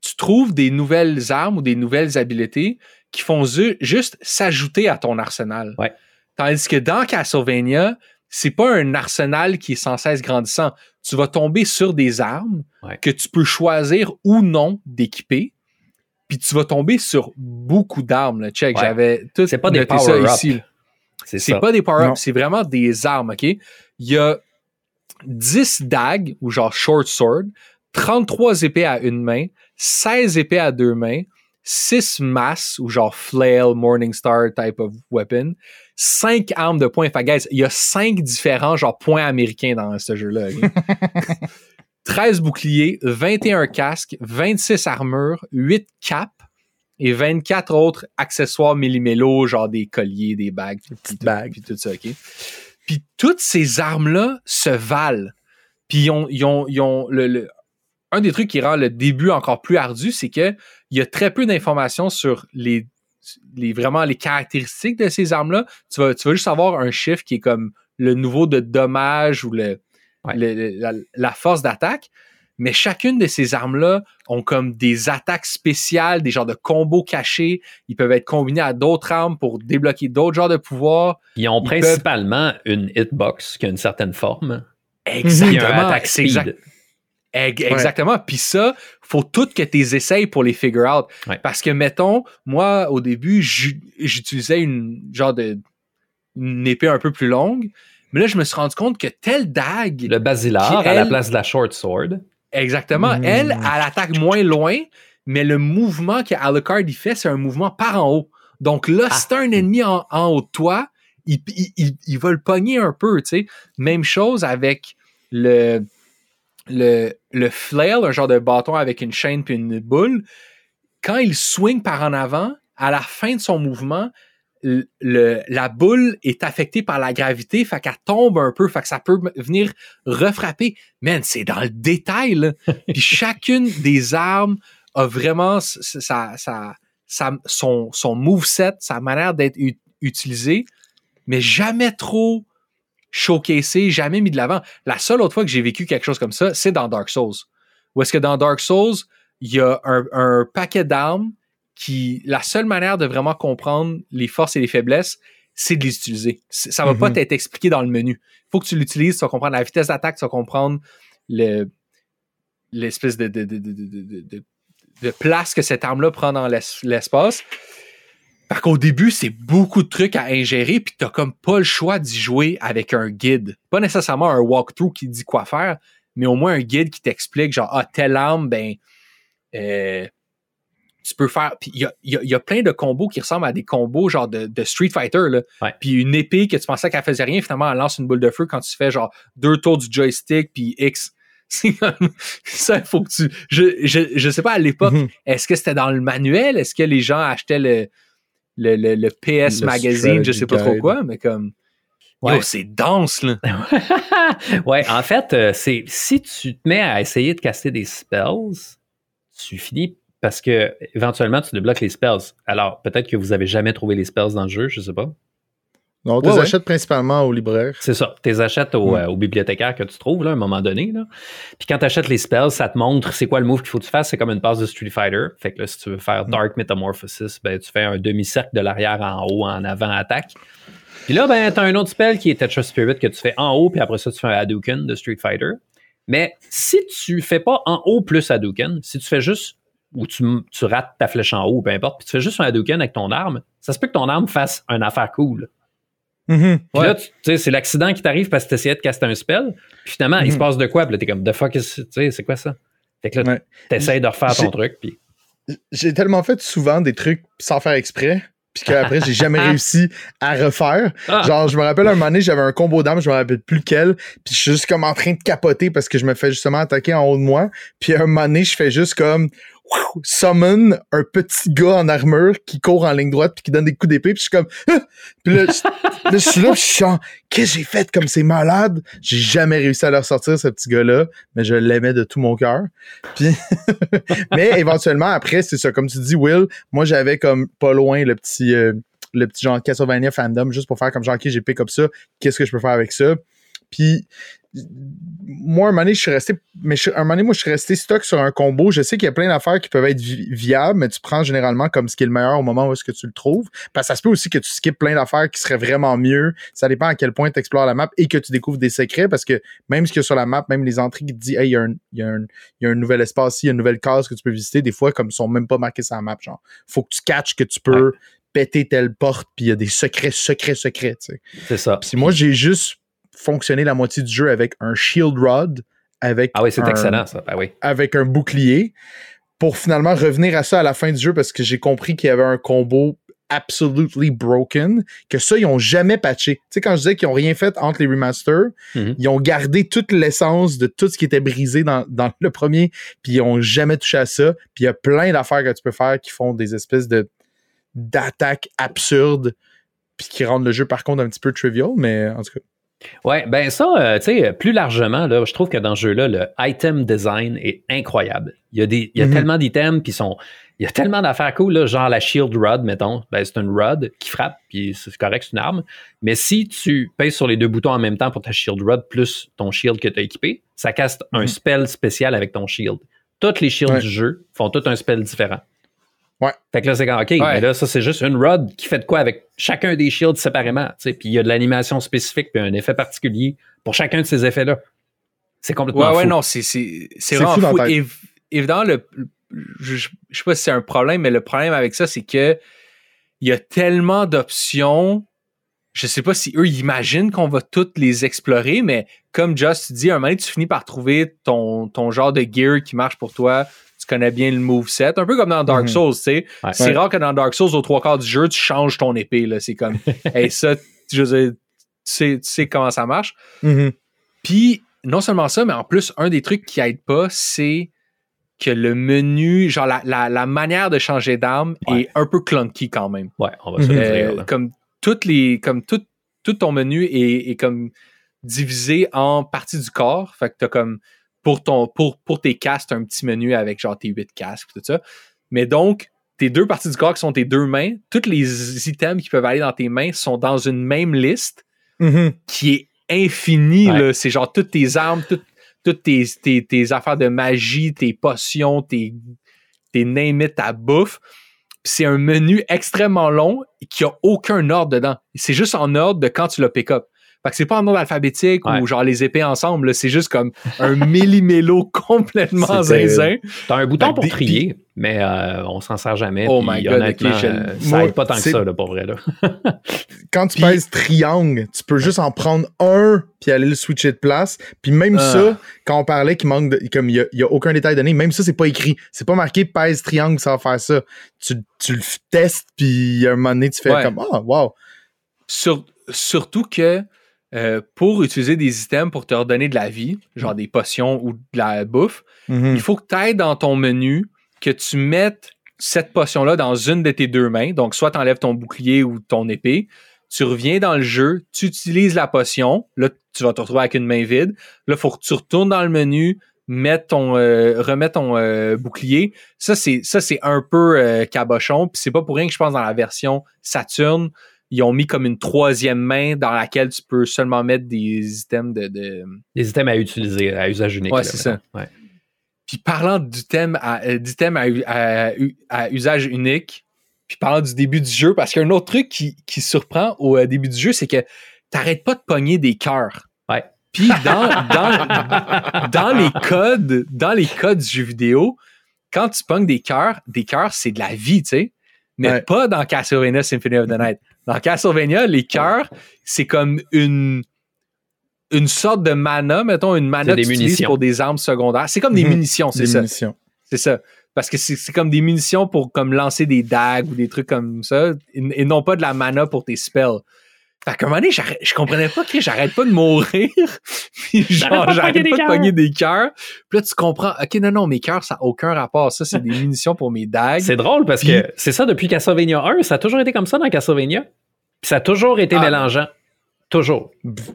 Speaker 3: tu trouves des nouvelles armes ou des nouvelles habiletés qui font juste s'ajouter à ton arsenal.
Speaker 2: Ouais.
Speaker 3: Tandis que dans Castlevania, c'est pas un arsenal qui est sans cesse grandissant. Tu vas tomber sur des armes
Speaker 2: Ouais.
Speaker 3: que tu peux choisir ou non d'équiper. Puis tu vas tomber sur beaucoup d'armes. là. Check,
Speaker 2: Ouais.
Speaker 3: j'avais tout
Speaker 2: C'est pas des
Speaker 3: noté ça
Speaker 2: power-ups.
Speaker 3: ici.
Speaker 2: C'est
Speaker 3: C'est
Speaker 2: ça.
Speaker 3: pas des power-ups, c'est vraiment des armes, OK? Il y a 10 dagues, ou genre short sword, 33 épées à une main, 16 épées à deux mains, 6 masses, ou genre flail, morningstar type of weapon, 5 armes de poing. Fait guys, il y a 5 différents genre points américains dans ce jeu-là. OK? [laughs] 13 boucliers, 21 casques, 26 armures, 8 capes et 24 autres accessoires millimélos, genre des colliers, des bagues, puis
Speaker 1: petites bagues.
Speaker 3: puis tout ça, OK? Puis toutes ces armes-là se valent. Puis ils ont, ils ont, ils ont le, le- un des trucs qui rend le début encore plus ardu, c'est que il y a très peu d'informations sur les, les vraiment les caractéristiques de ces armes-là. Tu vas, tu vas juste avoir un chiffre qui est comme le niveau de dommage ou le,
Speaker 2: Ouais.
Speaker 3: le- le- la, la force d'attaque. Mais chacune de ces armes-là ont comme des attaques spéciales, des genres de combos cachés. Ils peuvent être combinés à d'autres armes pour débloquer d'autres genres de pouvoirs.
Speaker 2: Ils ont
Speaker 3: Ils
Speaker 2: principalement une hitbox qui a une certaine forme.
Speaker 3: Exactement.
Speaker 2: speed.
Speaker 3: Exactement. Puis ça, faut tout que tu essayes pour les figure out.
Speaker 2: Ouais.
Speaker 3: Parce que, mettons, moi, au début, j'u- j'utilisais une genre de une épée un peu plus longue. Mais là, je me suis rendu compte que telle dague,
Speaker 2: Le basilar à la place de la short sword.
Speaker 3: exactement,
Speaker 1: Mm.
Speaker 3: elle, elle attaque moins loin, mais le mouvement que Alucard il fait, c'est un mouvement par en haut. Donc là,
Speaker 2: Ah.
Speaker 3: si t'as un ennemi en, en haut de toi, il, il, il- il va le pogner un peu, tu sais. Même chose avec le, le, le flail, un genre de bâton avec une chaîne puis une boule. Quand il swing par en avant, à la fin de son mouvement, le, la boule est affectée par la gravité, fait qu'elle tombe un peu, fait que ça peut venir refrapper. Man, c'est dans le détail, là. [laughs] Puis chacune des armes a vraiment sa, sa, sa- son, son moveset, sa manière d'être utilisée, mais jamais trop showcasé, jamais mis de l'avant. La seule autre fois que j'ai vécu quelque chose comme ça, c'est dans Dark Souls. Où est-ce que dans Dark Souls, il y a un, un paquet d'armes qui, la seule manière de vraiment comprendre les forces et les faiblesses, c'est de les utiliser. Ça va pas
Speaker 1: Mhm.
Speaker 3: t'être expliqué dans le menu. faut que tu l'utilises, tu vas comprendre la vitesse d'attaque, tu vas comprendre le l'espèce de, de, place que cette arme-là prend dans l'es- l'espace. Parce qu'au début, c'est beaucoup de trucs à ingérer, puis t'as comme pas le choix d'y jouer avec un guide. Pas nécessairement un walkthrough qui dit quoi faire, mais au moins un guide qui t'explique, genre, ah, telle arme, ben, euh, tu peux faire. Puis il y a, y a- il y a plein de combos qui ressemblent à des combos genre de, de Street Fighter, là.
Speaker 2: Ouais.
Speaker 3: Puis une épée que tu pensais qu'elle faisait rien, finalement, elle lance une boule de feu quand tu fais genre deux tours du joystick, puis X. [laughs] C'est comme ça, il faut que tu. Je, je, je sais pas à l'époque,
Speaker 1: Mhm.
Speaker 3: est-ce que c'était dans le manuel? Est-ce que les gens achetaient le, le, le, le PS
Speaker 1: Le
Speaker 3: Magazine, je sais pas trop quoi, mais comme.
Speaker 2: Ouais.
Speaker 3: C'est dense, là. [laughs]
Speaker 2: ouais, en fait, euh, c'est si tu te mets à essayer de caster des spells, tu finis parce que éventuellement tu débloques les spells. Alors peut-être que vous avez jamais trouvé les spells dans le jeu, je sais pas.
Speaker 1: Non,
Speaker 3: Ouais,
Speaker 1: les
Speaker 3: ouais.
Speaker 1: achète principalement au libraire.
Speaker 2: C'est ça. Tu les achètes au,
Speaker 1: Ouais.
Speaker 2: euh, au bibliothécaire que tu trouves là, à un moment donné. Là. Puis quand tu achètes les spells, ça te montre c'est quoi le move qu'il faut que tu fasses. C'est comme une passe de Street Fighter. Fait que là, si tu veux faire Dark Metamorphosis, ben, tu fais un demi-cercle de l'arrière en haut, en avant, attaque. Puis là, ben, tu as un autre spell qui est Tetris Spirit que tu fais en haut, puis après ça, tu fais un Hadouken de Street Fighter. Mais si tu fais pas en haut plus Hadouken, si tu fais juste ou tu, tu rates ta flèche en haut, peu importe, puis tu fais juste un Hadouken avec ton arme, ça se peut que ton arme fasse une affaire cool.
Speaker 1: Mhm.
Speaker 2: Puis
Speaker 3: Ouais.
Speaker 2: là, tu tu sais, c'est l'accident qui t'arrive parce que t'essayais de caster un spell. Puis finalement, il se
Speaker 1: Mhm.
Speaker 2: passe de quoi? Puis là, t'es comme, the fuck is, tu sais, c'est quoi ça? Fait que là,
Speaker 1: Ouais.
Speaker 2: t'essayes de refaire ton truc. Puis
Speaker 1: J'ai tellement fait souvent des trucs sans faire exprès, puis qu'après, j'ai jamais [laughs] réussi à refaire.
Speaker 2: Ah!
Speaker 1: Genre, je me rappelle un moment donné, j'avais un combo d'armes, je me rappelle plus lequel, puis je suis juste comme en train de capoter parce que je me fais justement attaquer en haut de moi. Puis un moment donné, je fais juste comme summon un petit gars en armure qui court en ligne droite puis qui donne des coups d'épée puis je suis comme ah! puis là, je, [laughs] là, je suis là puis je suis en, qu'est-ce que j'ai fait comme c'est malade? J'ai jamais réussi à leur sortir ce petit gars là mais je l'aimais de tout mon cœur. Puis [laughs] mais éventuellement après c'est ça comme tu dis Will moi j'avais comme pas loin le petit euh, le petit genre Castlevania fandom juste pour faire comme genre ok j'ai pick up ça qu'est-ce que je peux faire avec ça? Puis moi, un moment donné, je suis resté, mais un moment donné, moi, je suis resté stock sur un combo. Je sais qu'il y a plein d'affaires qui peuvent être viables, mais tu prends généralement comme ce qui est le meilleur au moment où est-ce que tu le trouves. Parce que ça se peut aussi que tu skippes plein d'affaires qui seraient vraiment mieux. Ça dépend à quel point tu explores la map et que tu découvres des secrets parce que même ce qu'il y a sur la map, même les entrées qui te disent, hey, il y, a un, il, y a un, il y a un nouvel espace ici, il y a une nouvelle case que tu peux visiter, des fois, comme ils sont même pas marqués sur la map, genre, faut que tu catches que tu peux péter telle porte, puis il y a des secrets, secrets, secrets, tu sais.
Speaker 2: C'est ça.
Speaker 1: Si moi, j'ai juste fonctionner la moitié du jeu avec un shield rod, avec
Speaker 2: ah oui, c'est
Speaker 1: un,
Speaker 2: excellent ça. Ben oui.
Speaker 1: avec un bouclier, pour finalement revenir à ça à la fin du jeu parce que j'ai compris qu'il y avait un combo absolutely broken, que ça, ils ont jamais patché. Tu sais, quand je disais qu'ils ont rien fait entre les remasters,
Speaker 2: Mhm.
Speaker 1: ils ont gardé toute l'essence de tout ce qui était brisé dans, dans le premier, puis ils ont jamais touché à ça. Puis il y a plein d'affaires que tu peux faire qui font des espèces de d'attaques absurdes, puis qui rendent le jeu par contre un petit peu trivial, mais en tout cas.
Speaker 2: Ouais, ben ça, euh, tu sais, plus largement, là, je trouve que dans ce jeu-là, le item design est incroyable. Il y a, des, il y a
Speaker 1: Mhm.
Speaker 2: tellement d'items qui sont. Il y a tellement d'affaires cool, là, genre la shield rod, mettons. Ben, c'est une rod qui frappe, puis c'est correct, c'est une arme. Mais si tu pèses sur les deux boutons en même temps pour ta shield rod plus ton shield que tu as équipé, ça casse un
Speaker 1: Mhm.
Speaker 2: spell spécial avec ton shield. Toutes les shields
Speaker 1: Ouais.
Speaker 2: du jeu font tout un spell différent.
Speaker 1: Ouais.
Speaker 2: Fait que là, c'est comme, OK, mais là, ça, c'est juste une rod qui fait de quoi avec chacun des shields séparément. tu sais. Puis il y a de l'animation spécifique, puis un effet particulier pour chacun de ces effets-là. C'est complètement
Speaker 3: Ouais, ouais,
Speaker 2: fou.
Speaker 3: non, c'est c'est- c'est
Speaker 1: C'est fou
Speaker 3: vraiment fou. Év- évidemment, le, je, je sais pas si c'est un problème, mais le problème avec ça, c'est que il y a tellement d'options. Je sais pas si eux imaginent qu'on va toutes les explorer, mais comme Just dit, un moment donné, tu finis par trouver ton, ton genre de gear qui marche pour toi. Tu connais bien le moveset. Un peu comme dans Dark
Speaker 1: Mhm.
Speaker 3: Souls, tu sais.
Speaker 2: Ouais.
Speaker 3: C'est
Speaker 1: Ouais.
Speaker 3: rare que dans Dark Souls, aux trois quarts du jeu, tu changes ton épée. là. C'est comme, [laughs] hey, ça, je veux dire, tu sais, tu sais comment ça marche.
Speaker 1: Mhm.
Speaker 3: Puis, non seulement ça, mais en plus, un des trucs qui aide pas, c'est que le menu, genre la, la, la manière de changer d'arme
Speaker 2: Ouais.
Speaker 3: est un peu clunky quand même.
Speaker 2: Ouais, on va se le
Speaker 3: Euh,
Speaker 2: dire.
Speaker 3: comme toutes les, comme tout, tout ton menu est, est comme divisé en parties du corps. Fait que t'as comme pour ton, pour, pour tes casques, t'as un petit menu avec genre tes huit casques tout ça. Mais donc, tes deux parties du corps qui sont tes deux mains, tous les items qui peuvent aller dans tes mains sont dans une même liste
Speaker 1: Mhm.
Speaker 3: qui est infini.
Speaker 2: Ouais.
Speaker 3: là. C'est genre toutes tes armes, toutes, toutes tes, tes, tes affaires de magie, tes potions, tes, tes name it, ta bouffe. Puis c'est un menu extrêmement long qui a aucun ordre dedans. C'est juste en ordre de quand tu l'as pick up. Fait que c'est pas en ordre alphabétique
Speaker 2: Ouais.
Speaker 3: ou genre les épées ensemble. C'est juste comme un [laughs] millimélo complètement zinzin.
Speaker 2: T'as un bouton
Speaker 3: Fait
Speaker 2: pour trier, mais euh, on s'en sert jamais.
Speaker 3: Oh my God,
Speaker 2: honnêtement,
Speaker 3: ok, je-
Speaker 2: euh, ça aide pas tant que ça, là, pour vrai. Là. [laughs]
Speaker 1: Quand tu pèses triangle, tu peux juste en prendre un puis aller le switcher de place. Puis même
Speaker 3: Ah.
Speaker 1: ça, quand on parlait qu'il manque de, comme il y a, aucun détail donné, même ça c'est pas écrit. C'est pas marqué pèse triangle ça va faire ça. Tu, tu le testes puis à un moment donné tu fais
Speaker 3: Ouais.
Speaker 1: comme ah wow.
Speaker 3: Sur- surtout que euh, pour utiliser des items pour te redonner de la vie, genre des potions ou de la bouffe,
Speaker 1: Mhm.
Speaker 3: il faut que tu ailles dans ton menu, que tu mettes cette potion-là dans une de tes deux mains. Donc, soit tu enlèves ton bouclier ou ton épée, tu reviens dans le jeu, tu utilises la potion, là, tu vas te retrouver avec une main vide. Là, il faut que tu retournes dans le menu, mettre ton, euh, remettre ton euh, bouclier. Ça, c'est, ça, c'est un peu euh, cabochon. Puis c'est pas pour rien que je pense dans la version Saturn, ils ont mis comme une troisième main dans laquelle tu peux seulement mettre des items de- de,
Speaker 2: Les items à utiliser, à usage unique.
Speaker 3: Ouais, c'est.
Speaker 2: Ouais.
Speaker 3: puis parlant d'items à, euh, d'items à, à à usage unique, puis parlant du début du jeu, parce qu'il y a un autre truc qui, qui surprend au euh, début du jeu, c'est que t'arrêtes pas de pogner des cœurs.
Speaker 2: Ouais.
Speaker 3: Puis dans, dans, [laughs] dans les codes, dans les codes du jeu vidéo, quand tu pognes des cœurs, des cœurs, c'est de la vie, tu sais. Mais
Speaker 1: Ouais.
Speaker 3: pas dans Castlevania Symphony of the Night. Dans Castlevania, les cœurs, c'est comme une une sorte de mana, mettons, une mana
Speaker 2: munitions.
Speaker 3: pour des armes secondaires. C'est comme des
Speaker 1: Mhm.
Speaker 3: munitions, c'est ça.
Speaker 1: munitions.
Speaker 3: C'est ça. Parce que c'est c'est comme des munitions pour comme lancer des dagues ou des trucs comme ça, et, et non pas de la mana pour tes spells. Fait qu'à un moment donné, je comprenais pas que j'arrête pas de mourir. [laughs] Puis genre, j'arrête
Speaker 2: pogner des
Speaker 3: pas de
Speaker 2: cœurs.
Speaker 3: pogner des cœurs. Puis là, tu comprends, OK, non, non, mes cœurs, ça n'a aucun rapport. Ça, c'est [laughs] des munitions pour mes dagues.
Speaker 2: C'est drôle parce
Speaker 3: Puis-
Speaker 2: que c'est ça depuis Castlevania 1, ça a toujours été comme ça dans Castlevania. Puis ça a toujours été
Speaker 3: Ah.
Speaker 2: mélangeant. Toujours.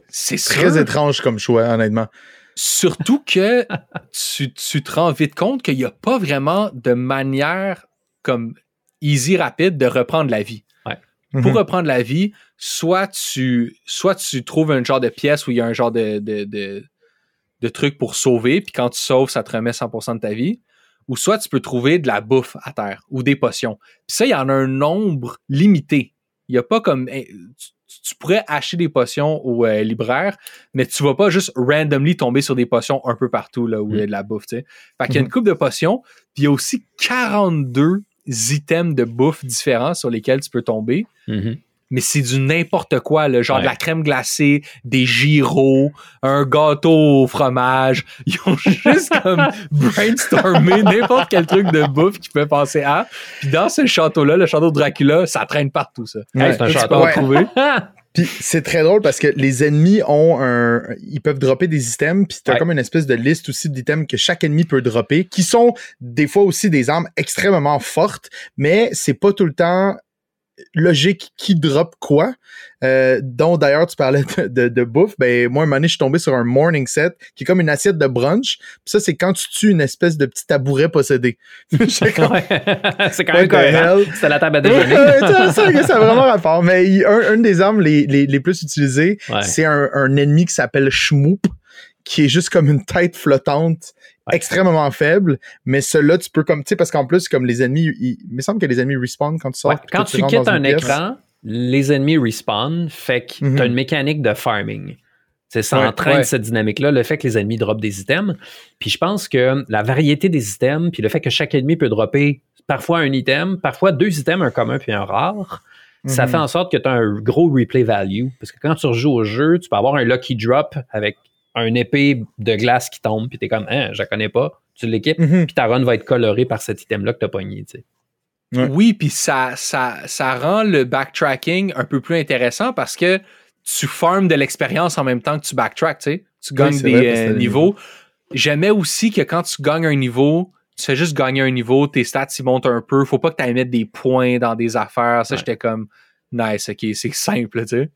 Speaker 3: C'est
Speaker 1: Très
Speaker 3: sûr.
Speaker 1: étrange comme choix, honnêtement.
Speaker 3: Surtout que tu, tu te rends vite compte qu'il n'y a pas vraiment de manière comme easy, rapide de reprendre la vie. Pour
Speaker 1: Mhm.
Speaker 3: reprendre la vie, soit tu, soit tu trouves un genre de pièce où il y a un genre de, de, de, de truc pour sauver, puis quand tu sauves, ça te remet 100% de ta vie. Ou soit tu peux trouver de la bouffe à terre ou des potions. Puis ça, il y en a un nombre limité. Il n'y a pas comme. eh, Tu, tu pourrais acheter des potions au euh, libraire, mais tu vas pas juste randomly tomber sur des potions un peu partout là, où il y a de la bouffe. Tu sais. Fait qu'il y a une coupe de potions, puis il y a aussi 42 items de bouffe différents sur lesquels tu peux tomber
Speaker 2: Mhm.
Speaker 3: mais c'est du n'importe quoi, là, genre
Speaker 2: Ouais.
Speaker 3: de la crème glacée, des gyros, un gâteau au fromage. [laughs] Ils ont juste comme [laughs] brainstormé n'importe quel truc de bouffe qu'ils pouvaient penser à. Puis dans ce château-là, le château de Dracula, ça traîne partout, ça.
Speaker 2: Hey, c'est un château.
Speaker 1: Ouais. [laughs] Puis c'est très drôle parce que les ennemis ont un. Ils peuvent dropper des items, puis t'as
Speaker 2: Ouais.
Speaker 1: comme une espèce de liste aussi d'items que chaque ennemi peut dropper, qui sont des fois aussi des armes extrêmement fortes, mais c'est pas tout le temps logique qui drop quoi? Euh, dont d'ailleurs tu parlais de, de, de bouffe, ben moi un moment donné, je suis tombé sur un morning set qui est comme une assiette de brunch. Puis ça c'est quand tu tues une espèce de petit tabouret possédé. [laughs] [laughs]
Speaker 2: C'est quand même
Speaker 1: hell?
Speaker 2: C'était la table à déjeuner.
Speaker 1: ça, ça, ça a vraiment rapport. Mais il- un, une des armes les, les, les plus utilisées,
Speaker 2: Ouais.
Speaker 1: c'est un, un ennemi qui s'appelle Shmoop, qui est juste comme une tête flottante,
Speaker 2: Ouais.
Speaker 1: extrêmement faible. Mais celui-là, tu peux comme, tu sais, parce qu'en plus, comme les ennemis, il, il me semble que les ennemis respawn quand tu sors.
Speaker 2: Ouais, Quand tu quittes un
Speaker 1: pièce.
Speaker 2: écran, les ennemis respawn, fait que
Speaker 1: Mhm.
Speaker 2: t'as une mécanique de farming. C'est ça
Speaker 3: Ouais,
Speaker 2: entraîne cette dynamique-là, le fait que les ennemis droppent des items. Puis je pense que la variété des items, puis le fait que chaque ennemi peut dropper parfois un item, parfois deux items, un commun puis un rare, ça
Speaker 1: Mhm.
Speaker 2: fait en sorte que tu as un gros replay value. Parce que quand tu rejoues au jeu, tu peux avoir un lucky drop avec un épée de glace qui tombe, puis t'es comme, hein, je la connais pas, tu l'équipes,
Speaker 1: Mhm.
Speaker 2: puis ta run va être colorée par cet item-là que t'as pogné, tu sais.
Speaker 1: Ouais.
Speaker 3: Oui, puis ça, ça, ça rend le backtracking un peu plus intéressant parce que tu formes de l'expérience en même temps que tu backtrack, tu sais. Tu gagnes des
Speaker 1: vrai,
Speaker 3: euh, niveaux. J'aimais aussi que quand tu gagnes un niveau, tu fais juste gagner un niveau, tes stats ils montent un peu. Faut pas que tu ailles mettre des points dans des affaires. Ça,
Speaker 2: Ouais.
Speaker 3: j'étais comme nice, ok, c'est simple, tu sais.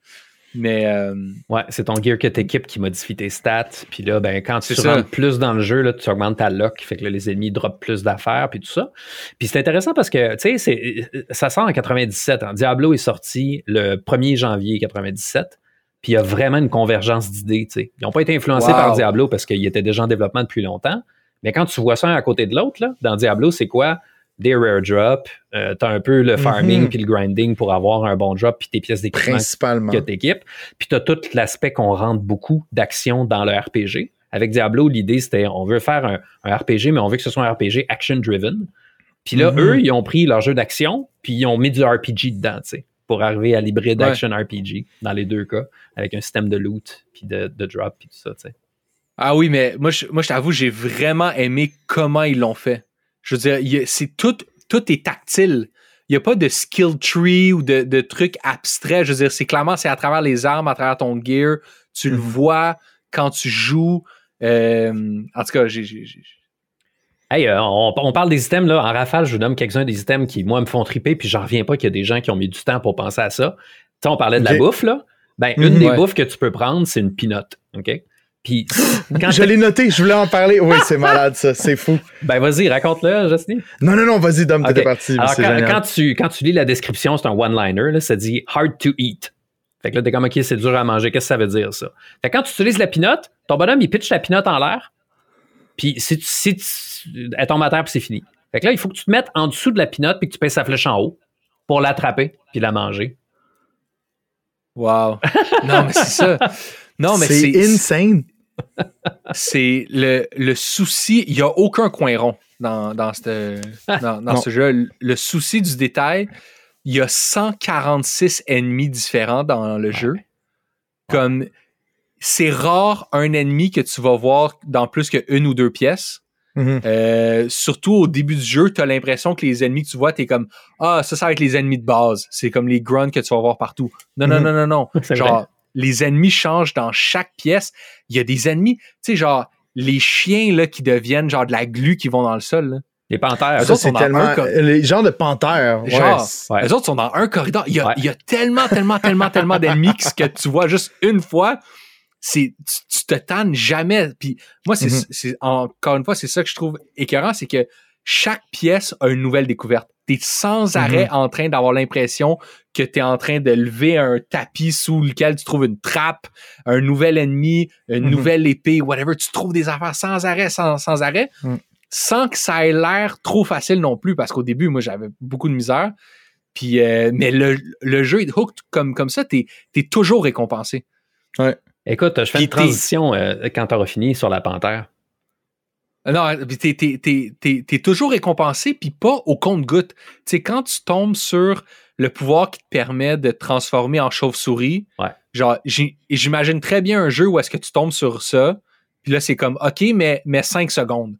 Speaker 3: Mais euh,
Speaker 2: Ouais, c'est ton gear que t'équipes qui modifie tes stats. Puis là, ben, quand tu
Speaker 3: ça.
Speaker 2: rentres plus dans le jeu, là, tu augmentes ta luck, fait que là, les ennemis droppent plus d'affaires, puis tout ça. Puis c'est intéressant parce que, tu sais, c'est- ça sort en 97. hein. Diablo est sorti le 1er janvier 97. Puis il y a vraiment une convergence d'idées, tu sais. Ils n'ont pas été influencés
Speaker 3: Wow.
Speaker 2: par Diablo parce qu'il était déjà en développement depuis longtemps. Mais quand tu vois ça un à côté de l'autre, là, dans Diablo, c'est quoi? Des rare drops, euh, t'as un peu le farming
Speaker 1: Mhm.
Speaker 2: puis le grinding pour avoir un bon drop puis tes pièces d'équipement
Speaker 1: Principalement.
Speaker 2: que t'équipes. Puis t'as tout l'aspect qu'on rentre beaucoup d'action dans le RPG. Avec Diablo, l'idée c'était on veut faire un, un RPG, mais on veut que ce soit un RPG action-driven. Puis là,
Speaker 1: Mhm.
Speaker 2: eux, ils ont pris leur jeu d'action, puis ils ont mis du RPG dedans, tu sais, pour arriver à l'hybride
Speaker 3: Ouais.
Speaker 2: action RPG dans les deux cas, avec un système de loot, puis de, de drop, puis tout ça, tu sais.
Speaker 3: Ah oui, mais moi, je, moi, je t'avoue, j'ai vraiment aimé comment ils l'ont fait. Je veux dire, c'est tout, tout est tactile. Il n'y a pas de skill tree ou de, de trucs abstraits. Je veux dire, c'est clairement, c'est à travers les armes, à travers ton gear. Tu le
Speaker 1: Mhm.
Speaker 3: vois quand tu joues. Euh, en tout cas, j'ai,
Speaker 2: Hey, euh, on, on parle des items, là. En rafale, je vous donne quelques-uns des items qui, moi, me font triper, puis j'en reviens pas qu'il y a des gens qui ont mis du temps pour penser à ça. Tu sais, on parlait de la bouffe, là. Ben,
Speaker 1: Mhm.
Speaker 2: une des
Speaker 3: Ouais.
Speaker 2: bouffes que tu peux prendre, c'est une pinotte, OK? Puis, [gasps] quand
Speaker 1: Je l'ai noté, je voulais en parler. Oui, c'est [laughs] malade ça, c'est fou.
Speaker 2: Ben vas-y, raconte-le, Justine.
Speaker 1: Non, non, non, vas-y, Dom, t'étais
Speaker 2: Ok.
Speaker 1: parti.
Speaker 2: Alors
Speaker 1: c'est
Speaker 2: quand,
Speaker 1: génial.
Speaker 2: quand tu, quand tu lis la description, c'est un one-liner, là, ça dit hard to eat. Fait que là, t'es comme ok, c'est dur à manger. Qu'est-ce que ça veut dire ça? Fait que quand tu utilises la pinotte, ton bonhomme, il pitch la pinotte en l'air. Puis si tu, si tu- elle tombe à terre, puis c'est fini. Fait que là, il faut que tu te mettes en dessous de la pinotte puis que tu pèses sa flèche en haut pour l'attraper puis la manger.
Speaker 3: Wow. Non, mais c'est ça. Non, mais
Speaker 1: c'est
Speaker 3: c'est,
Speaker 1: insane.
Speaker 3: C'est le, le souci. Il n'y a aucun coin rond dans, dans, cette- dans, dans
Speaker 1: Non.
Speaker 3: ce jeu. Le souci du détail, il y a 146 ennemis différents dans le jeu. Comme c'est rare un ennemi que tu vas voir dans plus qu'une ou deux pièces.
Speaker 1: Mhm.
Speaker 3: Euh, surtout au début du jeu, tu as l'impression que les ennemis que tu vois, tu es comme Ah, ça, ça va être les ennemis de base. C'est comme les grunts que tu vas voir partout. Non, non,
Speaker 1: Mhm.
Speaker 3: non, non, non. [laughs]
Speaker 2: C'est
Speaker 3: Genre,
Speaker 2: vrai.
Speaker 3: Les ennemis changent dans chaque pièce. Il y a des ennemis, tu sais, genre, les chiens là, qui deviennent genre de la glu qui vont dans le sol. là.
Speaker 2: Les panthères.
Speaker 3: Eux
Speaker 1: Ça,
Speaker 3: autres sont
Speaker 1: c'est
Speaker 3: dans
Speaker 1: tellement. Les genres de panthères. ouais,
Speaker 3: Genre,
Speaker 1: c'est-
Speaker 2: Ouais.
Speaker 3: Les autres sont dans un corridor. Il y a,
Speaker 2: Ouais.
Speaker 3: il y a tellement, tellement, tellement, tellement d'ennemis que ce que tu vois juste une fois, c'est tu, tu te tannes jamais. Puis moi, c'est,
Speaker 1: Mhm.
Speaker 3: c'est- encore une fois, c'est ça que je trouve écœurant, c'est que chaque pièce a une nouvelle découverte. T'es sans arrêt en train d'avoir l'impression que t'es en train de lever un tapis sous lequel tu trouves une trappe, un nouvel ennemi, une
Speaker 1: Mhm.
Speaker 3: nouvelle épée, whatever. Tu trouves des affaires sans arrêt, sans, sans arrêt,
Speaker 1: Mhm.
Speaker 3: sans que ça ait l'air trop facile non plus, parce qu'au début, moi, j'avais beaucoup de misère. Puis, euh, mais le, le jeu est hooked comme, comme ça, t'es es toujours récompensé.
Speaker 2: Écoute, je fais
Speaker 3: Puis
Speaker 2: une transition euh, quand t'auras fini sur la panthère.
Speaker 3: Euh, Non, puis t'es, t'es, t'es, t'es, toujours récompensé, puis pas au compte-goutte. Tu sais, quand tu tombes sur le pouvoir qui te permet de te transformer en chauve-souris,
Speaker 2: Ouais.
Speaker 3: genre, j'imagine très bien un jeu où est-ce que tu tombes sur ça, puis là, c'est comme, OK, mais, mais 5 secondes.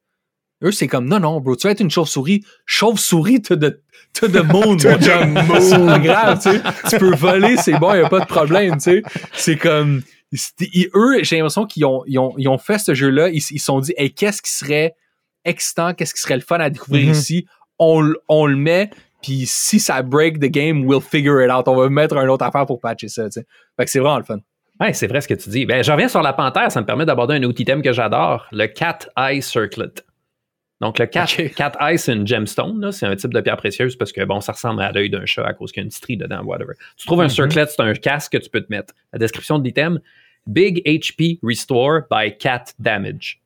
Speaker 3: Eux, c'est comme, non, non, bro, tu vas être une chauve-souris. Chauve-souris, t'as de, t'as de monde, [laughs] mon
Speaker 1: de
Speaker 3: chum.
Speaker 1: monde.
Speaker 3: C'est pas grave, tu sais. Tu peux voler, c'est bon, y a pas de problème, tu sais. C'est comme, ils- eux, j'ai l'impression qu'ils ont, ils ont, ils ont fait ce jeu-là, ils se sont dit, hey, qu'est-ce qui serait excitant, qu'est-ce qui serait le fun à découvrir
Speaker 1: Mhm.
Speaker 3: ici? On, on le met, puis si ça break the game, we'll figure it out. On va mettre un autre affaire pour patcher ça. Fait que c'est vraiment le fun.
Speaker 2: Ouais, c'est vrai ce que tu dis. Ben, je reviens sur la panthère, ça me permet d'aborder un autre item que j'adore, le Cat Eye Circlet. Donc, le cat,
Speaker 3: Ok.
Speaker 2: cat eye, c'est une gemstone. C'est un type de pierre précieuse parce que, bon, ça ressemble à l'œil d'un chat à cause qu'il y a une strie dedans, whatever. Tu trouves un
Speaker 1: Mhm.
Speaker 2: circlet, c'est un casque que tu peux te mettre. La description de l'item, Big HP Restore by Cat Damage.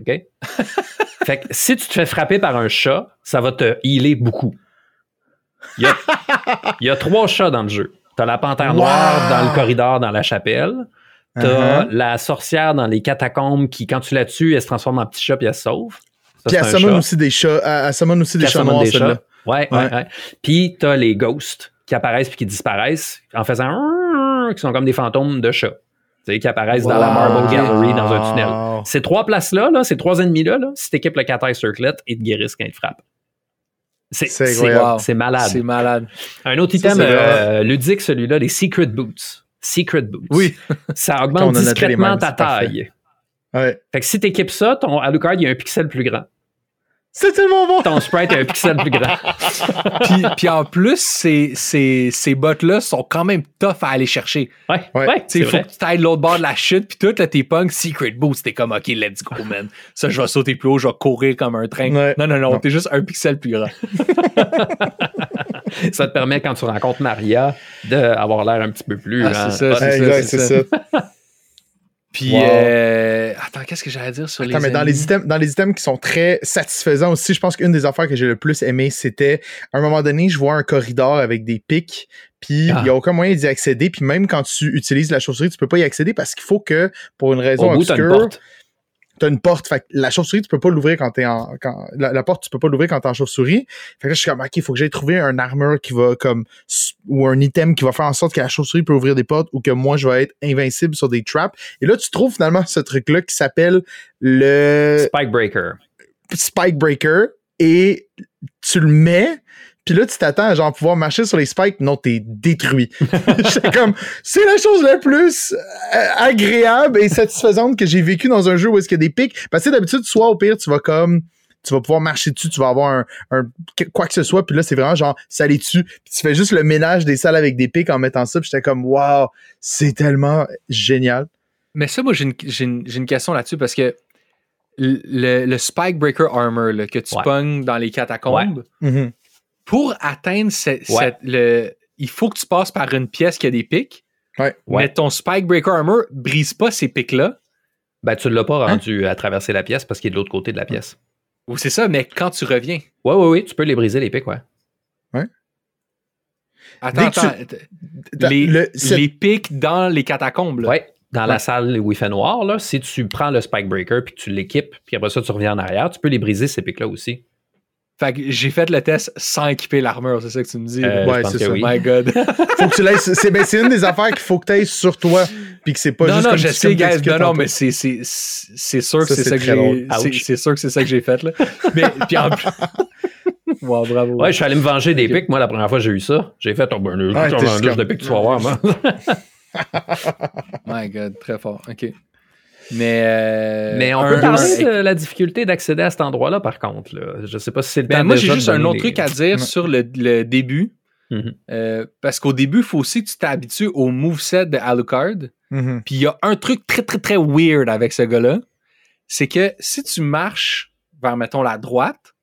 Speaker 2: OK? [laughs] fait que si tu te fais frapper par un chat, ça va te healer beaucoup. Il y a, il y a trois chats dans le jeu. T'as la panthère noire
Speaker 1: Wow!
Speaker 2: dans le corridor dans la chapelle. T'as
Speaker 1: Uh-huh.
Speaker 2: la sorcière dans les catacombes qui, quand tu la tues, elle se transforme en petit chat puis elle se sauve. Ça,
Speaker 1: Puis elle summon aussi des chats. Elle, summon aussi des chats noirs,
Speaker 2: des
Speaker 1: celle-là.
Speaker 2: chats. Ouais, ouais,
Speaker 1: Ouais.
Speaker 2: ouais. Puis t'as les ghosts qui apparaissent puis qui disparaissent en faisant qui sont comme des fantômes de chats. Tu sais, qui apparaissent dans la
Speaker 1: Wow.
Speaker 2: Marble Gallery dans un tunnel. Ces trois places-là, là, ces trois ennemis-là, là, si t'équipes le Cat Eye Circlet, ils te guérissent quand ils te frappent. C'est
Speaker 1: c'est
Speaker 2: malade.
Speaker 3: C'est malade.
Speaker 2: Un autre
Speaker 1: Ça,
Speaker 2: item euh, ludique, celui-là, les Secret Boots. Secret Boots.
Speaker 3: Oui.
Speaker 2: Ça [laughs] augmente discrètement
Speaker 1: mêmes,
Speaker 2: ta taille.
Speaker 1: Ouais.
Speaker 2: Fait que si t'équipes ça, ton Alucard, il y a un pixel plus grand.
Speaker 1: C'est tellement bon!
Speaker 2: Ton sprite a un pixel plus grand. [laughs]
Speaker 3: puis, puis en plus, ces, ces, ces bots-là sont quand même tough à aller chercher.
Speaker 2: Ouais,
Speaker 1: Ouais.
Speaker 3: il faut
Speaker 2: vrai.
Speaker 3: que tu ailles de l'autre bord de la chute, puis tout, là, t'es punk, Secret Boost, t'es comme, OK, let's go, man. Ça, je vais sauter plus haut, je vais courir comme un train.
Speaker 1: Ouais.
Speaker 3: Non, non, non,
Speaker 1: Non.
Speaker 3: t'es juste un pixel plus grand. [laughs]
Speaker 2: Ça te permet, quand tu rencontres Maria, d'avoir l'air un petit peu plus.
Speaker 3: Ah,
Speaker 2: hein,
Speaker 3: c'est ça, c'est ça. Puis,
Speaker 1: Wow.
Speaker 3: euh, attends, qu'est-ce que j'allais dire sur
Speaker 1: Attends,
Speaker 3: les
Speaker 1: mais dans les, items, dans les items qui sont très satisfaisants aussi, je pense qu'une des affaires que j'ai le plus aimé, c'était à un moment donné, je vois un corridor avec des pics, puis il
Speaker 2: Ah.
Speaker 1: n'y a aucun moyen d'y accéder, puis même quand tu utilises la chauve-souris, tu peux pas y accéder parce qu'il faut que, pour une raison
Speaker 2: Au bout, t'as une
Speaker 1: obscure,
Speaker 2: porte.
Speaker 1: T'as une porte. Fait que la chauve-souris, tu peux pas l'ouvrir quand t'es en. Quand, la, la porte, tu peux pas l'ouvrir quand t'es en chauve-souris. Fait que là, je suis comme, OK, il faut que j'aille trouver un armure qui va comme. ou un item qui va faire en sorte que la chauve-souris peut ouvrir des portes ou que moi, je vais être invincible sur des traps. Et là, tu trouves finalement ce truc-là qui s'appelle le
Speaker 2: Spike Breaker.
Speaker 1: Spike Breaker et tu le mets. Puis là, tu t'attends à genre pouvoir marcher sur les spikes. Non, t'es détruit. [laughs] J'étais comme, c'est la chose la plus euh, agréable et satisfaisante que j'ai vécu dans un jeu où est-ce qu'il y a des pics. Parce que d'habitude, soit au pire, tu vas comme, tu vas pouvoir marcher dessus, tu vas avoir un, quoi que ce soit. Puis là, c'est vraiment genre, ça les tue. Puis tu fais juste le ménage des salles avec des pics en mettant ça. Puis j'étais comme, wow, c'est tellement génial.
Speaker 3: Mais ça, moi, j'ai une, j'ai une- j'ai une question là-dessus parce que le, le Spike Breaker Armor là, que tu
Speaker 2: Ouais.
Speaker 3: pognes dans les catacombes,
Speaker 1: Mhm.
Speaker 3: Pour atteindre ce-
Speaker 2: Ouais.
Speaker 3: cette- le. Il faut que tu passes par une pièce qui a des pics.
Speaker 1: Ouais.
Speaker 2: Ouais.
Speaker 3: Mais ton Spike Breaker Armor brise pas ces pics-là.
Speaker 2: Ben, tu l'as
Speaker 1: Hein?
Speaker 2: pas rendu à traverser la pièce parce qu'il est de l'autre côté de la pièce.
Speaker 3: Ou c'est ça, mais quand tu reviens.
Speaker 2: Ouais, ouais, ouais, tu peux les briser, les pics, ouais.
Speaker 3: Attends,
Speaker 1: tu-
Speaker 3: attends.
Speaker 1: T'as-
Speaker 3: Les,
Speaker 1: le-
Speaker 3: les pics dans les catacombes. Là.
Speaker 2: Ouais. Dans la
Speaker 1: Ouais.
Speaker 2: salle où il fait noir, là, si tu prends le Spike Breaker puis que tu l'équipes, puis après ça, tu reviens en arrière, tu peux les briser, ces pics-là aussi.
Speaker 3: Fait que j'ai fait le test sans équiper l'armure, c'est ça que tu me dis?
Speaker 2: Euh,
Speaker 1: Ouais, c'est ça.
Speaker 2: oui.
Speaker 3: My God. [laughs]
Speaker 1: Faut que tu laisses. C'est ben, c'est une des affaires qu'il faut que tu aies sur toi. Puis que c'est pas
Speaker 3: non,
Speaker 1: juste
Speaker 3: non,
Speaker 1: comme
Speaker 3: je sais, guys. Non, non, mais c'est, c'est, c'est sûr que c'est ça que j'ai. c'est- sûr que c'est ça que j'ai fait, là. [laughs] Mais, puis en plus. [laughs] wow, bravo.
Speaker 2: Ouais, je suis allé me venger des pics. Moi, la première fois que j'ai eu ça, j'ai fait oh, ben,
Speaker 1: t'es juste
Speaker 2: de pics, tu vas voir, moi.
Speaker 3: My God, très fort. OK. Mais. euh,
Speaker 2: Mais on
Speaker 3: un-
Speaker 2: peut parler
Speaker 3: un-
Speaker 2: de la difficulté d'accéder à cet endroit-là, par contre. Là. Je sais pas si c'est le
Speaker 3: Ben,
Speaker 2: temps
Speaker 3: moi, j'ai juste un autre
Speaker 2: les-
Speaker 3: truc à dire
Speaker 1: Ouais.
Speaker 3: sur le, le début.
Speaker 2: Mhm.
Speaker 3: Euh, parce qu'au début, il faut aussi que tu t'habitues au moveset de Alucard.
Speaker 1: Mhm.
Speaker 3: Puis il y a un truc très, très, très weird avec ce gars-là. C'est que si tu marches vers, mettons, la droite,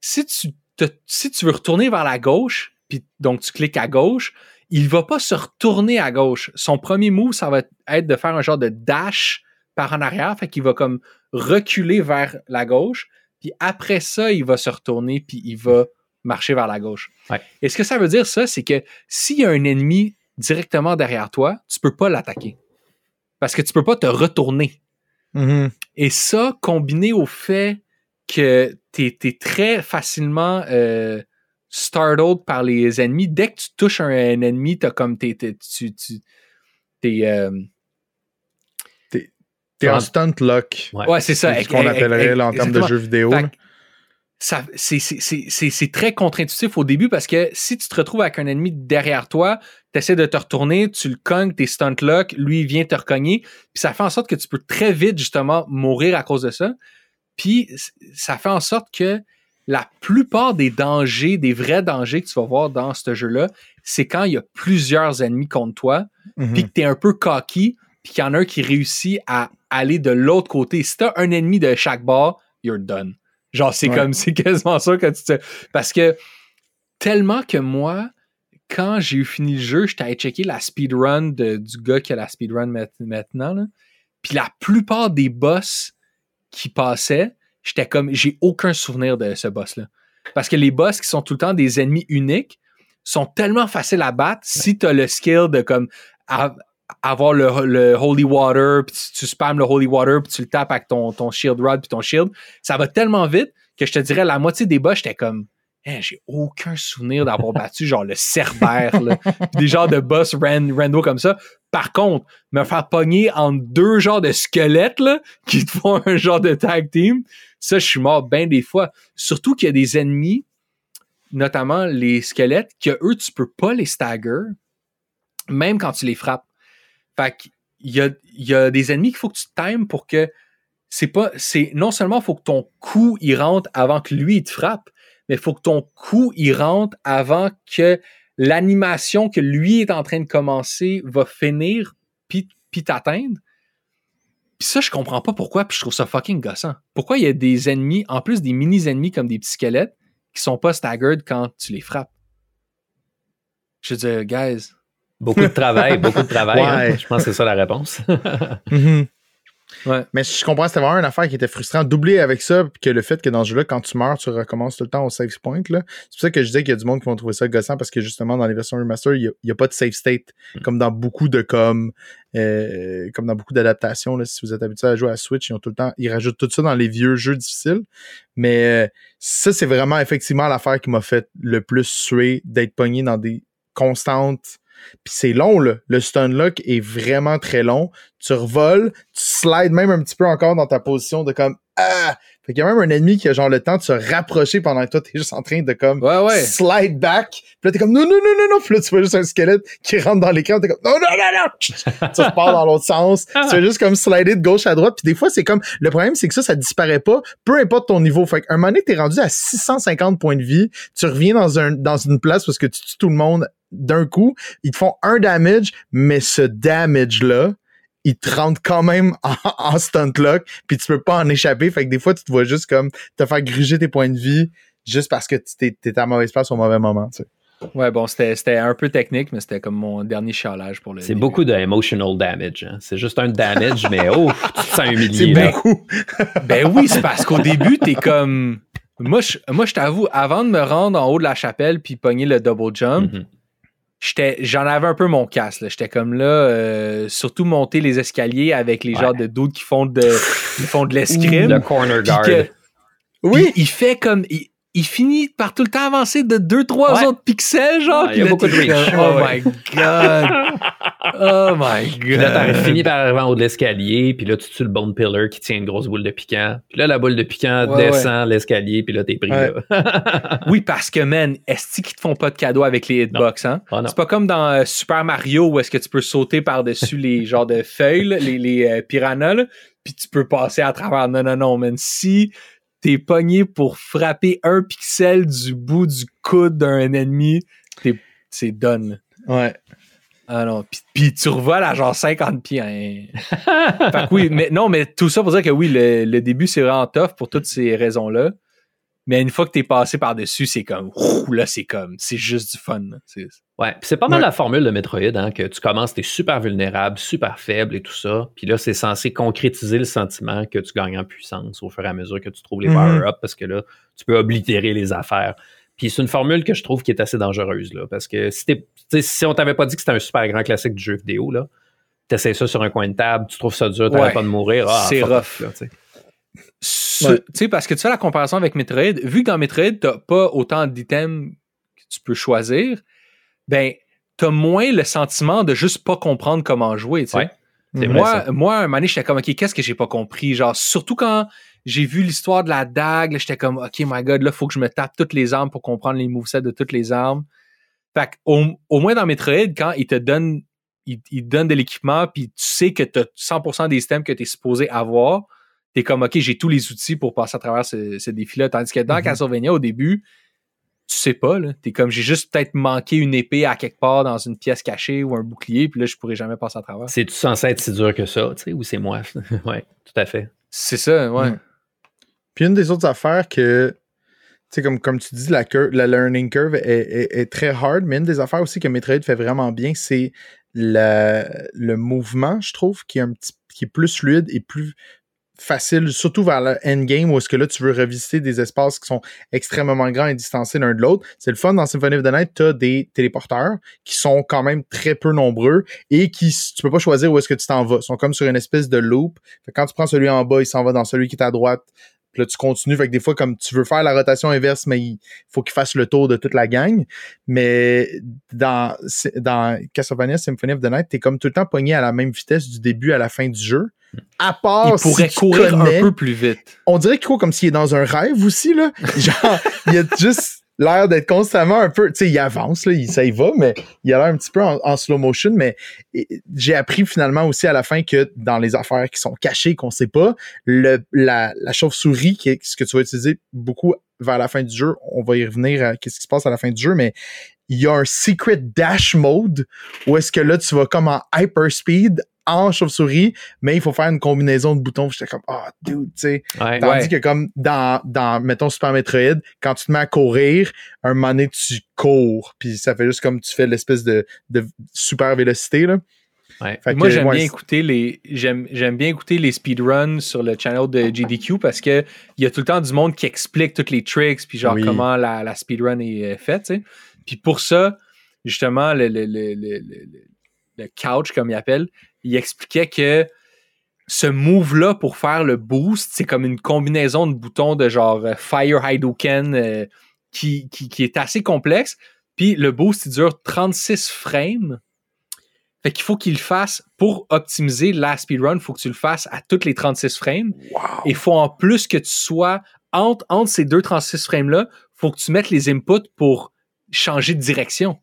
Speaker 3: si tu, te- si tu veux retourner vers la gauche, puis donc tu cliques à gauche, il va pas se retourner à gauche. Son premier move, ça va être de faire un genre de dash par en arrière. Fait qu'il va comme reculer vers la gauche. Puis après ça, il va se retourner, puis il va marcher vers la gauche.
Speaker 2: Ouais.
Speaker 3: Et ce que ça veut dire, ça, c'est que s'il y a un ennemi directement derrière toi, tu peux pas l'attaquer. Parce que tu peux pas te retourner.
Speaker 1: Mhm.
Speaker 3: Et ça, combiné au fait que tu es, très facilement euh, startled par les ennemis, dès que tu touches un, un ennemi, t'as comme t'es, t'es- tu, tu- t'es, euh,
Speaker 1: T'es en stunt lock.
Speaker 2: Ouais.
Speaker 3: ouais, c'est ça.
Speaker 1: C'est ce qu'on appellerait là, en termes de jeux vidéo.
Speaker 3: Fait ça, c'est, c'est- c'est- c'est- très contre-intuitif au début parce que si tu te retrouves avec un ennemi derrière toi, tu essaies de te retourner, tu le cognes, t'es stunt lock, lui il vient te recogner, puis ça fait en sorte que tu peux très vite justement mourir à cause de ça. Puis ça fait en sorte que la plupart des dangers, des vrais dangers que tu vas voir dans ce jeu-là, c'est quand il y a plusieurs ennemis contre toi,
Speaker 1: Mhm.
Speaker 3: puis que tu es un peu cocky, puis qu'il y en a un qui réussit à aller de l'autre côté. Si t'as un ennemi de chaque bord, you're done. Genre, c'est
Speaker 1: Ouais.
Speaker 3: comme, c'est quasiment ça que tu te... Parce que tellement que moi, quand j'ai eu fini le jeu, j'étais allé checker la speedrun du gars qui a la speedrun maintenant, là. Puis la plupart des boss qui passaient, j'étais comme, j'ai aucun souvenir de ce boss-là. Parce que les boss qui sont tout le temps des ennemis uniques sont tellement faciles à battre si tu as le skill de comme avoir le, le holy water, puis tu, tu spams le holy water, puis tu le tapes avec ton, ton shield rod, puis ton shield. Ça va tellement vite que je te dirais, la moitié des boss, j'étais comme, Hein, j'ai aucun souvenir d'avoir [laughs] battu genre le cerbère, là, des genres de boss ran- rando comme ça. Par contre, me faire pogner entre deux genres de squelettes là, qui te font un genre de tag team, ça, je suis mort bien des fois. Surtout qu'il y a des ennemis, notamment les squelettes, que eux, tu peux pas les stagger, même quand tu les frappes. Fait qu'il y a, il y a des ennemis qu'il faut que tu times pour que c'est pas, c'est non seulement faut que ton coup il rentre avant que lui il te frappe, mais faut que ton coup il rentre avant que l'animation que lui est en train de commencer va finir puis puis t'atteindre. Puis ça, je comprends pas pourquoi, puis je trouve ça fucking gossant. Pourquoi il y a des ennemis, en plus des mini-ennemis comme des petits squelettes, qui sont pas staggered quand tu les frappes? Je veux dire, guys,
Speaker 2: Beaucoup de travail, [laughs] beaucoup de travail. hein. Je pense que c'est ça la réponse. [laughs]
Speaker 1: Mhm.
Speaker 3: Ouais.
Speaker 1: Mais je comprends, c'était vraiment une affaire qui était frustrante. Doublé avec ça, puis que le fait que dans ce jeu-là, quand tu meurs, tu recommences tout le temps au save point. là. C'est pour ça que je disais qu'il y a du monde qui vont trouver ça gossant parce que justement, dans les versions remaster, il n'y a, pas de save state.
Speaker 2: Mm.
Speaker 1: Comme dans beaucoup de comme, euh, comme dans beaucoup d'adaptations. Si vous êtes habitué à jouer à Switch, ils ont tout le temps. Ils rajoutent tout ça dans les vieux jeux difficiles. Mais euh, ça, c'est vraiment effectivement l'affaire qui m'a fait le plus suer d'être pogné dans des constantes. Puis c'est long, là. Le stun lock est vraiment très long. Tu revoles, tu slides même un petit peu encore dans ta position de comme Ah! Fait qu'il y a même un ennemi qui a genre le temps de se rapprocher pendant que toi, t'es juste en train de comme
Speaker 3: ouais, ouais.
Speaker 1: slide back. Puis là, t'es comme non, non, non, non, non. Puis là, tu vois juste un squelette qui rentre dans l'écran. T'es comme non, non, non, non. tu repars dans l'autre sens. Tu fais juste comme slider de gauche à droite. Puis des fois, c'est comme le problème, c'est que ça, ça disparaît pas, peu importe ton niveau. Fait qu'un moment donné, t'es rendu à 650 points de vie. Tu reviens dans un dans une place parce que tu tues tout le monde d'un coup. Ils te font un damage, mais ce damage-là, il te rentre quand même en, [laughs] en stunt lock, puis tu peux pas en échapper. Fait que des fois, tu te vois juste comme te faire gruger tes points de vie juste parce que tu t'es, t'es à mauvaise place au mauvais moment. Tu sais.
Speaker 3: Ouais, bon, c'était c'était un peu technique, mais c'était comme mon dernier chialage pour le.
Speaker 2: C'est beaucoup de emotional damage. hein. C'est juste un damage, [laughs] mais oh, tu te sens humilié.
Speaker 1: C'est
Speaker 2: là.
Speaker 1: beaucoup. [laughs]
Speaker 3: Ben oui, c'est parce qu'au début, t'es comme. Moi, je, moi, je t'avoue, avant de me rendre en haut de la chapelle puis pogner le double jump,
Speaker 2: Mhm.
Speaker 3: J'en avais un peu mon casse. là. J'étais comme là, euh, surtout monter les escaliers avec les
Speaker 2: Ouais.
Speaker 3: genres de doutes qui font de, qui font de l'escrime.
Speaker 2: Le corner guard.
Speaker 3: que-
Speaker 1: Oui.
Speaker 3: Il fait comme. il- il finit par tout le temps avancer de 2-3
Speaker 2: Ouais.
Speaker 3: autres pixels, genre.
Speaker 2: Ouais, il y a
Speaker 3: là,
Speaker 2: beaucoup de reach.
Speaker 3: comme, Oh my god. [laughs] Oh my god.
Speaker 2: Puis là, t'as fini par arriver en haut de l'escalier, puis là, tu tues le bone pillar qui tient une grosse boule de piquant. Puis là, la boule de piquant
Speaker 3: Ouais,
Speaker 2: descend l'escalier, puis là, t'es pris
Speaker 1: Ouais.
Speaker 2: là. [laughs]
Speaker 3: Oui, parce que, man, est-ce qu'ils te font pas de cadeaux avec les hitbox, hein?
Speaker 2: Ah.
Speaker 3: C'est pas comme dans euh, Super Mario où est-ce que tu peux sauter par-dessus les [laughs] genres de feuilles, les, les euh, piranhas, là, puis tu peux passer à travers. Non, non, non, man. Si t'es pogné pour frapper un pixel du bout du coude d'un ennemi, t'es- c'est done.
Speaker 1: Ouais.
Speaker 3: Ah non. Puis, puis tu revoles à genre 50 pieds. hein. [laughs] fait que oui, mais non, mais tout ça pour dire que oui, le, le début, c'est vraiment tough pour toutes ces raisons-là. Mais une fois que t'es passé par-dessus, c'est comme, ouh, là, c'est comme, c'est juste du fun.
Speaker 2: Ouais, puis c'est pas mal
Speaker 1: Ouais.
Speaker 2: la formule de Metroid, hein, que tu commences, t'es super vulnérable, super faible et tout ça. Puis là, c'est censé concrétiser le sentiment que tu gagnes en puissance au fur et à mesure que tu trouves les
Speaker 1: Mhm.
Speaker 2: power-ups, parce que là, tu peux oblitérer les affaires. Puis c'est une formule que je trouve qui est assez dangereuse, là, parce que si, t'es- tu sais, si on t'avait pas dit que c'était un super grand classique du jeu vidéo, là, t'essayes ça sur un coin de table, tu trouves ça dur, t'arrêtes
Speaker 3: Ouais.
Speaker 2: pas de mourir. ah,
Speaker 3: C'est rough.
Speaker 2: là, tu sais.
Speaker 3: Ce-
Speaker 1: Ouais.
Speaker 3: Tu sais, parce que tu fais la comparaison avec Metroid, vu que dans Metroid, t'as pas autant d'items que tu peux choisir, ben, t'as moins le sentiment de juste pas comprendre comment jouer, tu sais.
Speaker 2: Ouais. C'est vrai,
Speaker 3: Moi, moi, un moment donné, j'étais comme, OK, qu'est-ce que j'ai pas compris? Genre, surtout quand j'ai vu l'histoire de la dague, là, j'étais comme, OK, my God, là, faut que je me tape toutes les armes pour comprendre les movesets de toutes les armes. Fait que, au, au moins dans Metroid, quand ils te donnent, ils, ils te donnent de l'équipement, puis tu sais que tu as 100% des items que tu es supposé avoir, t'es comme, OK, j'ai tous les outils pour passer à travers ce, ce défi-là. Tandis que dans
Speaker 1: Mhm.
Speaker 3: Castlevania, au début, tu sais pas, là. T'es comme, j'ai juste peut-être manqué une épée à quelque part dans une pièce cachée ou un bouclier, puis là, je pourrais jamais passer à travers.
Speaker 2: C'est-tu censé être si dur que ça, tu sais, ou c'est moi? [laughs] ouais, tout à fait.
Speaker 3: C'est ça, ouais.
Speaker 1: Mm. Puis une des autres affaires que, tu comme, comme tu dis, la, la learning curve est, est- très hard, mais une des affaires aussi que Metroid fait vraiment bien, c'est le mouvement, je trouve, qui est, un petit, qui est plus fluide et plus facile, surtout vers le endgame où est-ce que là tu veux revisiter des espaces qui sont extrêmement grands et distancés l'un de l'autre. C'est le fun dans Symphony of the Night, tu as des téléporteurs qui sont quand même très peu nombreux et qui tu peux pas choisir où est-ce que tu t'en vas. Ils sont comme sur une espèce de loop. Quand tu prends celui en bas, il s'en va dans celui qui est à droite. Puis là, tu continues. Fait que des fois, comme tu veux faire la rotation inverse, mais il faut qu'il fasse le tour de toute la gang. Mais dans, dans Castlevania Symphony of the Night, t'es comme tout le temps pogné à la même vitesse du début à la fin du jeu. À part
Speaker 3: Il pourrait
Speaker 1: si tu
Speaker 3: courir
Speaker 1: connais-
Speaker 3: un peu plus vite.
Speaker 1: on dirait qu'il court comme s'il est dans un rêve aussi, là. [laughs] Genre, il a juste l'air d'être constamment un peu, tu sais, il avance, là, il, ça y va, mais il a l'air un petit peu en, slow motion, mais j'ai appris finalement aussi à la fin que dans les affaires qui sont cachées, qu'on sait pas, le, la, la chauve-souris, qui est ce que tu vas utiliser beaucoup vers la fin du jeu, on va y revenir à qu'est-ce qui se passe à la fin du jeu, mais il y a un secret dash mode où est-ce que là, tu vas comme en hyperspeed en chauve-souris, mais il faut faire une combinaison de boutons. J'étais comme, ah, dude, tu sais.
Speaker 2: Ouais.
Speaker 1: Tandis
Speaker 3: Ouais.
Speaker 1: que comme dans, dans, mettons, Super Metroid, quand tu te mets à courir, un moment donné, tu cours. Puis ça fait juste comme tu fais l'espèce de, de super vélocité, là.
Speaker 2: Ouais.
Speaker 3: Moi, j'aime bien écouter les j'aime j'aime bien écouter les speedruns sur le channel de GDQ parce que il y a tout le temps du monde qui explique toutes les tricks puis genre
Speaker 1: Oui.
Speaker 3: comment la, la speedrun est euh, faite, tu sais. Puis pour ça, justement le le, le, le, le- le couch comme il appelle, il expliquait que ce move-là pour faire le boost, c'est comme une combinaison de boutons de genre euh, Fire Hadouken euh, qui, qui, qui est assez complexe. Puis le boost, il dure 36 frames. Fait qu'il faut qu'il le fasse pour optimiser la speedrun, il faut que tu le fasses à toutes les 36 frames. Et il faut en plus que tu sois entre, entre ces deux 36 frames-là, faut que tu mettes les inputs pour changer de direction.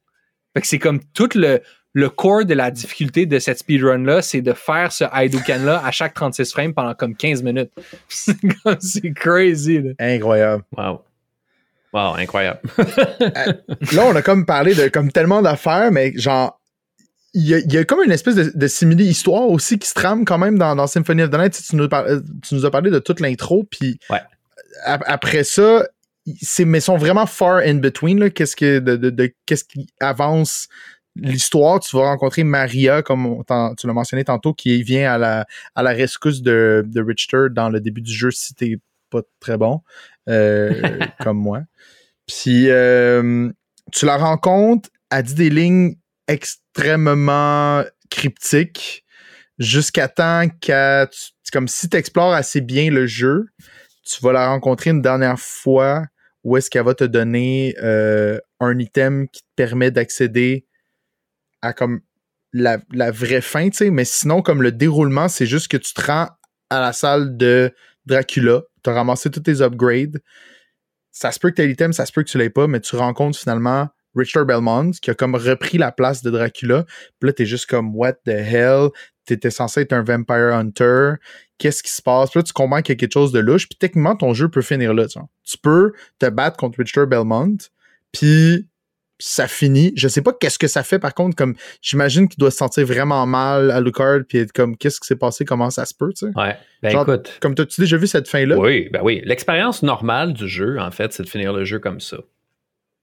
Speaker 3: Fait que c'est comme tout le, le core de la difficulté de cette speedrun-là, c'est de faire ce Hadouken-là à chaque 36 frames pendant comme 15 minutes. [laughs] c'est crazy, là.
Speaker 1: Incroyable.
Speaker 2: Wow. Wow, incroyable. [laughs]
Speaker 1: Là, on a comme parlé de comme tellement d'affaires, mais genre, il y a, il y a comme une espèce de, de simili-histoire aussi qui se trame quand même dans, dans Symphony of the Night. Tu, sais, tu nous, par- euh, tu nous as parlé de toute l'intro, puis
Speaker 2: Ouais.
Speaker 1: ap- après ça, c'est mais sont vraiment far in between. là. Qu'est-ce que de, de- de- qu'est-ce qui avance l'histoire Tu vas rencontrer Maria, comme tu l'as mentionné tantôt, qui vient à la à la rescousse de, de Richter dans le début du jeu si t'es pas très bon euh, [laughs] comme moi. Puis euh, tu la rencontres, elle dit des lignes extrêmement cryptiques jusqu'à temps tu- Comme si tu explores assez bien le jeu, tu vas la rencontrer une dernière fois où est-ce qu'elle va te donner euh, un item qui te permet d'accéder à comme la, vraie fin, tu sais, mais sinon, comme le déroulement, c'est juste que tu te rends à la salle de Dracula, tu as ramassé tous tes upgrades. Ça se peut que tu aies l'item, ça se peut que tu l'aies pas, mais tu rencontres finalement Richard Belmont qui a comme repris la place de Dracula. Puis là, t'es juste comme What the hell? T'étais censé être un Vampire Hunter. Qu'est-ce qui se passe? Puis là, tu comprends qu'il quelque chose de louche. Puis techniquement, ton jeu peut finir là. Tu, tu peux te battre contre Richard Belmont. Puis ça finit. Je sais pas qu'est-ce que ça fait par contre, comme j'imagine qu'il doit se sentir vraiment mal à Lucard puis être comme qu'est-ce qui s'est passé, comment ça se peut, tu sais?
Speaker 2: Ouais. Ben
Speaker 1: Genre,
Speaker 2: écoute.
Speaker 1: Comme t'as-tu déjà vu cette fin-là?
Speaker 2: Oui, ben oui. L'expérience normale du jeu, en fait, c'est de finir le jeu comme ça.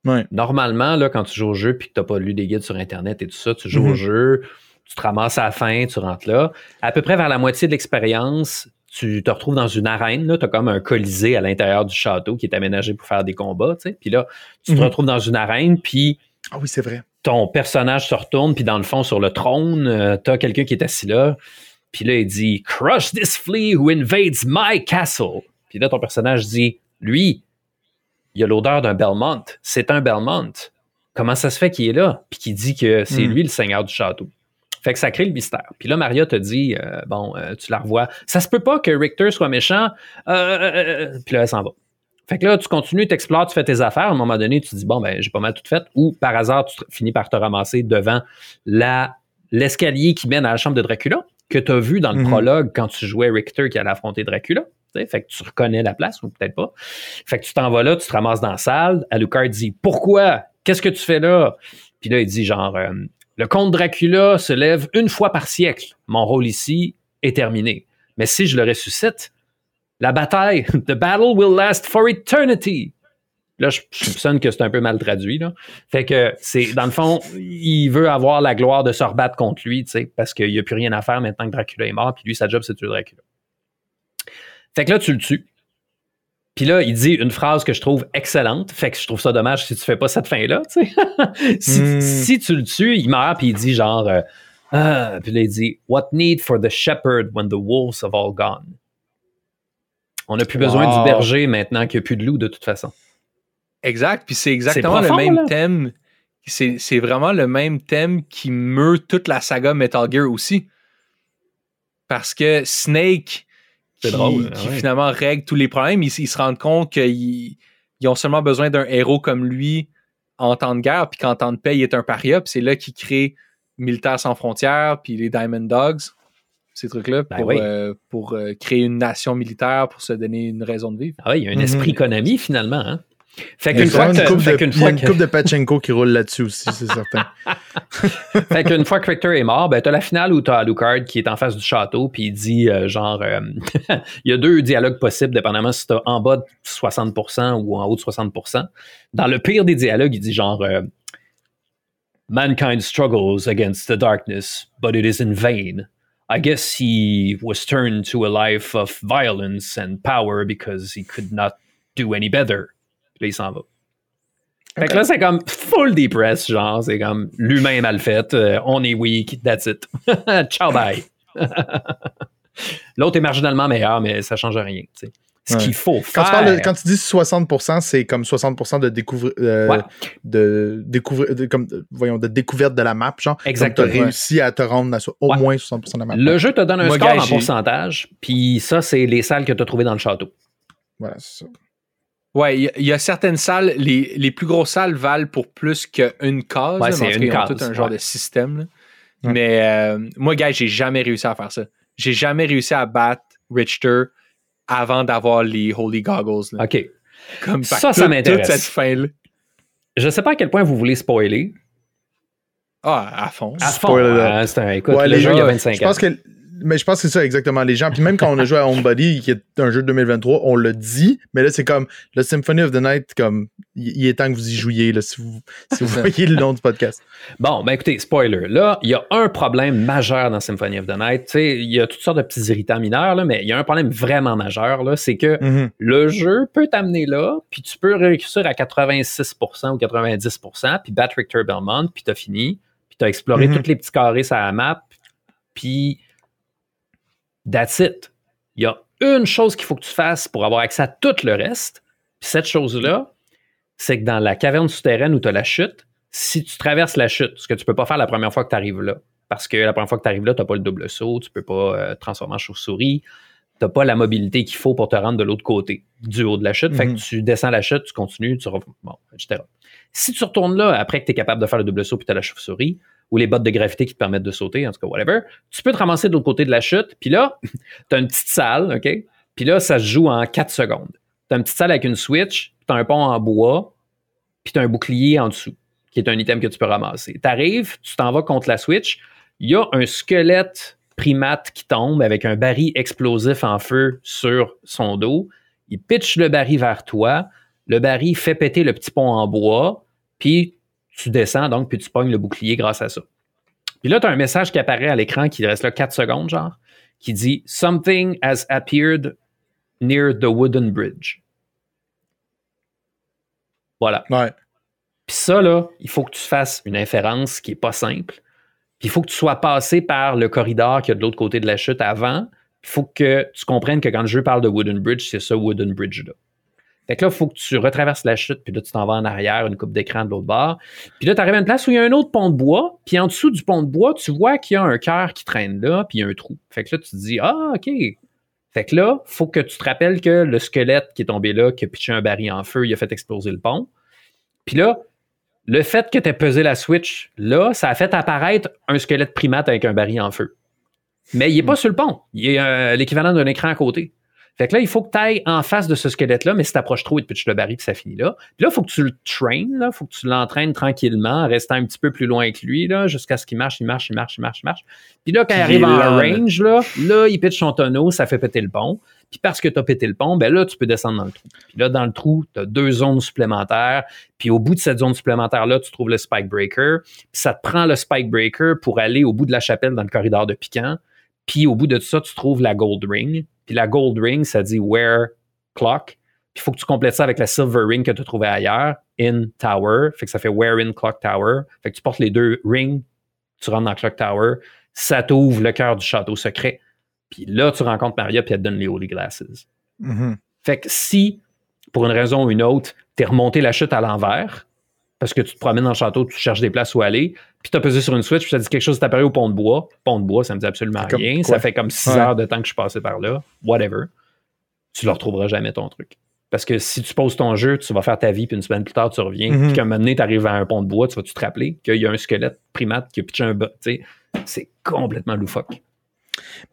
Speaker 1: Ouais.
Speaker 2: Normalement, là, quand tu joues au jeu puis que tu n'as pas lu des guides sur Internet et tout ça, tu joues
Speaker 1: Mhm.
Speaker 2: au jeu, tu te ramasses à la fin, tu rentres là. À peu près vers la moitié de l'expérience, tu te retrouves dans une arène. Tu as comme un colisée à l'intérieur du château qui est aménagé pour faire des combats. tu sais. Puis là, tu te
Speaker 1: Mhm.
Speaker 2: retrouves dans une arène, puis
Speaker 1: Ah oui, c'est vrai.
Speaker 2: ton personnage se retourne, puis dans le fond, sur le trône, tu as quelqu'un qui est assis là. Puis là, il dit Crush this flea who invades my castle. Puis là, ton personnage dit Lui, il a l'odeur d'un Belmont. C'est un Belmont. Comment ça se fait qu'il est là? Puis qu'il dit que c'est
Speaker 1: Hmm.
Speaker 2: lui le seigneur du château. Fait que ça crée le mystère. Puis là, Maria te dit euh, Bon, euh, tu la revois. Ça se peut pas que Richter soit méchant. Euh, puis là, elle s'en va. Fait que là, tu continues, tu explores, tu fais tes affaires. À un moment donné, tu dis, bon, ben, j'ai pas mal tout fait. Ou par hasard, tu te- finis par te ramasser devant la, l'escalier qui mène à la chambre de Dracula, que tu as vu dans le
Speaker 1: Mhm.
Speaker 2: prologue quand tu jouais Richter qui allait affronter Dracula. Fait que tu reconnais la place, ou peut-être pas. Fait que tu t'en vas là, tu te ramasses dans la salle. Alucard dit, pourquoi? Qu'est-ce que tu fais là? Puis là, il dit genre, euh, le comte Dracula se lève une fois par siècle. Mon rôle ici est terminé. Mais si je le ressuscite, la bataille, [laughs] the battle will last for eternity. Là, je soupçonne que c'est un peu mal traduit. Fait que c'est, dans le fond, il veut avoir la gloire de se rebattre contre lui, parce qu'il n'y a plus rien à faire maintenant que Dracula est mort, puis lui, sa job, c'est de tuer Dracula. Fait que là, tu le tues. Puis là, il dit une phrase que je trouve excellente. Fait que je trouve ça dommage si tu fais pas cette fin-là, [laughs] si,
Speaker 1: Mm.
Speaker 2: si tu le tues, il meurt, puis il dit genre... euh, ah, puis là, il dit What need for the shepherd when the wolves have all gone? On n'a plus besoin
Speaker 3: Wow.
Speaker 2: du berger maintenant qu'il n'y a plus de loup de toute façon.
Speaker 3: Exact, puis c'est exactement
Speaker 2: profond,
Speaker 3: le même
Speaker 2: là.
Speaker 3: thème. C'est vraiment le même thème qui meut toute la saga Metal Gear aussi. Parce que Snake, qui,
Speaker 2: drôle,
Speaker 3: qui
Speaker 2: ouais.
Speaker 3: finalement règle tous les problèmes, ils, ils se rendent compte qu'ils ils ont seulement besoin d'un héros comme lui en temps de guerre, puis qu'en temps de paix, il est un paria, puis c'est là qu'ils créent Militaires sans frontières, puis les Diamond Dogs, ces trucs-là,
Speaker 2: Ben
Speaker 3: pour,
Speaker 2: oui.
Speaker 3: euh, pour euh, créer une nation militaire, pour se donner une raison de vivre.
Speaker 2: Ah oui, il y a un
Speaker 1: Mhm.
Speaker 2: esprit économie finalement. Hein? Fait qu'une fois,
Speaker 1: une
Speaker 2: que,
Speaker 1: coupe
Speaker 2: fait
Speaker 1: de, y a
Speaker 2: fois
Speaker 1: une
Speaker 2: que-
Speaker 1: coupe de Pachenko qui roule là-dessus aussi, c'est certain. [laughs]
Speaker 2: fait qu'une fois que Richter est mort, ben, t'as la finale où t'as Alucard qui est en face du château, puis il dit euh, genre, euh, [laughs] il y a deux dialogues possibles, dépendamment si t'as en bas de 60% ou en haut de 60%. Dans le pire des dialogues, il dit genre, euh, Mankind struggles against the darkness, but it is in vain. I guess he was turned to a life of violence and power because he could not do any better. Là, il s'en va. Fait que là, c'est comme full depress, genre, c'est comme l'humain est mal fait, euh, on est weak, that's it. [laughs] Ciao, bye. [laughs] L'autre est marginalement meilleur, mais ça change rien. Ce
Speaker 1: Ouais.
Speaker 2: qu'il faut
Speaker 1: Quand
Speaker 2: faire.
Speaker 1: tu, parles de- quand tu dis 60%, c'est comme 60% de, découvrir, euh,
Speaker 2: Ouais.
Speaker 1: de, découvrir, de, comme, voyons, de découverte de la map, genre.
Speaker 2: Exactement.
Speaker 1: Tu as réussi à te rendre à so- au
Speaker 2: Ouais.
Speaker 1: moins 60% de la map.
Speaker 2: Le jeu te donne un
Speaker 3: Moi,
Speaker 2: score en pourcentage, puis ça, c'est les salles que tu as trouvées dans le château.
Speaker 1: Voilà, c'est ça.
Speaker 3: Ouais, il y a- il y, a certaines salles, les, les plus grosses salles valent pour plus qu'une case.
Speaker 2: Ouais, c'est une case,
Speaker 3: tout un genre
Speaker 2: ouais.
Speaker 3: de système. là.
Speaker 1: Ouais.
Speaker 3: Mais euh, moi, gars, j'ai jamais réussi à faire ça. J'ai jamais réussi à battre Richter avant d'avoir les Holy Goggles. là.
Speaker 2: OK.
Speaker 3: Comme
Speaker 2: Ça, ça m'intéresse.
Speaker 3: Toute cette fin-là.
Speaker 2: Je sais pas à quel point vous voulez spoiler.
Speaker 3: Ah, à fond.
Speaker 2: À fond. Hein, c'est un, écoute,
Speaker 1: Ouais,
Speaker 2: le
Speaker 1: les
Speaker 2: jeu, il y a
Speaker 1: gens,
Speaker 2: 25
Speaker 1: je
Speaker 2: ans.
Speaker 1: pense que mais je pense que c'est ça exactement les gens puis même quand on a joué à Homebody qui est un jeu de 2023 on l'a dit mais là c'est comme le Symphony of the Night comme il est temps que vous y jouiez là, si vous, si vous [laughs] voyez le nom du podcast
Speaker 2: Bon, ben écoutez, spoiler. Là, il y a un problème majeur dans Symphony of the Night. Tu sais, il y a toutes sortes de petits irritants mineurs, là, mais il y a un problème vraiment majeur, là, c'est que
Speaker 1: Mhm.
Speaker 2: le jeu peut t'amener là, puis tu peux réussir à 86% ou 90%, puis battre Richter Belmont, puis t'as fini, puis t'as exploré
Speaker 1: Mhm.
Speaker 2: tous les petits carrés sur la map, puis that's it. Il y a une chose qu'il faut que tu fasses pour avoir accès à tout le reste, puis cette chose-là, c'est que dans la caverne souterraine où tu as la chute, si tu traverses la chute, ce que tu peux pas faire la première fois que tu arrives là, parce que la première fois que tu arrives là, tu n'as pas le double saut, tu peux pas euh, transformer en chauve-souris, tu n'as pas la mobilité qu'il faut pour te rendre de l'autre côté du haut de la chute. Fait que
Speaker 1: Mhm.
Speaker 2: tu descends la chute, tu continues, tu rev- bon, etc. Si tu retournes là après que tu es capable de faire le double saut puis tu as la chauve-souris, ou les bottes de gravité qui te permettent de sauter, en tout cas, whatever, tu peux te ramasser de l'autre côté de la chute, puis là, [laughs] tu as une petite salle, OK? Puis là, ça se joue en 4 secondes. Tu as une petite salle avec une switch, tu as un pont en bois, puis tu as un bouclier en dessous, qui est un item que tu peux ramasser. Tu arrives, tu t'en vas contre la switch, il y a un squelette primate qui tombe avec un baril explosif en feu sur son dos. Il pitch le baril vers toi. Le baril fait péter le petit pont en bois, puis tu descends donc, puis tu pognes le bouclier grâce à ça. Puis là, tu as un message qui apparaît à l'écran qui reste là 4 secondes, genre, qui dit Something has appeared near the wooden bridge. Voilà.
Speaker 1: Ouais.
Speaker 2: Puis ça, là, il faut que tu fasses une inférence qui est pas simple. Puis il faut que tu sois passé par le corridor qui est de l'autre côté de la chute avant. Il faut que tu comprennes que quand le jeu parle de Wooden Bridge, c'est ça Wooden Bridge-là. Fait que là, il faut que tu retraverses la chute, puis là, tu t'en vas en arrière, une coupe d'écran de l'autre bord. Puis là, tu arrives à une place où il y a un autre pont de bois, puis en dessous du pont de bois, tu vois qu'il y a un cœur qui traîne là, puis il y a un trou. Fait que là, tu te dis, ah, OK. Fait que là, faut que tu te rappelles que le squelette qui est tombé là, qui a pitché un baril en feu, il a fait exploser le pont. Puis là, le fait que tu aies pesé la Switch, là, ça a fait apparaître un squelette primate avec un baril en feu. Mais il n'est pas sur le pont. Il est euh, l'équivalent d'un écran à côté. Fait que là, il faut que tu ailles en face de ce squelette-là, mais si tu approches trop, il te pitche le baril, puis ça finit là. Puis là, il faut que tu le traînes, il faut que tu l'entraînes tranquillement, en restant un petit peu plus loin que lui, là, jusqu'à ce qu'il marche, il marche, il marche, il marche, il marche. Puis là, quand il arrive en
Speaker 3: là, là.
Speaker 2: range, là, là, il pitch son tonneau, ça fait péter le pont. Puis parce que tu as pété le pont, ben là, tu peux descendre dans le trou. Puis là, dans le trou, tu as deux zones supplémentaires. Puis au bout de cette zone supplémentaire-là, tu trouves le Spike Breaker. Puis ça te prend le Spike Breaker pour aller au bout de la chapelle dans le corridor de Piquant. Puis au bout de ça, tu trouves la Gold Ring. Puis la Gold Ring, ça dit Where Clock. Puis il faut que tu complètes ça avec la Silver Ring que tu as trouvée ailleurs, In Tower. Fait que ça fait Where in Clock Tower. Fait que tu portes les deux rings, tu rentres dans Clock Tower. Ça t'ouvre le cœur du château secret. Puis là, tu rencontres Maria, puis elle te donne les Holy Glasses.
Speaker 1: Mhm.
Speaker 2: Fait que si, pour une raison ou une autre, t'es remonté la chute à l'envers, parce que tu te promènes dans le château, tu cherches des places où aller, puis t'as pesé sur une switch, puis ça dit quelque chose t'apparaît au pont de bois. Pont de bois, ça me dit absolument rien.
Speaker 1: quoi?
Speaker 2: Ça fait comme six
Speaker 1: Ouais.
Speaker 2: heures de temps que je suis passé par là. Whatever. Tu ne retrouveras jamais ton truc. Parce que si tu poses ton jeu, tu vas faire ta vie, puis une semaine plus tard, tu reviens,
Speaker 1: Mhm.
Speaker 2: puis qu'à un moment donné, tu arrives à un pont de bois, tu vas-tu te rappeler qu'il y a un squelette primate qui a pitché un bas? Tu c'est complètement loufoque.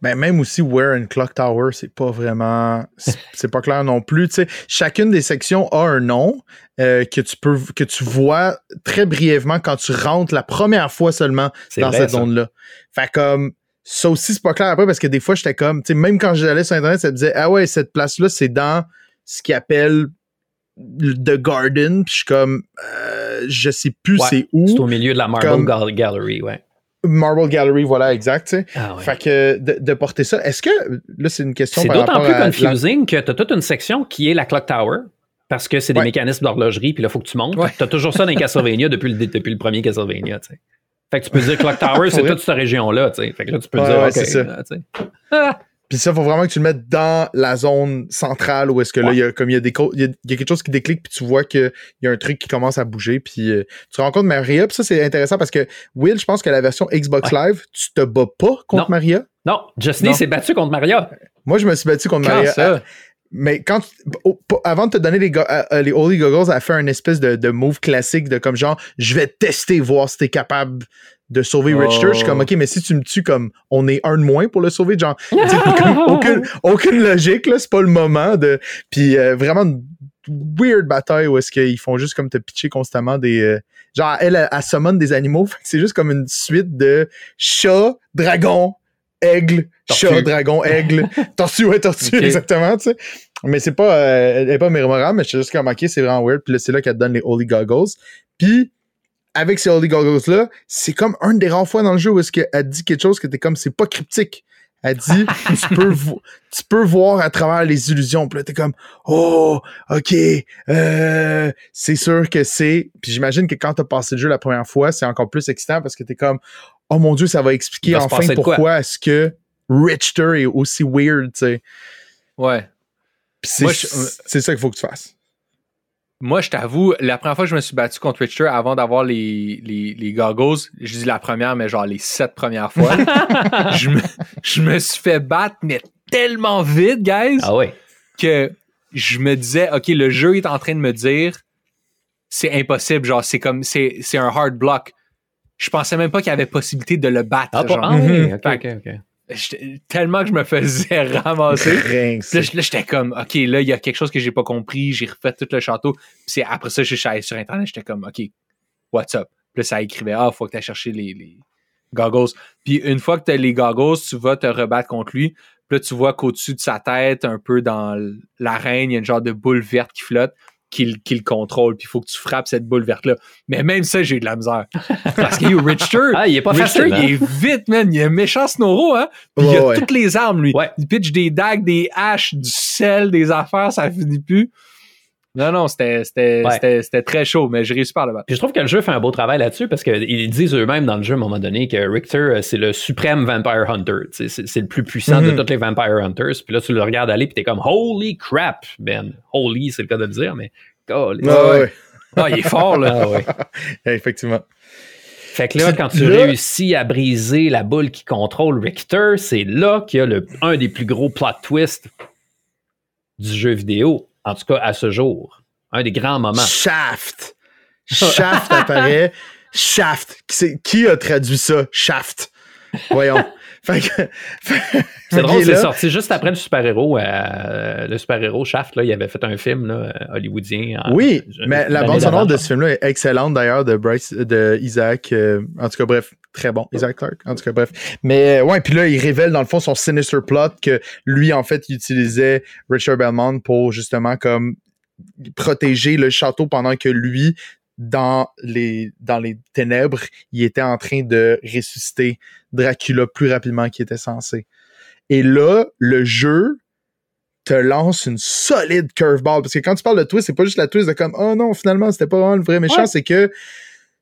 Speaker 1: Ben, même aussi Where and Clock Tower, c'est pas vraiment. c'est- [laughs] pas clair non plus. Chacune des sections a un nom euh, que tu peux que tu vois très brièvement quand tu rentres la première fois seulement dans
Speaker 2: vrai,
Speaker 1: cette zone-là. Fait comme ça aussi, c'est pas clair après parce que des fois, j'étais comme, même quand j'allais sur Internet, ça me disait Ah ouais, cette place-là, c'est dans ce qu'ils appellent The Garden. Puis je suis comme euh, je sais plus
Speaker 2: Ouais,
Speaker 1: c'est où.
Speaker 2: C'est au milieu de la Marble
Speaker 1: Comme-
Speaker 2: Gallery, ouais.
Speaker 1: Marble Gallery, voilà, exact. tu sais.
Speaker 2: Ah ouais.
Speaker 1: Fait que de, de porter ça, est-ce que là c'est une question
Speaker 2: C'est d'autant plus
Speaker 1: à la-
Speaker 2: confusing que tu as toute une section qui est la Clock Tower. Parce que c'est des
Speaker 1: Ouais.
Speaker 2: mécanismes d'horlogerie, puis là, il faut que tu montes.
Speaker 3: Ouais.
Speaker 2: Tu as toujours ça dans les [laughs] Castlevania depuis le, depuis le premier Castlevania. tu sais. Fait que tu peux dire Clock Tower, c'est [laughs] toute cette région-là. tu sais. Fait que là, tu peux
Speaker 1: Ouais,
Speaker 2: dire,
Speaker 1: ouais,
Speaker 2: OK.
Speaker 1: c'est ça.
Speaker 2: là. Ah! [laughs]
Speaker 1: Puis ça, faut vraiment que tu le mettes dans la zone centrale où est-ce que là, il y a comme il y a des il y a, il y a quelque chose qui déclique puis tu vois qu'il y a un truc qui commence à bouger puis euh, tu rencontres Maria puis ça c'est intéressant parce que Will, je pense que la version Xbox Live, tu te bats pas contre
Speaker 2: Non.
Speaker 1: Maria?
Speaker 2: Non, Justine
Speaker 1: Non.
Speaker 2: s'est battu contre Maria.
Speaker 1: Moi, je me suis battu contre
Speaker 3: Quand
Speaker 1: Maria.
Speaker 3: ça?
Speaker 1: Mais quand avant de te donner les, euh, euh, les Holy Goggles, elle a fait un espèce de, de move classique de comme genre je vais tester voir si t'es capable de sauver
Speaker 3: Oh.
Speaker 1: Richter. Je suis comme ok, mais si tu me tues comme on est un de moins pour le sauver, genre [laughs] comme aucune, aucune logique là, c'est pas le moment de. Puis euh, vraiment une weird bataille où est-ce qu'ils font juste comme te pitcher constamment des. euh, genre elle, elle, elle summon des animaux, [laughs] c'est juste comme une suite de chat, dragon, aigle,
Speaker 2: Tortue.
Speaker 1: chat, dragon, aigle, [laughs] tortue, ouais, tortue, exactement, tu sais. Mais c'est pas, euh, elle est pas mémorable, mais je suis juste comme, ok, c'est vraiment weird. Puis là, c'est là qu'elle te donne les Holy Goggles. Puis, avec ces Holy Goggles-là, c'est comme une des rares fois dans le jeu où est-ce qu'elle dit quelque chose que t'es comme, c'est pas cryptique. Elle dit, [laughs] tu peux, tu peux voir à travers les illusions. Puis là, t'es comme, oh, ok, euh, c'est sûr que c'est. Puis j'imagine que quand t'as passé le jeu la première fois, c'est encore plus excitant parce que t'es comme, oh mon dieu, ça va expliquer
Speaker 2: va
Speaker 1: enfin pourquoi est-ce que Richter est aussi weird, tu sais.
Speaker 3: Ouais.
Speaker 1: C'est
Speaker 3: Moi, je-
Speaker 1: c'est ça qu'il faut que tu fasses.
Speaker 3: moi, je t'avoue, la première fois que je me suis battu contre Richter avant d'avoir les, les, les goggles, je dis la première, mais genre les sept premières fois, [laughs] je, me, je me suis fait battre, mais tellement vite, guys,
Speaker 2: Ah ouais.
Speaker 3: que je me disais, OK, le jeu est en train de me dire, c'est impossible, genre, c'est comme, c'est c'est un hard block. Je pensais même pas qu'il y avait possibilité de le battre.
Speaker 2: Ah,
Speaker 3: genre.
Speaker 2: pas- ah oui,
Speaker 1: Mhm.
Speaker 3: Tellement que je me faisais [laughs] ramasser. Puis là, là, j'étais comme, OK, là, il y a quelque chose que j'ai pas compris. J'ai refait tout le château. Puis c'est après ça, je suis allé sur Internet. J'étais comme, OK, what's up? Puis là, ça écrivait, ah, faut que tu chercher les, les goggles. Puis une fois que tu as les goggles, tu vas te rebattre contre lui. Puis là, tu vois qu'au-dessus de sa tête, un peu dans l'arène, il y a une genre de boule verte qui flotte, qui, le- qui le contrôle. Puis il faut que tu frappes cette boule verte-là. Mais même ça, j'ai eu de la misère. Parce que yo, Richter, [laughs]
Speaker 2: Ah, il est pas
Speaker 3: Richter,
Speaker 2: facile. hein?
Speaker 3: il est vite, man. Il est un méchant Snoro, hein? Puis il a
Speaker 1: ouais.
Speaker 3: toutes les armes, lui.
Speaker 2: Ouais.
Speaker 3: Il pitch des dagues, des haches, du sel, des affaires, ça finit plus. Non, non, c'était
Speaker 2: Ouais.
Speaker 3: très chaud, mais j'ai réussi par le battre.
Speaker 2: Puis je trouve que le jeu fait un beau travail là-dessus parce qu'ils disent eux-mêmes dans le jeu à un moment donné que Richter, euh, c'est le suprême Vampire Hunter. C'est le plus puissant
Speaker 1: Mhm.
Speaker 2: de tous les Vampire Hunters. Puis là, tu le regardes aller puis t'es comme Holy crap, Ben. Holy, c'est le cas de le dire, mais.
Speaker 1: ouais.
Speaker 3: Ah, il est fort, là.
Speaker 2: Ah ouais. [laughs]
Speaker 1: Effectivement.
Speaker 2: Fait que là, quand tu
Speaker 1: Là-
Speaker 2: réussis à briser la boule qui contrôle Richter, c'est là qu'il y a le, un des plus gros plot twists du jeu vidéo, en tout cas à ce jour. Un des grands moments.
Speaker 1: Shaft. Shaft apparaît. Shaft. Qui, a traduit ça? Shaft. Voyons. [laughs]
Speaker 2: C'est drôle, c'est sorti juste après le super-héros. euh, le super-héros Shaft, là, il avait fait un film là, hollywoodien. en-
Speaker 1: Oui, mais la bande sonore de ce film-là est excellente d'ailleurs de Bryce, de Isaac. euh, en tout cas, bref, très bon. Isaac Clarke. En tout cas, bref. Mais euh, ouais, puis là, il révèle dans le fond son sinister plot que lui, en fait, il utilisait Richard Belmont pour justement comme protéger le château pendant que lui, dans les, dans les ténèbres, il était en train de ressusciter Dracula plus rapidement qu'il était censé. Et là, le jeu te lance une solide curveball. Parce que quand tu parles de twist, c'est pas juste la twist de comme Oh non, finalement, c'était pas vraiment le vrai méchant,
Speaker 2: Ouais.
Speaker 1: c'est que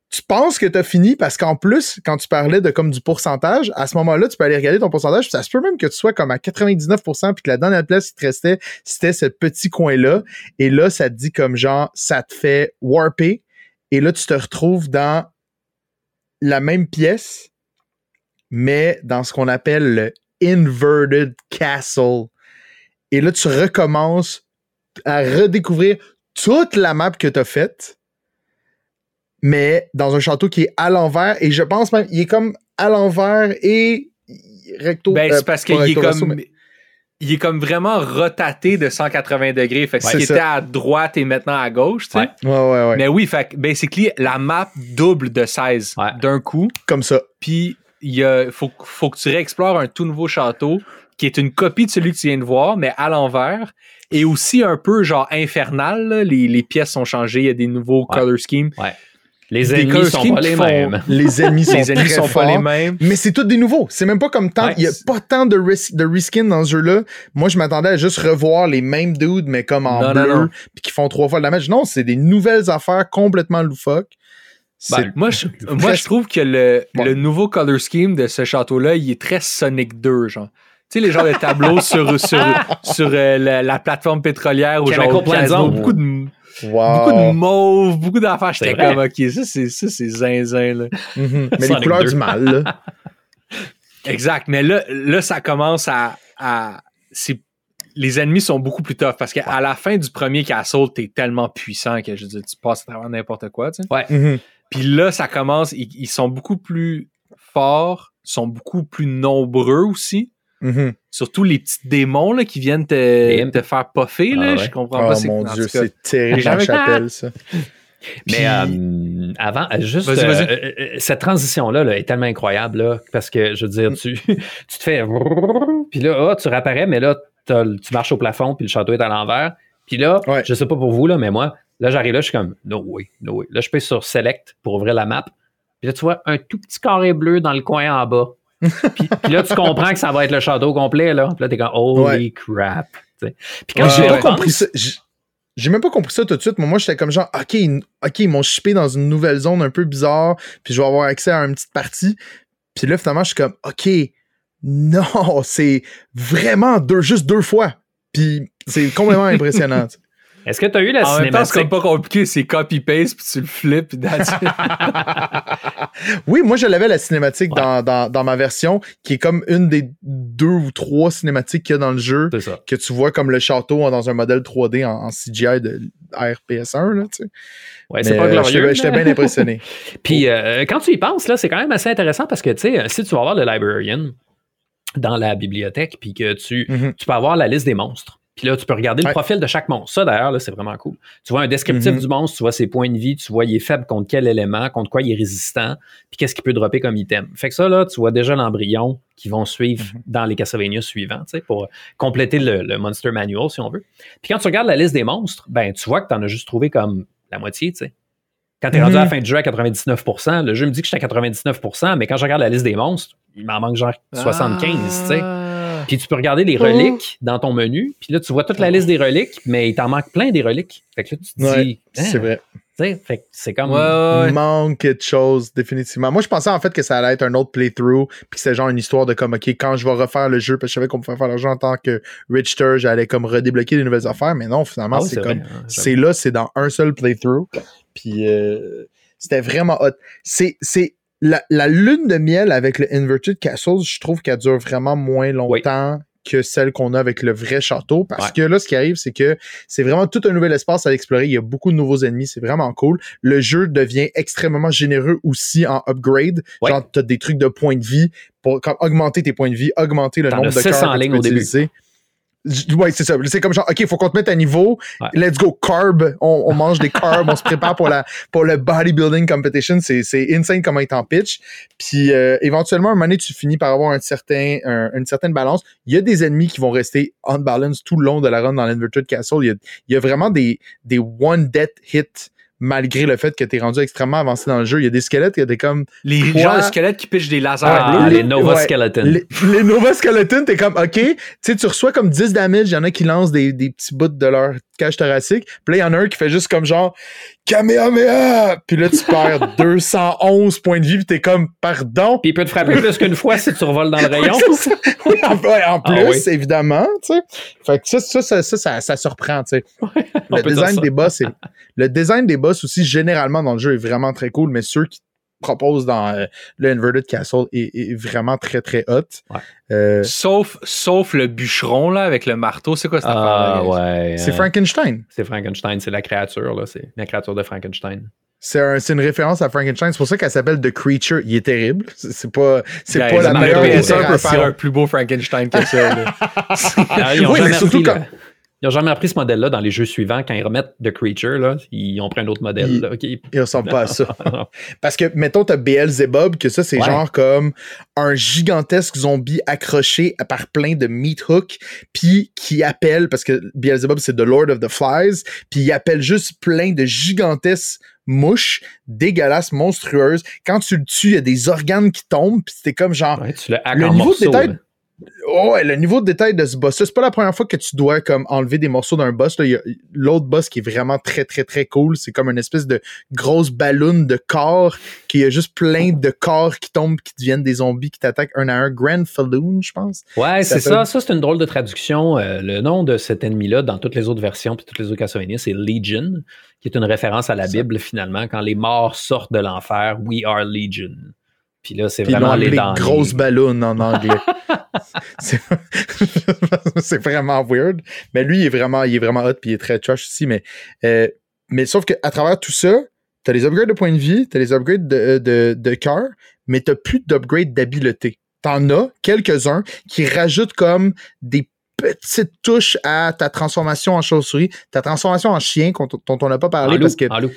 Speaker 1: tu penses que t'as fini parce qu'en plus, quand tu parlais de comme du pourcentage, à ce moment-là, tu peux aller regarder ton pourcentage, ça se peut même que tu sois comme à 99%, puis que la dernière place qui te restait, c'était ce petit coin-là. Et là, ça te dit comme genre, ça te fait warper. Et là, tu te retrouves dans la même pièce, mais dans ce qu'on appelle le Inverted Castle. Et là, tu recommences à redécouvrir toute la map que tu as faite, mais dans un château qui est à l'envers. Et je pense même, il est comme à l'envers et recto.
Speaker 3: Ben,
Speaker 1: euh,
Speaker 3: c'est parce
Speaker 1: pas
Speaker 3: qu'il est comme.
Speaker 1: mais-
Speaker 3: Il est comme vraiment rotaté de 180 degrés. Fait que
Speaker 1: Ouais.
Speaker 3: s'il
Speaker 1: C'est
Speaker 3: était
Speaker 1: ça.
Speaker 3: à droite et maintenant à gauche, tu sais.
Speaker 2: Ouais.
Speaker 1: Ouais, ouais, ouais.
Speaker 3: Mais oui, fait que basically, la map double de 16
Speaker 2: Ouais.
Speaker 3: d'un coup.
Speaker 1: Comme ça.
Speaker 3: Puis il y a, faut, faut que tu réexplores un tout nouveau château qui est une copie de celui que tu viens de voir, mais à l'envers. Et aussi un peu genre infernal. là. Les, les pièces sont changées, il y a des nouveaux
Speaker 2: Ouais.
Speaker 3: color schemes. [laughs]
Speaker 2: Les ennemis sont pas les mêmes.
Speaker 1: Les ennemis sont
Speaker 3: Les ennemis
Speaker 1: très
Speaker 3: sont pas les
Speaker 1: forts.
Speaker 3: mêmes.
Speaker 1: Mais c'est tout des nouveaux. C'est même pas comme tant. Il y a pas tant de, res- de reskin dans ce jeu-là. Moi, je m'attendais à juste revoir les mêmes dudes, mais comme en
Speaker 3: Non,
Speaker 1: bleu, puis qui font trois fois le damage. Non, c'est des nouvelles affaires complètement loufoques.
Speaker 3: Ben, moi, je, [laughs] moi, je trouve que le,
Speaker 1: Ouais.
Speaker 3: le nouveau color scheme de ce château-là, il est très Sonic 2, genre. Tu sais, les genres de tableaux sur, sur, sur euh, la, la plateforme pétrolière ou genre au beaucoup de,
Speaker 1: wow.
Speaker 3: beaucoup de mauve, beaucoup d'affaires. J'étais comme, OK, ça, c'est, ça, c'est zinzin, là.
Speaker 1: Mhm. Mais les couleurs
Speaker 2: 2.
Speaker 1: du mal, là. [laughs]
Speaker 3: Exact. Mais là, là ça commence à. à c'est- les ennemis sont beaucoup plus tough parce qu'à la fin du premier castle, t'es tellement puissant que je veux dire, tu passes à travers n'importe quoi. Tu sais.
Speaker 1: Mhm.
Speaker 3: Puis là, ça commence. Ils, ils sont beaucoup plus forts, sont beaucoup plus nombreux aussi.
Speaker 1: Mhm.
Speaker 3: Surtout les petits démons là, qui viennent te, faire puffer. Là,
Speaker 2: Ah ouais?
Speaker 3: Je comprends
Speaker 1: Oh
Speaker 3: pas. c'est-
Speaker 1: mon dieu, c'est terrible
Speaker 3: j'ai
Speaker 1: dans la
Speaker 3: jamais-
Speaker 1: chapelle, ça. [laughs]
Speaker 2: Mais
Speaker 1: Puis-
Speaker 2: euh, avant, euh, juste
Speaker 3: Vas-y,
Speaker 2: euh,
Speaker 3: vas-y.
Speaker 2: euh, euh, cette transition-là là, est tellement incroyable là, parce que je veux dire, tu, [laughs] tu te fais [laughs] puis là, ah, tu réapparais, mais là, tu marches au plafond, puis le château est à l'envers. Puis là,
Speaker 1: Ouais.
Speaker 2: je sais pas pour vous, là, mais moi, là, j'arrive là, je suis comme No way, no way. Là, je pèse sur Select pour ouvrir la map. Puis là, tu vois un tout petit carré bleu dans le coin en bas. Puis, puis là, tu comprends que ça va être le château complet, là. Puis là, t'es comme Holy crap. Puis quand
Speaker 1: J'ai pas compris ça. J'ai- même pas compris ça tout de suite. mais Moi, j'étais comme genre, OK, ils- OK, ils m'ont chippé dans une nouvelle zone un peu bizarre, puis je vais avoir accès à une petite partie. Puis là, finalement, je suis comme, OK, non, [laughs] c'est vraiment deux, juste deux fois. Puis c'est complètement impressionnant.
Speaker 2: Est-ce que tu as eu la
Speaker 3: En même temps, c'est
Speaker 2: cinématique?
Speaker 3: comme pas compliqué, c'est copy-paste, puis tu le flippes, puis. [laughs]
Speaker 1: Oui, moi, je l'avais la cinématique dans, dans, dans ma version, qui est comme une des deux ou trois cinématiques qu'il y a dans le jeu,
Speaker 2: C'est ça.
Speaker 1: que tu vois comme le château dans un modèle 3D en, en CGI de RPS1, là, tu sais.
Speaker 2: Ouais, c'est pas
Speaker 1: euh,
Speaker 2: glorieux.
Speaker 1: J'étais bien impressionné. [laughs]
Speaker 2: Puis euh, quand tu y penses, là, c'est quand même assez intéressant parce que, tu sais, si tu vas voir le librarian dans la bibliothèque, puis que tu,
Speaker 1: Mhm.
Speaker 2: tu peux avoir la liste des monstres. Puis là, tu peux regarder le
Speaker 1: Ouais.
Speaker 2: profil de chaque monstre. Ça, d'ailleurs, là, c'est vraiment cool. Tu vois un descriptif
Speaker 1: Mhm.
Speaker 2: du monstre, tu vois ses points de vie, tu vois il est faible contre quel élément, contre quoi il est résistant, puis qu'est-ce qu'il peut dropper comme item. Fait que ça, là, tu vois déjà l'embryon qui vont suivre
Speaker 1: Mhm.
Speaker 2: dans les Castlevania suivants, tu sais, pour compléter le, le Monster Manual, si on veut. Puis quand tu regardes la liste des monstres, ben, tu vois que tu en as juste trouvé comme la moitié, tu sais. Quand tu es rendu à la
Speaker 1: Mhm.
Speaker 2: fin du jeu à 99%, le jeu me dit que j'étais à 99%, mais quand je regarde la liste des monstres, il m'en manque genre 75, tu sais. Puis tu peux regarder les reliques dans ton menu, puis là, tu vois toute la liste des reliques, mais il t'en manque plein des reliques. Fait que là, tu te dis,
Speaker 1: Ouais,
Speaker 2: hein,
Speaker 1: c'est vrai.
Speaker 2: tu sais, fait que c'est comme.
Speaker 3: Ouais, ouais, ouais.
Speaker 1: Il manque quelque chose, définitivement. Moi, je pensais en fait que ça allait être un autre playthrough, puis c'était genre une histoire de comme, OK, quand je vais refaire le jeu, parce que je savais qu'on pouvait faire l'argent en tant que Richter, j'allais comme redébloquer des nouvelles affaires, mais non, finalement,
Speaker 2: Ah
Speaker 1: c'est comme,
Speaker 2: hein,
Speaker 1: c'est là, c'est dans un seul playthrough, puis euh, c'était vraiment hot. C'est, c'est la, la lune de miel avec le Inverted Castle, je trouve qu'elle dure vraiment moins longtemps. que celle qu'on a avec le vrai château. Parce
Speaker 2: Ouais.
Speaker 1: que là, ce qui arrive, c'est que c'est vraiment tout un nouvel espace à explorer. Il y a beaucoup de nouveaux ennemis. C'est vraiment cool. Le jeu devient extrêmement généreux aussi en upgrade.
Speaker 2: Ouais.
Speaker 1: Genre, t'as des trucs de points de vie pour comme, augmenter tes points de vie, augmenter le nombre de
Speaker 2: en
Speaker 1: que tu peux
Speaker 2: début.
Speaker 1: Ouais, c'est ça. C'est comme genre, OK, il faut qu'on te mette à niveau.
Speaker 2: Ouais.
Speaker 1: Let's go carb. On, on mange des carbs, on se prépare pour la pour le bodybuilding competition. C'est c'est insane comment il t'en pitch. Puis euh, éventuellement, un moment donné, tu finis par avoir un certain, un- une certaine balance. Il y a des ennemis qui vont rester on balance tout le long de la run dans l'Inverted Castle. Il y a, il y a vraiment des, des one death hits malgré le fait que tu es rendu extrêmement avancé dans le jeu. Il y a des squelettes, il y a des comme
Speaker 3: Les gens de squelettes qui pitchent des lasers
Speaker 2: Ah, les Nova
Speaker 1: Ouais.
Speaker 2: Skeletons.
Speaker 1: les, les Nova Skeletons, t'es comme, OK, tu sais, tu reçois comme 10 damage, il y en a qui lancent des, des petits bouts de leur cage thoracique, puis là, il y en a un qui fait juste comme genre, Kamehameha! Puis là, tu perds [laughs] 211 points de vie, puis t'es comme, pardon?
Speaker 2: Puis il peut te frapper plus qu'une fois si tu revoles dans le [laughs] rayon. [laughs]
Speaker 1: Oui, en, ouais,
Speaker 2: Ah
Speaker 1: plus,
Speaker 2: oui.
Speaker 1: évidemment, tu sais. Fait que ça, ça, ça, ça, ça, ça surprend, tu sais.
Speaker 2: On
Speaker 1: Le design des boss, est- le design des boss aussi, généralement, dans le jeu, est vraiment très cool, mais ceux qui proposent dans euh, le Inverted Castle est, est vraiment très, très hot.
Speaker 2: Ouais.
Speaker 1: Euh,
Speaker 3: Sauf, sauf le bûcheron, là, avec le marteau. C'est quoi cette
Speaker 2: Ah,
Speaker 3: affaire
Speaker 2: ouais.
Speaker 1: c'est
Speaker 2: euh,
Speaker 1: Frankenstein.
Speaker 2: C'est Frankenstein, c'est la créature, là. C'est la créature de Frankenstein.
Speaker 1: C'est un- c'est une référence à Frankenstein. C'est pour ça qu'elle s'appelle The Creature. Il est terrible. C'est pas, c'est pas la meilleure
Speaker 3: PS1 peut faire un plus beau Frankenstein que ça. [laughs]
Speaker 2: Ah,
Speaker 1: Oui, mais surtout quand-
Speaker 2: là. Ils ont jamais appris ce modèle-là dans les jeux suivants. Quand ils remettent The Creature, là, ils ont pris un autre modèle.
Speaker 1: Il-
Speaker 2: là, ok.
Speaker 1: Il ressemble pas à ça. [laughs] Parce que, mettons, t'as Beelzebub, que ça, c'est
Speaker 2: Ouais.
Speaker 1: genre comme un gigantesque zombie accroché par plein de meat hooks, puis qui appelle, parce que Beelzebub, c'est The Lord of the Flies, puis il appelle juste plein de gigantesques mouches dégueulasses, monstrueuses. Quand tu le tues, il y a des organes qui tombent, puis c'était comme genre,
Speaker 2: Ouais, tu le
Speaker 1: Le
Speaker 2: en
Speaker 1: niveau de. Oh, ouais, le niveau de détail de ce boss, c'est pas la première fois que tu dois comme enlever des morceaux d'un boss. là. Il y a L'autre boss qui est vraiment très très très cool, c'est comme une espèce de grosse ballon de corps qui a juste plein de corps qui tombent, qui deviennent des zombies qui t'attaquent un à un. Grand Falloon, je pense.
Speaker 2: Ouais, c'est ça. Ça, c'est une drôle de traduction. Euh, le nom de cet ennemi-là, dans toutes les autres versions puis toutes les autres Castlevania, c'est Legion, qui est une référence à la. Bible, finalement. Quand les morts sortent de l'enfer, we are Legion. Puis là, c'est vraiment les
Speaker 1: appelé
Speaker 2: dans
Speaker 1: grosse ballon en anglais. [laughs] [laughs] c'est vraiment weird. Mais lui, il est vraiment, il est vraiment hot, puis il est très trash aussi. Mais, euh, mais sauf qu'à travers tout ça, t'as les upgrades de points de vie, t'as les upgrades de, de, de cœur, mais t'as plus d'upgrades d'habileté. T'en as quelques-uns qui rajoutent comme des petites touches à ta transformation en chauve-souris, ta transformation en chien dont, on n'a pas
Speaker 2: en
Speaker 1: parlé
Speaker 2: loup,
Speaker 1: parce que
Speaker 2: en loup.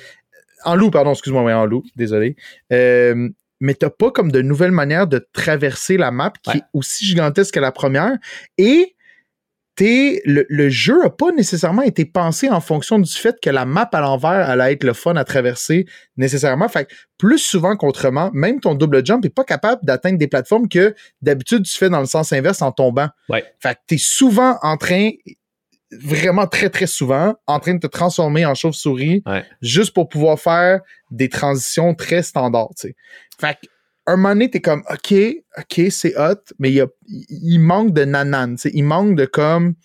Speaker 1: en loup, pardon, excuse-moi, ouais, en loup, désolé. Euh, mais t'as pas comme de nouvelles manières de traverser la map qui
Speaker 2: Ouais.
Speaker 1: est aussi gigantesque que la première. Et t'es, le, le jeu a pas nécessairement été pensé en fonction du fait que la map à l'envers allait être le fun à traverser nécessairement. Fait que plus souvent qu'autrement, même ton double jump est pas capable d'atteindre des plateformes que d'habitude tu fais dans le sens inverse en tombant.
Speaker 2: Ouais.
Speaker 1: Fait que t'es souvent en train, vraiment très très souvent, en train de te transformer en chauve-souris
Speaker 2: Ouais.
Speaker 1: juste pour pouvoir faire des transitions très standards. Fait que, un moment donné, t'es comme, OK, OK, c'est hot, mais il, manque de nanan, tu sais. Il manque de comme,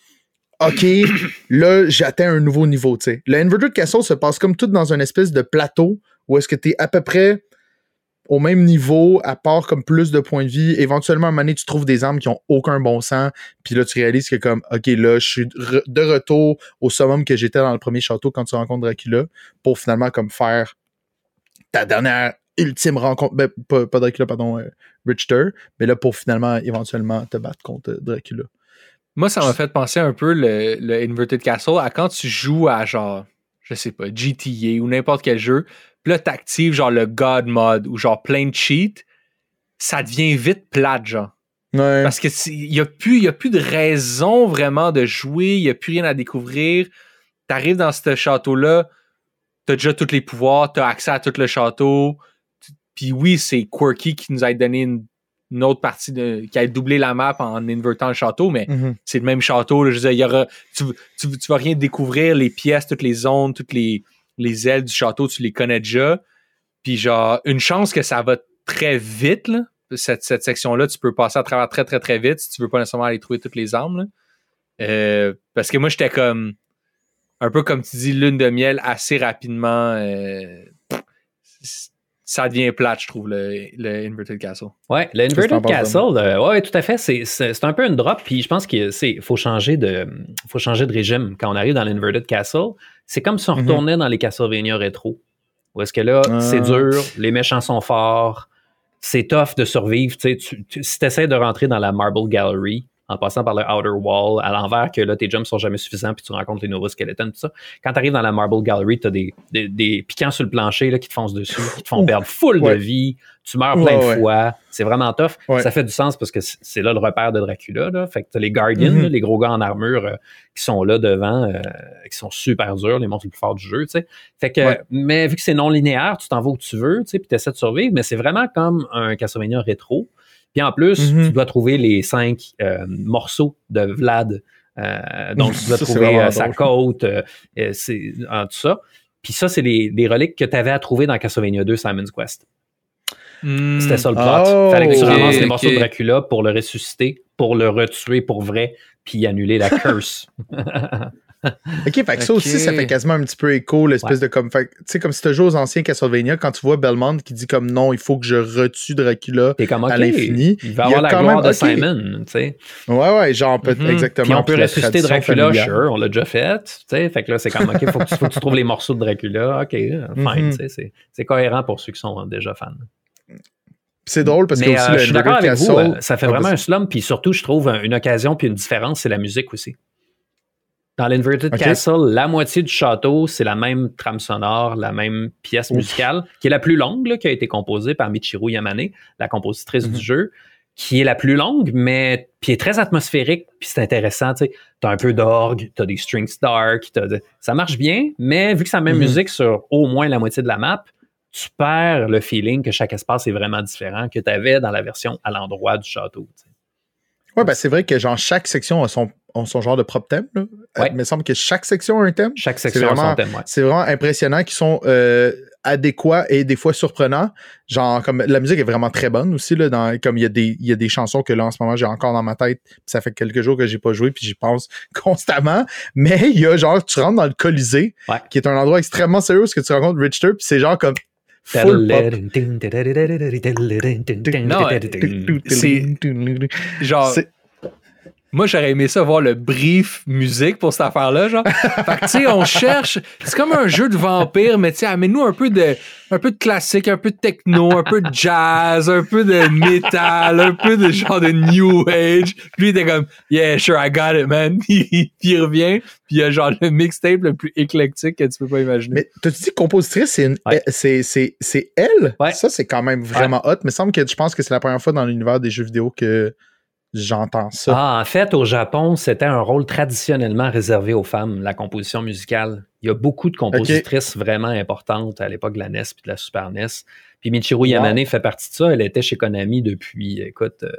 Speaker 1: OK, [coughs] là, j'atteins un nouveau niveau, tu sais. Le Inverted Castle se passe comme tout dans une espèce de plateau où est-ce que tu es à peu près au même niveau, à part comme plus de points de vie. Éventuellement, à un moment donné, tu trouves des armes qui ont aucun bon sens. Puis là, tu réalises que comme, OK, là, je suis de retour au summum que j'étais dans le premier château quand tu rencontres Dracula pour finalement comme faire ta dernière ultime rencontre. Ben, pas, Dracula, pardon, euh, Richter. Mais là, pour finalement, éventuellement, te battre contre Dracula.
Speaker 3: Moi, ça m'a fait penser un peu le, le Inverted Castle à quand tu joues à genre, je sais pas, GTA ou n'importe quel jeu puis là, t'actives genre le God mode ou genre plein de cheats, ça devient vite plate, genre. Parce que il y a plus y a plus de raison vraiment de jouer, il y a plus rien à découvrir. T'arrives dans ce château là, t'as déjà tous les pouvoirs, t'as accès à tout le château. Puis oui, c'est Quirky qui nous a donné une, autre partie de qui a doublé la map en invertant le château, mais mm-hmm. c'est le même château. je y aura, tu, tu, tu, vas rien découvrir, les pièces, toutes les zones, toutes les les ailes du château, tu les connais déjà. Puis genre, une chance que ça va très vite, Cette, section-là, tu peux passer à travers très, très, très vite si tu veux pas nécessairement aller trouver toutes les armes. Euh, parce que moi, j'étais comme un peu comme tu dis, lune de miel assez rapidement. Euh, ça devient plate, je trouve, le, Inverted Castle.
Speaker 2: Ouais, le Inverted Castle, euh, ouais, tout à fait. C'est un peu une drop, puis je pense qu'il faut changer de faut changer de régime quand on arrive dans l'Inverted Castle. C'est comme si on mhm. retournait dans les Castlevania rétro. Où est-ce que là, c'est ah. dur, les méchants sont forts, c'est tough de survivre. Tu, si tu essaies de rentrer dans la Marble Gallery, en passant par le outer wall à l'envers, que là, tes jumps sont jamais suffisants, puis tu rencontres les nouveaux skeletons, tout ça. Quand tu arrives dans la Marble Gallery, tu as des, des, piquants sur le plancher là, qui te foncent dessus, qui te font perdre full de vie, tu meurs plein de fois, c'est vraiment tough. Ça fait du sens parce que c'est là le repère de Dracula. Là. Fait que tu les Guardians, mm-hmm. les gros gars en armure euh, qui sont là devant, euh, qui sont super durs, les monstres les plus forts du jeu. sais. Fait que, mais vu que c'est non linéaire, tu t'en vas où tu veux, puis tu essaies de survivre, mais c'est vraiment comme un Castlevania rétro. Puis en plus, mhm. tu dois trouver les cinq euh, morceaux de Vlad. Euh, donc, tu dois trouver euh, sa côte, c'est, tout ça. Puis ça, c'est les, reliques que tu avais à trouver dans Castlevania 2 Simon's Quest. Hmm. C'était ça le plot. Il Fallait que tu ramasses les morceaux de Dracula pour le ressusciter, pour le retuer pour vrai, puis annuler la [laughs] curse. [laughs] [laughs]
Speaker 1: OK, fait que ça aussi, ça fait quasiment un petit peu écho, l'espèce de comme. Tu sais, comme si tu joues aux anciens Castlevania, quand tu vois Belmont qui dit comme non, il faut que je retue Dracula à l'infini.
Speaker 2: Il va avoir la gloire de Simon, tu sais.
Speaker 1: Ouais, ouais, genre, peut mm-hmm. exactement. Puis
Speaker 2: on peut ressusciter Dracula, sure, on l'a déjà fait, tu sais. Fait que là, c'est comme, OK, faut que, tu, faut que tu trouves les morceaux de Dracula. OK, fine, tu [laughs] sais. C'est cohérent pour ceux qui sont déjà fans.
Speaker 1: C'est drôle parce que
Speaker 2: euh, je suis d'accord avec vous, euh, ça fait vraiment un slum, puis surtout, je trouve une occasion puis une différence, c'est la musique aussi. Dans l'Inverted Castle, la moitié du château, c'est la même trame sonore, la même pièce musicale, qui est la plus longue, qui a été composée par Michiru Yamane, la compositrice du mhm. jeu, qui est la plus longue, mais qui est très atmosphérique, puis c'est intéressant, tu. T'as un peu d'orgue, t'as des strings dark, ça marche bien, mais vu que c'est la même musique sur au moins la moitié de la map, tu perds le feeling que chaque espace est vraiment différent que tu avais dans la version à l'endroit du château.
Speaker 1: Oui, ben c'est vrai que genre chaque section a son, son genre de propre thème. Là. Euh, il me semble que chaque section a un thème.
Speaker 2: Chaque section a son thème,
Speaker 1: C'est vraiment impressionnant qu'ils sont euh, adéquats et des fois surprenants. Genre, comme la musique est vraiment très bonne aussi, là, dans, comme il y, a des, il y a des chansons que là en ce moment j'ai encore dans ma tête. Ça fait quelques jours que j'ai pas joué, puis j'y pense [laughs] constamment. Mais il y a genre, tu rentres dans le Colisée, qui est un endroit extrêmement sérieux parce que tu rencontres Richter, puis c'est genre comme Full pop.
Speaker 3: Non, c'est genre moi, j'aurais aimé ça voir le brief musique pour cette affaire-là, genre. [laughs] fait que, tu sais, on cherche. C'est comme un jeu de vampire, mais tu sais, amène-nous un peu de, un peu de classique, un peu de techno, un peu de jazz, un peu de métal, un peu de genre de new age. Puis il était comme, yeah, sure, I got it, man. [laughs] puis il revient, puis il y a genre le mixtape le plus éclectique que tu peux pas imaginer.
Speaker 1: Mais t'as-tu dit compositrice, c'est une, c'est, c'est, c'est elle? Ouais. Ça, c'est quand même vraiment hot. Mais il semble que je pense que c'est la première fois dans l'univers des jeux vidéo que j'entends ça.
Speaker 2: Ah, en fait, au Japon, c'était un rôle traditionnellement réservé aux femmes, la composition musicale. Il y a beaucoup de compositrices vraiment importantes à l'époque de la NES et de la Super NES. Puis Michiru Yamane fait partie de ça. Elle était chez Konami depuis, écoute, euh,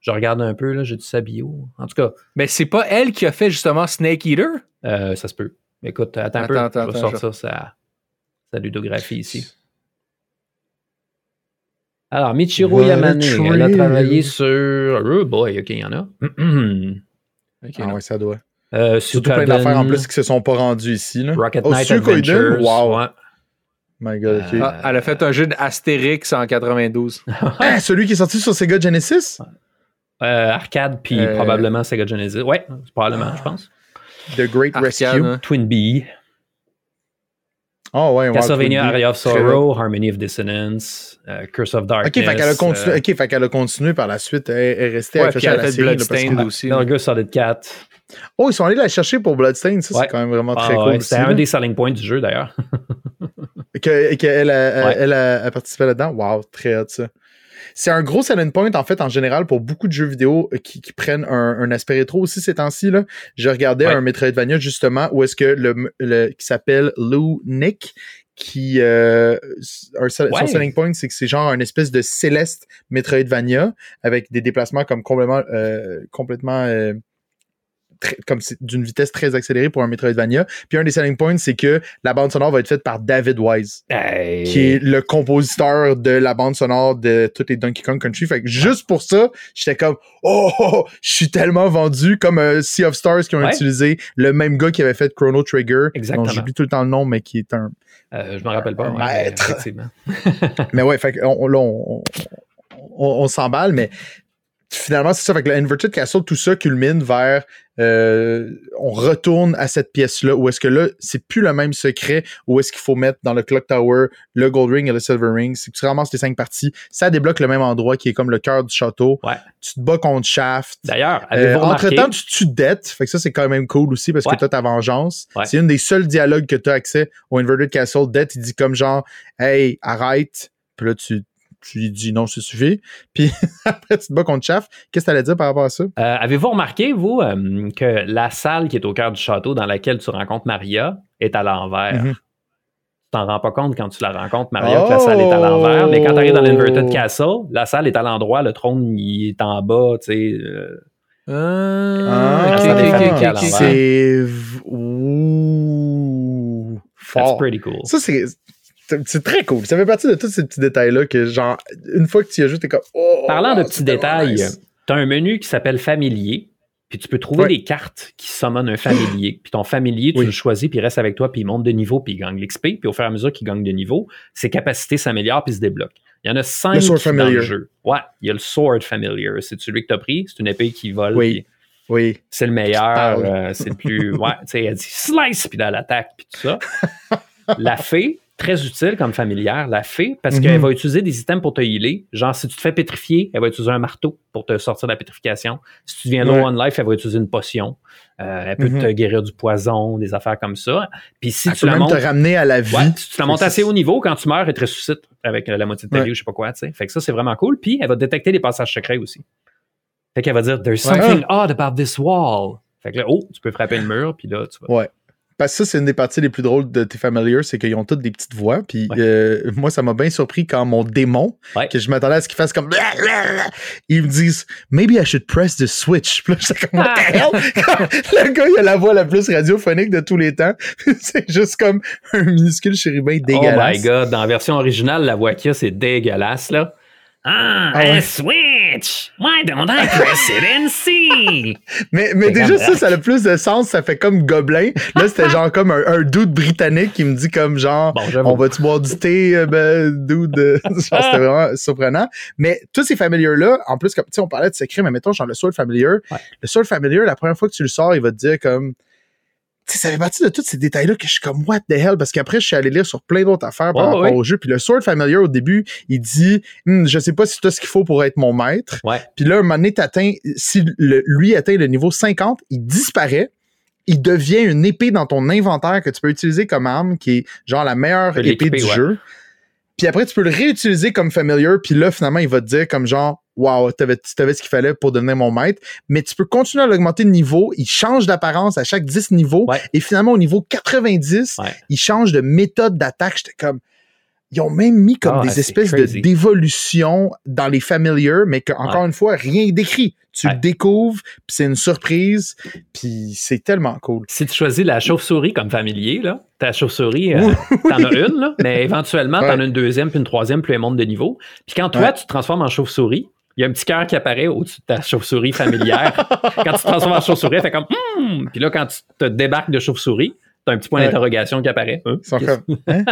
Speaker 2: je regarde un peu, là, j'ai du Sabio. En tout cas.
Speaker 3: Mais c'est pas elle qui a fait justement Snake Eater?
Speaker 2: Euh, ça se peut. Écoute, attends, un peu. je vais sortir sa, sa ludographie ici. Alors, Michiru Yamane, elle a travaillé sur. Oh boy, ok, il y en a. [clears throat]
Speaker 1: Ah ouais, ça doit.
Speaker 2: Euh,
Speaker 1: Surtout plein d'affaires en plus qui se sont pas rendues ici. Là.
Speaker 2: Rocket
Speaker 1: Oh,
Speaker 2: Knight? Adventures.
Speaker 1: Wow.
Speaker 2: ouais.
Speaker 1: My God.
Speaker 2: Euh,
Speaker 3: Ah, elle a fait un jeu d'Astérix en 92. [laughs]
Speaker 1: Ah, celui qui est sorti sur Sega Genesis?
Speaker 2: Euh, arcade, puis
Speaker 3: Euh,
Speaker 2: probablement Sega Genesis. Ouais, probablement, je pense.
Speaker 1: The Great
Speaker 3: Arcade,
Speaker 1: Rescue.
Speaker 3: hein.
Speaker 2: Twin Bee,
Speaker 1: Oh, ouais.
Speaker 2: Castlevania. Area of
Speaker 1: Très
Speaker 2: Sorrow, Harmony of Dissonance, euh, Curse of Darkness.
Speaker 1: Ok, fait qu'elle a, continué,
Speaker 2: euh,
Speaker 1: ok, fait qu'elle a continué par la suite. Elle est restée
Speaker 3: Ouais,
Speaker 1: accrochée à
Speaker 3: a
Speaker 1: la série.
Speaker 3: Bloodstained
Speaker 1: que-
Speaker 3: aussi.
Speaker 2: Metal Gear Solid 4.
Speaker 1: Oh, ils sont allés la chercher pour Bloodstained. Ça,
Speaker 2: Ouais.
Speaker 1: c'est quand même vraiment
Speaker 2: Ah
Speaker 1: très
Speaker 2: ouais,
Speaker 1: cool.
Speaker 2: C'était un des selling points du jeu, d'ailleurs. [laughs]
Speaker 1: Que- Qu'elle a,
Speaker 2: Ouais.
Speaker 1: elle a, a participé là-dedans? Wow, très hot ça. C'est un gros selling point, en fait, en général, pour beaucoup de jeux vidéo euh, qui, qui prennent un, un aspect rétro aussi ces temps-ci. là. Je regardais
Speaker 2: Ouais.
Speaker 1: un Metroidvania, justement, où est-ce que le, le- qui s'appelle Lou Nick, qui euh, un,
Speaker 2: Ouais.
Speaker 1: son selling point, c'est que c'est genre un espèce de céleste Metroidvania avec des déplacements comme complètement, euh, complètement euh, comme d'une vitesse très accélérée pour un Metroidvania. Puis un des selling points, c'est que la bande sonore va être faite par David Wise
Speaker 2: Hey.
Speaker 1: qui est le compositeur de la bande sonore de toutes les Donkey Kong Country. Fait que juste pour ça, j'étais comme oh, je suis tellement vendu comme euh, Sea of Stars qui ont
Speaker 2: Ouais.
Speaker 1: utilisé le même gars qui avait fait Chrono Trigger.
Speaker 2: Exactement.
Speaker 1: J'oublie tout le temps le nom, mais qui est un.
Speaker 2: Euh, je me rappelle pas.
Speaker 1: Un
Speaker 2: ouais, mais
Speaker 1: maître. [laughs] Mais ouais, fait que on, on- là, on, on, on s'emballe, mais finalement, c'est ça. Fait que le Inverted Castle, tout ça culmine vers. euh, on retourne à cette pièce-là, où est-ce que là, c'est plus le même secret, où est-ce qu'il faut mettre dans le Clock Tower le Gold Ring et le Silver Ring. C'est que tu ramasses les cinq parties, ça débloque le même endroit qui est comme le cœur du château.
Speaker 2: Ouais.
Speaker 1: Tu te bats contre Shaft.
Speaker 2: D'ailleurs,
Speaker 1: Euh, entre-temps, tu tues Death. Fait que ça, c'est quand même cool aussi parce
Speaker 2: Ouais.
Speaker 1: que t'as ta vengeance.
Speaker 2: Ouais.
Speaker 1: C'est une des seuls dialogues que tu as accès au Inverted Castle. Death, il dit comme genre, hey, arrête. Puis là, tu, tu lui dis non, ça suffit. [laughs] Puis après, tu te bats contre Shaft. Qu'est-ce que t'allais dire par rapport à ça?
Speaker 2: Euh, Avez-vous remarqué, vous, euh, que la salle qui est au cœur du château dans laquelle tu rencontres Maria est à l'envers?
Speaker 1: Mhm.
Speaker 2: Tu t'en rends pas compte quand tu la rencontres, Maria, que la salle est à l'envers. Mais quand tu arrives dans l'Inverted
Speaker 1: Oh!
Speaker 2: Castle, la salle est à l'endroit, le trône il est en bas, tu sais. euh,
Speaker 3: Ah,
Speaker 1: Ah. C'est. Ouh.
Speaker 2: that's
Speaker 1: Fort.
Speaker 2: pretty cool.
Speaker 1: Ça, c'est. C'est- très cool. Ça fait partie de tous ces petits détails-là que, genre, une fois que tu y ajoutes, t'es comme. Oh,
Speaker 2: Parlant de
Speaker 1: wow,
Speaker 2: petits détails,
Speaker 1: nice.
Speaker 2: tu as un menu qui s'appelle familier, puis tu peux trouver
Speaker 1: Ouais.
Speaker 2: des cartes qui summonnent un familier. Puis ton familier, tu
Speaker 1: Oui.
Speaker 2: le choisis, puis il reste avec toi, puis il monte de niveau, puis il gagne l'XP. Puis au fur et à mesure qu'il gagne de niveau, ses capacités s'améliorent, puis se débloquent. Il y en a cinq
Speaker 1: Le Sword
Speaker 2: dans le jeu. Ouais, il y a le Sword Familiar. C'est celui que tu as pris. C'est une épée qui vole.
Speaker 1: Oui.
Speaker 2: puis
Speaker 1: Oui.
Speaker 2: C'est le meilleur. euh, c'est le plus. Ouais, tu sais, elle dit slice, puis dans l'attaque, puis tout ça. [laughs] La fée, très utile comme familière, la fée, parce
Speaker 1: Mhm.
Speaker 2: qu'elle va utiliser des items pour te healer. Genre, si tu te fais pétrifier, elle va utiliser un marteau pour te sortir de la pétrification. Si tu deviens low
Speaker 1: Ouais.
Speaker 2: on life, elle va utiliser une potion. Euh, elle peut
Speaker 1: Mhm.
Speaker 2: te guérir du poison, des affaires comme ça. Puis si
Speaker 1: Elle
Speaker 2: tu
Speaker 1: peut
Speaker 2: la
Speaker 1: même
Speaker 2: montes.
Speaker 1: te ramener à la vie.
Speaker 2: Ouais, si tu la montes assez haut niveau, quand tu meurs, elle te ressuscite avec euh, la moitié de ta
Speaker 1: Ouais.
Speaker 2: vie ou je sais pas quoi, tu sais. Fait que ça, c'est vraiment cool. Puis elle va détecter les passages secrets aussi. Fait qu'elle va dire There's something odd about this wall. Fait que là, oh, tu peux frapper le mur, puis là, tu vas.
Speaker 1: Ouais. Parce que ça, c'est une des parties les plus drôles de tes familiars, c'est qu'ils ont toutes des petites voix. Puis
Speaker 2: Ouais.
Speaker 1: euh, moi, ça m'a bien surpris quand mon démon,
Speaker 2: Ouais.
Speaker 1: que je m'attendais à ce qu'il fasse comme. [laughs] Ils me disent, maybe I should press the switch. Puis là, j'étais comme, [laughs] what the hell? Le gars, il a la voix la plus radiophonique de tous les temps. [laughs] c'est juste comme un minuscule chérubin
Speaker 2: Oh
Speaker 1: dégueulasse.
Speaker 2: my god, dans la version originale, la voix qu'il y a, c'est dégueulasse, là. Ah,
Speaker 1: Ah ouais.
Speaker 2: un switch! Why don't I press it and see?
Speaker 1: Mais, mais déjà, ça, ça a le plus de sens. Ça fait comme gobelin. Là, c'était genre comme un, un dude britannique qui me dit comme genre,
Speaker 2: Bon,
Speaker 1: on va-tu boire du thé, euh, ben, dude? [laughs] genre, c'était vraiment surprenant. Mais tous ces familiars-là, en plus, comme, tu sais, on parlait de secret, mais mettons, genre le Sword Familiar.
Speaker 2: Ouais.
Speaker 1: Le Sword Familiar, la première fois que tu le sors, il va te dire comme, ça fait partie de tous ces détails-là que je suis comme, what the hell? Parce qu'après, je suis allé lire sur plein d'autres affaires par
Speaker 2: Oh,
Speaker 1: rapport
Speaker 2: oui.
Speaker 1: au jeu. Puis le Sword Familiar, au début, il dit, Hum, je sais pas si tu as ce qu'il faut pour être mon maître.
Speaker 2: Ouais.
Speaker 1: Puis là, un moment donné, t'atteins- si le- lui atteint le niveau 50, il disparaît. Il devient une épée dans ton inventaire que tu peux utiliser comme arme, qui est genre la meilleure épée du
Speaker 2: ouais.
Speaker 1: jeu. Puis après, tu peux le réutiliser comme familiar. Puis là, finalement, il va te dire comme genre, wow, t'avais, tu avais ce qu'il fallait pour devenir mon maître. Mais tu peux continuer à l'augmenter de niveau. Il change d'apparence à chaque 10 niveaux.
Speaker 2: Ouais.
Speaker 1: Et finalement, au niveau 90,
Speaker 2: Ouais.
Speaker 1: il change de méthode d'attaque. J'étais comme, ils ont même mis comme
Speaker 2: Ah,
Speaker 1: des espèces de- d'évolution dans les familiars, mais que, encore une fois, rien décrit. Tu
Speaker 2: Ouais.
Speaker 1: le découvres, puis c'est une surprise, puis c'est tellement cool.
Speaker 2: Si tu choisis la chauve-souris comme familier, là, ta chauve-souris, euh, [laughs] t'en as une, là, mais éventuellement, t'en as une deuxième, puis une troisième, plus elle monte de niveau. Puis quand toi, tu te transformes en chauve-souris, il y a un petit cœur qui apparaît au-dessus de ta chauve-souris familière. [laughs] quand tu te transformes en chauve-souris, fait comme Hum! Puis là, quand tu te débarques de chauve-souris, t'as un petit point
Speaker 1: Ouais.
Speaker 2: d'interrogation qui apparaît. Hein?
Speaker 1: Ils sont comme, hein?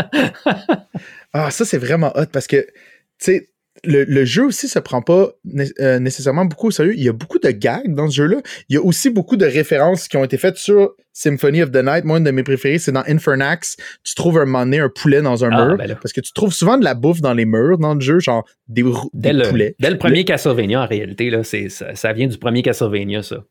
Speaker 1: [laughs] ah, ça, c'est vraiment hot parce que, tu sais, le, le jeu aussi se prend pas euh, nécessairement beaucoup au sérieux. Il y a beaucoup de gags dans ce jeu-là. Il y a aussi beaucoup de références qui ont été faites sur Symphony of the Night. Moi, une de mes préférées, c'est dans Infernax. Tu trouves un moment donné un poulet dans un
Speaker 2: Ah,
Speaker 1: mur.
Speaker 2: ben
Speaker 1: parce que tu trouves souvent de la bouffe dans les murs dans le jeu, genre des, des
Speaker 2: Dès le,
Speaker 1: poulets.
Speaker 2: dès le premier Castlevania, en réalité, là, ça, ça vient du premier Castlevania, ça.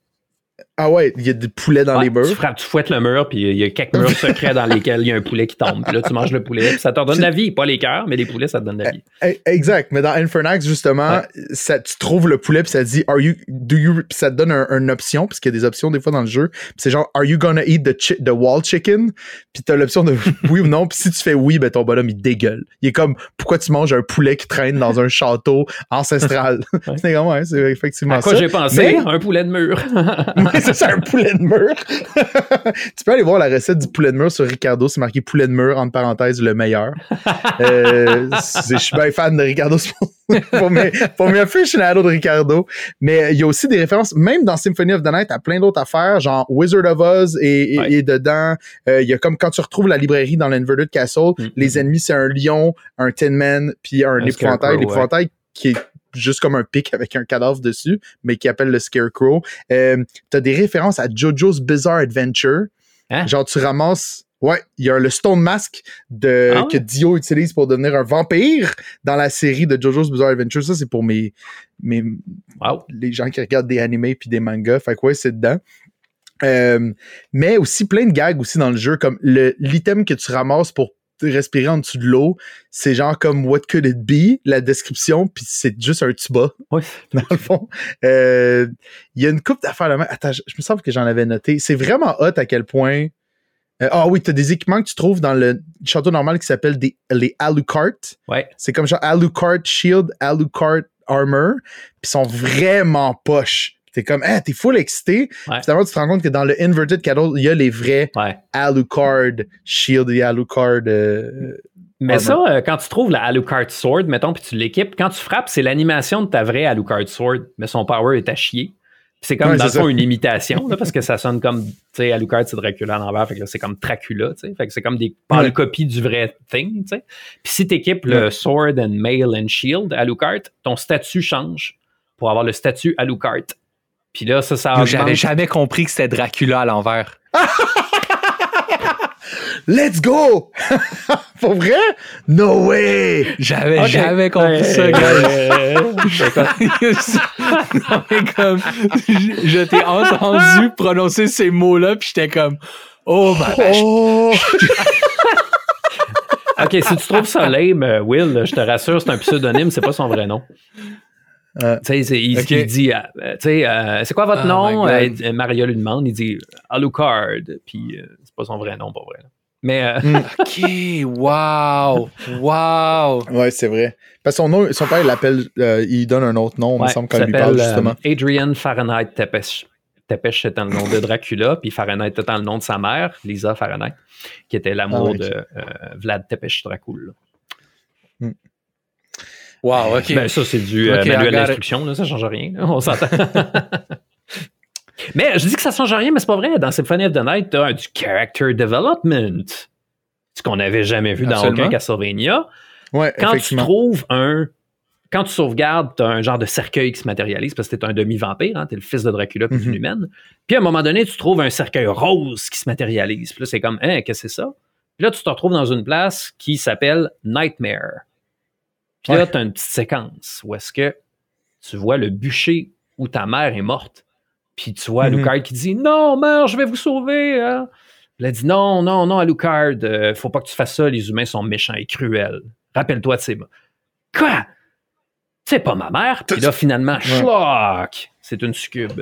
Speaker 1: Ah ouais, il y a des poulets dans
Speaker 2: Ouais,
Speaker 1: les murs.
Speaker 2: Tu frappes, tu fouettes le mur, puis il y a quelques murs secrets dans lesquels il y a un poulet qui tombe. Puis là, tu manges le poulet, puis ça te donne la vie. Pas les cœurs, mais les poulets, ça te donne la vie.
Speaker 1: Eh, Exact, mais dans Infernax, justement, ça, tu trouves le poulet, puis ça dit, are you, do you, puis ça te donne un- une option, parce qu'il y a des options des fois dans le jeu, puis c'est genre, are you gonna eat the, chi- the wall chicken? Puis t'as l'option de [laughs] oui ou non, puis si tu fais oui, ben ton bonhomme, il dégueule. Il est comme, pourquoi tu manges un poulet qui traîne dans un château ancestral? [laughs] c'est comme, ouais, c'est effectivement
Speaker 2: À quoi j'ai pensé?
Speaker 1: Mais-
Speaker 2: Un poulet de mur. [laughs] [laughs]
Speaker 1: C'est un poulet de mur. [laughs] tu peux aller voir la recette du poulet de mur sur Ricardo. C'est marqué poulet de mur, entre parenthèses, le meilleur. Euh, je suis bien fan de Ricardo. [laughs] pour- pour mes, pour mes de Ricardo. Mais euh, il y a aussi des références, même dans Symphony of the Night, à plein d'autres affaires, genre Wizard of Oz et, et-
Speaker 2: Ouais.
Speaker 1: et dedans. euh, Il y a comme quand tu retrouves la librairie dans l'Inverted Castle,
Speaker 2: Mhm.
Speaker 1: les ennemis, c'est un lion, un Tin Man, puis un,
Speaker 2: Un
Speaker 1: épouvantail. L'épouvantail qui est juste comme un pic avec un cadavre dessus, mais qui appelle le Scarecrow. Euh, T'as des références à JoJo's Bizarre Adventure.
Speaker 2: Hein?
Speaker 1: Genre, tu ramasses. Ouais, il y a le Stone Mask de,
Speaker 2: Ah ouais?
Speaker 1: que Dio utilise pour devenir un vampire dans la série de JoJo's Bizarre Adventure. Ça, c'est pour mes, mes,
Speaker 2: Wow.
Speaker 1: les gens qui regardent des animés puis des mangas. Fait que ouais, c'est dedans. Euh, mais aussi plein de gags aussi dans le jeu, comme l'item que tu ramasses pour respirer en dessous de l'eau, c'est genre comme What could it be? La description, puis c'est juste un tuba,
Speaker 2: Ouais. [laughs]
Speaker 1: dans le fond. Euh, Il y a une coupe d'affaires là Attends, je, je me semble que j'en avais noté. C'est vraiment hot à quel point. euh, ah oui, t'as des équipements que tu trouves dans le château normal qui s'appellent des les Alucard.
Speaker 2: Ouais.
Speaker 1: C'est comme genre Alucard Shield, Alucard Armor, puis ils sont vraiment poches. T'es comme, ah, t'es full excité.
Speaker 2: Ouais.
Speaker 1: Finalement, tu te rends compte que dans le Inverted Cattle, il y a les vrais
Speaker 2: Ouais.
Speaker 1: Alucard Shield et Alucard. euh,
Speaker 2: Mais
Speaker 1: Armor.
Speaker 2: ça, euh, quand tu trouves la Alucard Sword, mettons, puis tu l'équipes, quand tu frappes, c'est l'animation de ta vraie Alucard Sword, mais son power est à chier. Puis c'est comme,
Speaker 1: Ouais,
Speaker 2: dans le fond, une imitation, là, parce que ça sonne comme, tu sais, Alucard, c'est Dracula à l'envers, fait que c'est comme Dracula, tu sais. Fait que c'est comme des pâles
Speaker 1: Ouais.
Speaker 2: copies du vrai thing, tu sais. Puis si t'équipes le
Speaker 1: Ouais.
Speaker 2: Sword and Mail and Shield Alucard, ton statut change pour avoir le statut Alucard. Puis là, ça, ça.
Speaker 3: J'avais jamais compris que c'était Dracula à l'envers. [laughs]
Speaker 1: Let's go! [laughs] Pour vrai? No way!
Speaker 3: J'avais jamais compris
Speaker 2: Ouais.
Speaker 3: ça, gars. [laughs] Non, mais comme, je, je t'ai entendu prononcer ces mots-là, puis j'étais comme, oh, ma vache.
Speaker 1: Oh!
Speaker 2: OK, si tu trouves ça lame, euh, Will, je te rassure, c'est un pseudonyme, c'est pas son vrai nom.
Speaker 1: Euh,
Speaker 2: Tu sais, c'est- il, dit, euh, tu sais, euh, c'est quoi votre
Speaker 3: Oh
Speaker 2: nom? Euh, euh, Maria lui demande, il dit Alucard, puis euh, c'est pas son vrai nom, pas vrai. Mais euh, [laughs]
Speaker 3: OK, wow, wow.
Speaker 1: Ouais, c'est vrai. Parce que son, nom, son père, il l'appelle, euh, il donne un autre nom, il me
Speaker 2: ouais,
Speaker 1: semble, quand il lui parle, justement.
Speaker 2: euh, Adrian Fahrenheit Tepesh. Tepesh étant le nom de Dracula, puis Fahrenheit étant le nom de sa mère, Lisa Fahrenheit, qui était l'amour
Speaker 1: Ah ouais,
Speaker 2: de euh, Vlad Tepesh Dracul.
Speaker 3: Wow, OK.
Speaker 2: Ben, ça, c'est du euh,
Speaker 3: Ok, I
Speaker 2: manuel d'instruction, là, ça change rien. là, on s'entend. [laughs] mais je dis que ça change rien, mais c'est pas vrai. Dans Symphony of the Night, t'as du character development. Ce qu'on n'avait jamais vu dans aucun Castlevania.
Speaker 1: Ouais,
Speaker 2: Quand tu trouves un. Quand tu sauvegardes, t'as un genre de cercueil qui se matérialise parce que t'es un demi-vampire, hein, t'es le fils de Dracula puis
Speaker 1: Mhm.
Speaker 2: d'une humaine. Puis à un moment donné, tu trouves un cercueil rose qui se matérialise. Puis là, c'est comme, hein, qu'est-ce que c'est ça? Puis là, tu te retrouves dans une place qui s'appelle Nightmare. Puis là,
Speaker 1: Ouais.
Speaker 2: tu as une petite séquence où est-ce que tu vois le bûcher où ta mère est morte. Puis tu vois. Alucard qui dit Non, mère, je vais vous sauver. hein. Elle a dit Non, non, non, Alucard, euh, faut pas que tu fasses ça, les humains sont méchants et cruels. Rappelle-toi de ces mots. Quoi? C'est pas ma mère. Puis là, finalement, schlock C'est une succube.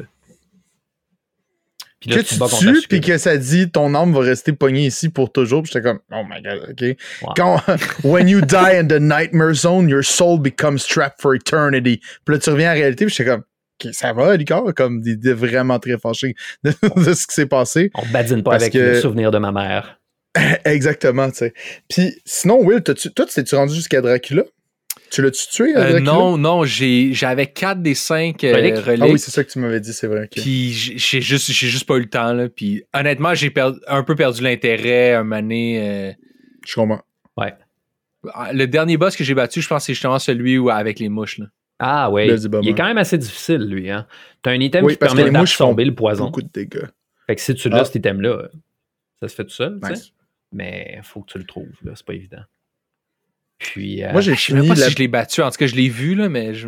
Speaker 2: Puis là,
Speaker 1: que tu
Speaker 2: la
Speaker 1: tues, puis que ça dit ton âme va rester pognée ici pour toujours. Puis j'étais comme, oh my god, ok. Quand, [laughs] when you die in the nightmare zone, your soul becomes trapped for eternity. Puis là, tu reviens en réalité, puis j'étais comme, ok, ça va, Licor? Comme, il était vraiment très fâché [laughs] de, de ce qui s'est passé.
Speaker 2: On badine pas avec
Speaker 1: que-
Speaker 2: le souvenir de ma mère. [laughs]
Speaker 1: Exactement, tu sais. Puis sinon, Will, toi, tu t'es-tu rendu jusqu'à Dracula? Tu l'as-tu tué?
Speaker 3: Euh,
Speaker 1: avec
Speaker 3: non, non, j'ai, j'avais 4 des 5 euh,
Speaker 2: Reliques?
Speaker 3: reliques.
Speaker 1: Ah oui, c'est ça que tu m'avais dit, c'est vrai.
Speaker 3: Puis j'ai juste, j'ai juste pas eu le temps. Là. Puis honnêtement, j'ai perdu, un peu perdu l'intérêt un moment donné, euh,
Speaker 1: Je comprends.
Speaker 3: Le dernier boss que j'ai battu, je pense que c'est justement celui où, avec les mouches. Là.
Speaker 2: Ah ouais, il est quand même assez difficile, lui. Hein? T'as un item
Speaker 1: Oui,
Speaker 2: qui
Speaker 1: parce que
Speaker 2: permet
Speaker 1: les mouches font
Speaker 2: d'absorber le poison.
Speaker 1: Beaucoup de dégâts.
Speaker 2: Fait que si tu l'as,
Speaker 1: Ah.
Speaker 2: cet item-là, ça se fait tout seul, tu sais.
Speaker 1: Nice.
Speaker 2: Mais faut que tu le trouves, là, c'est pas évident. Puis, euh,
Speaker 1: Moi, j'ai
Speaker 3: Je sais même
Speaker 1: fini,
Speaker 3: pas
Speaker 1: la...
Speaker 3: si je l'ai battu. En tout cas, je l'ai vu, là, mais je...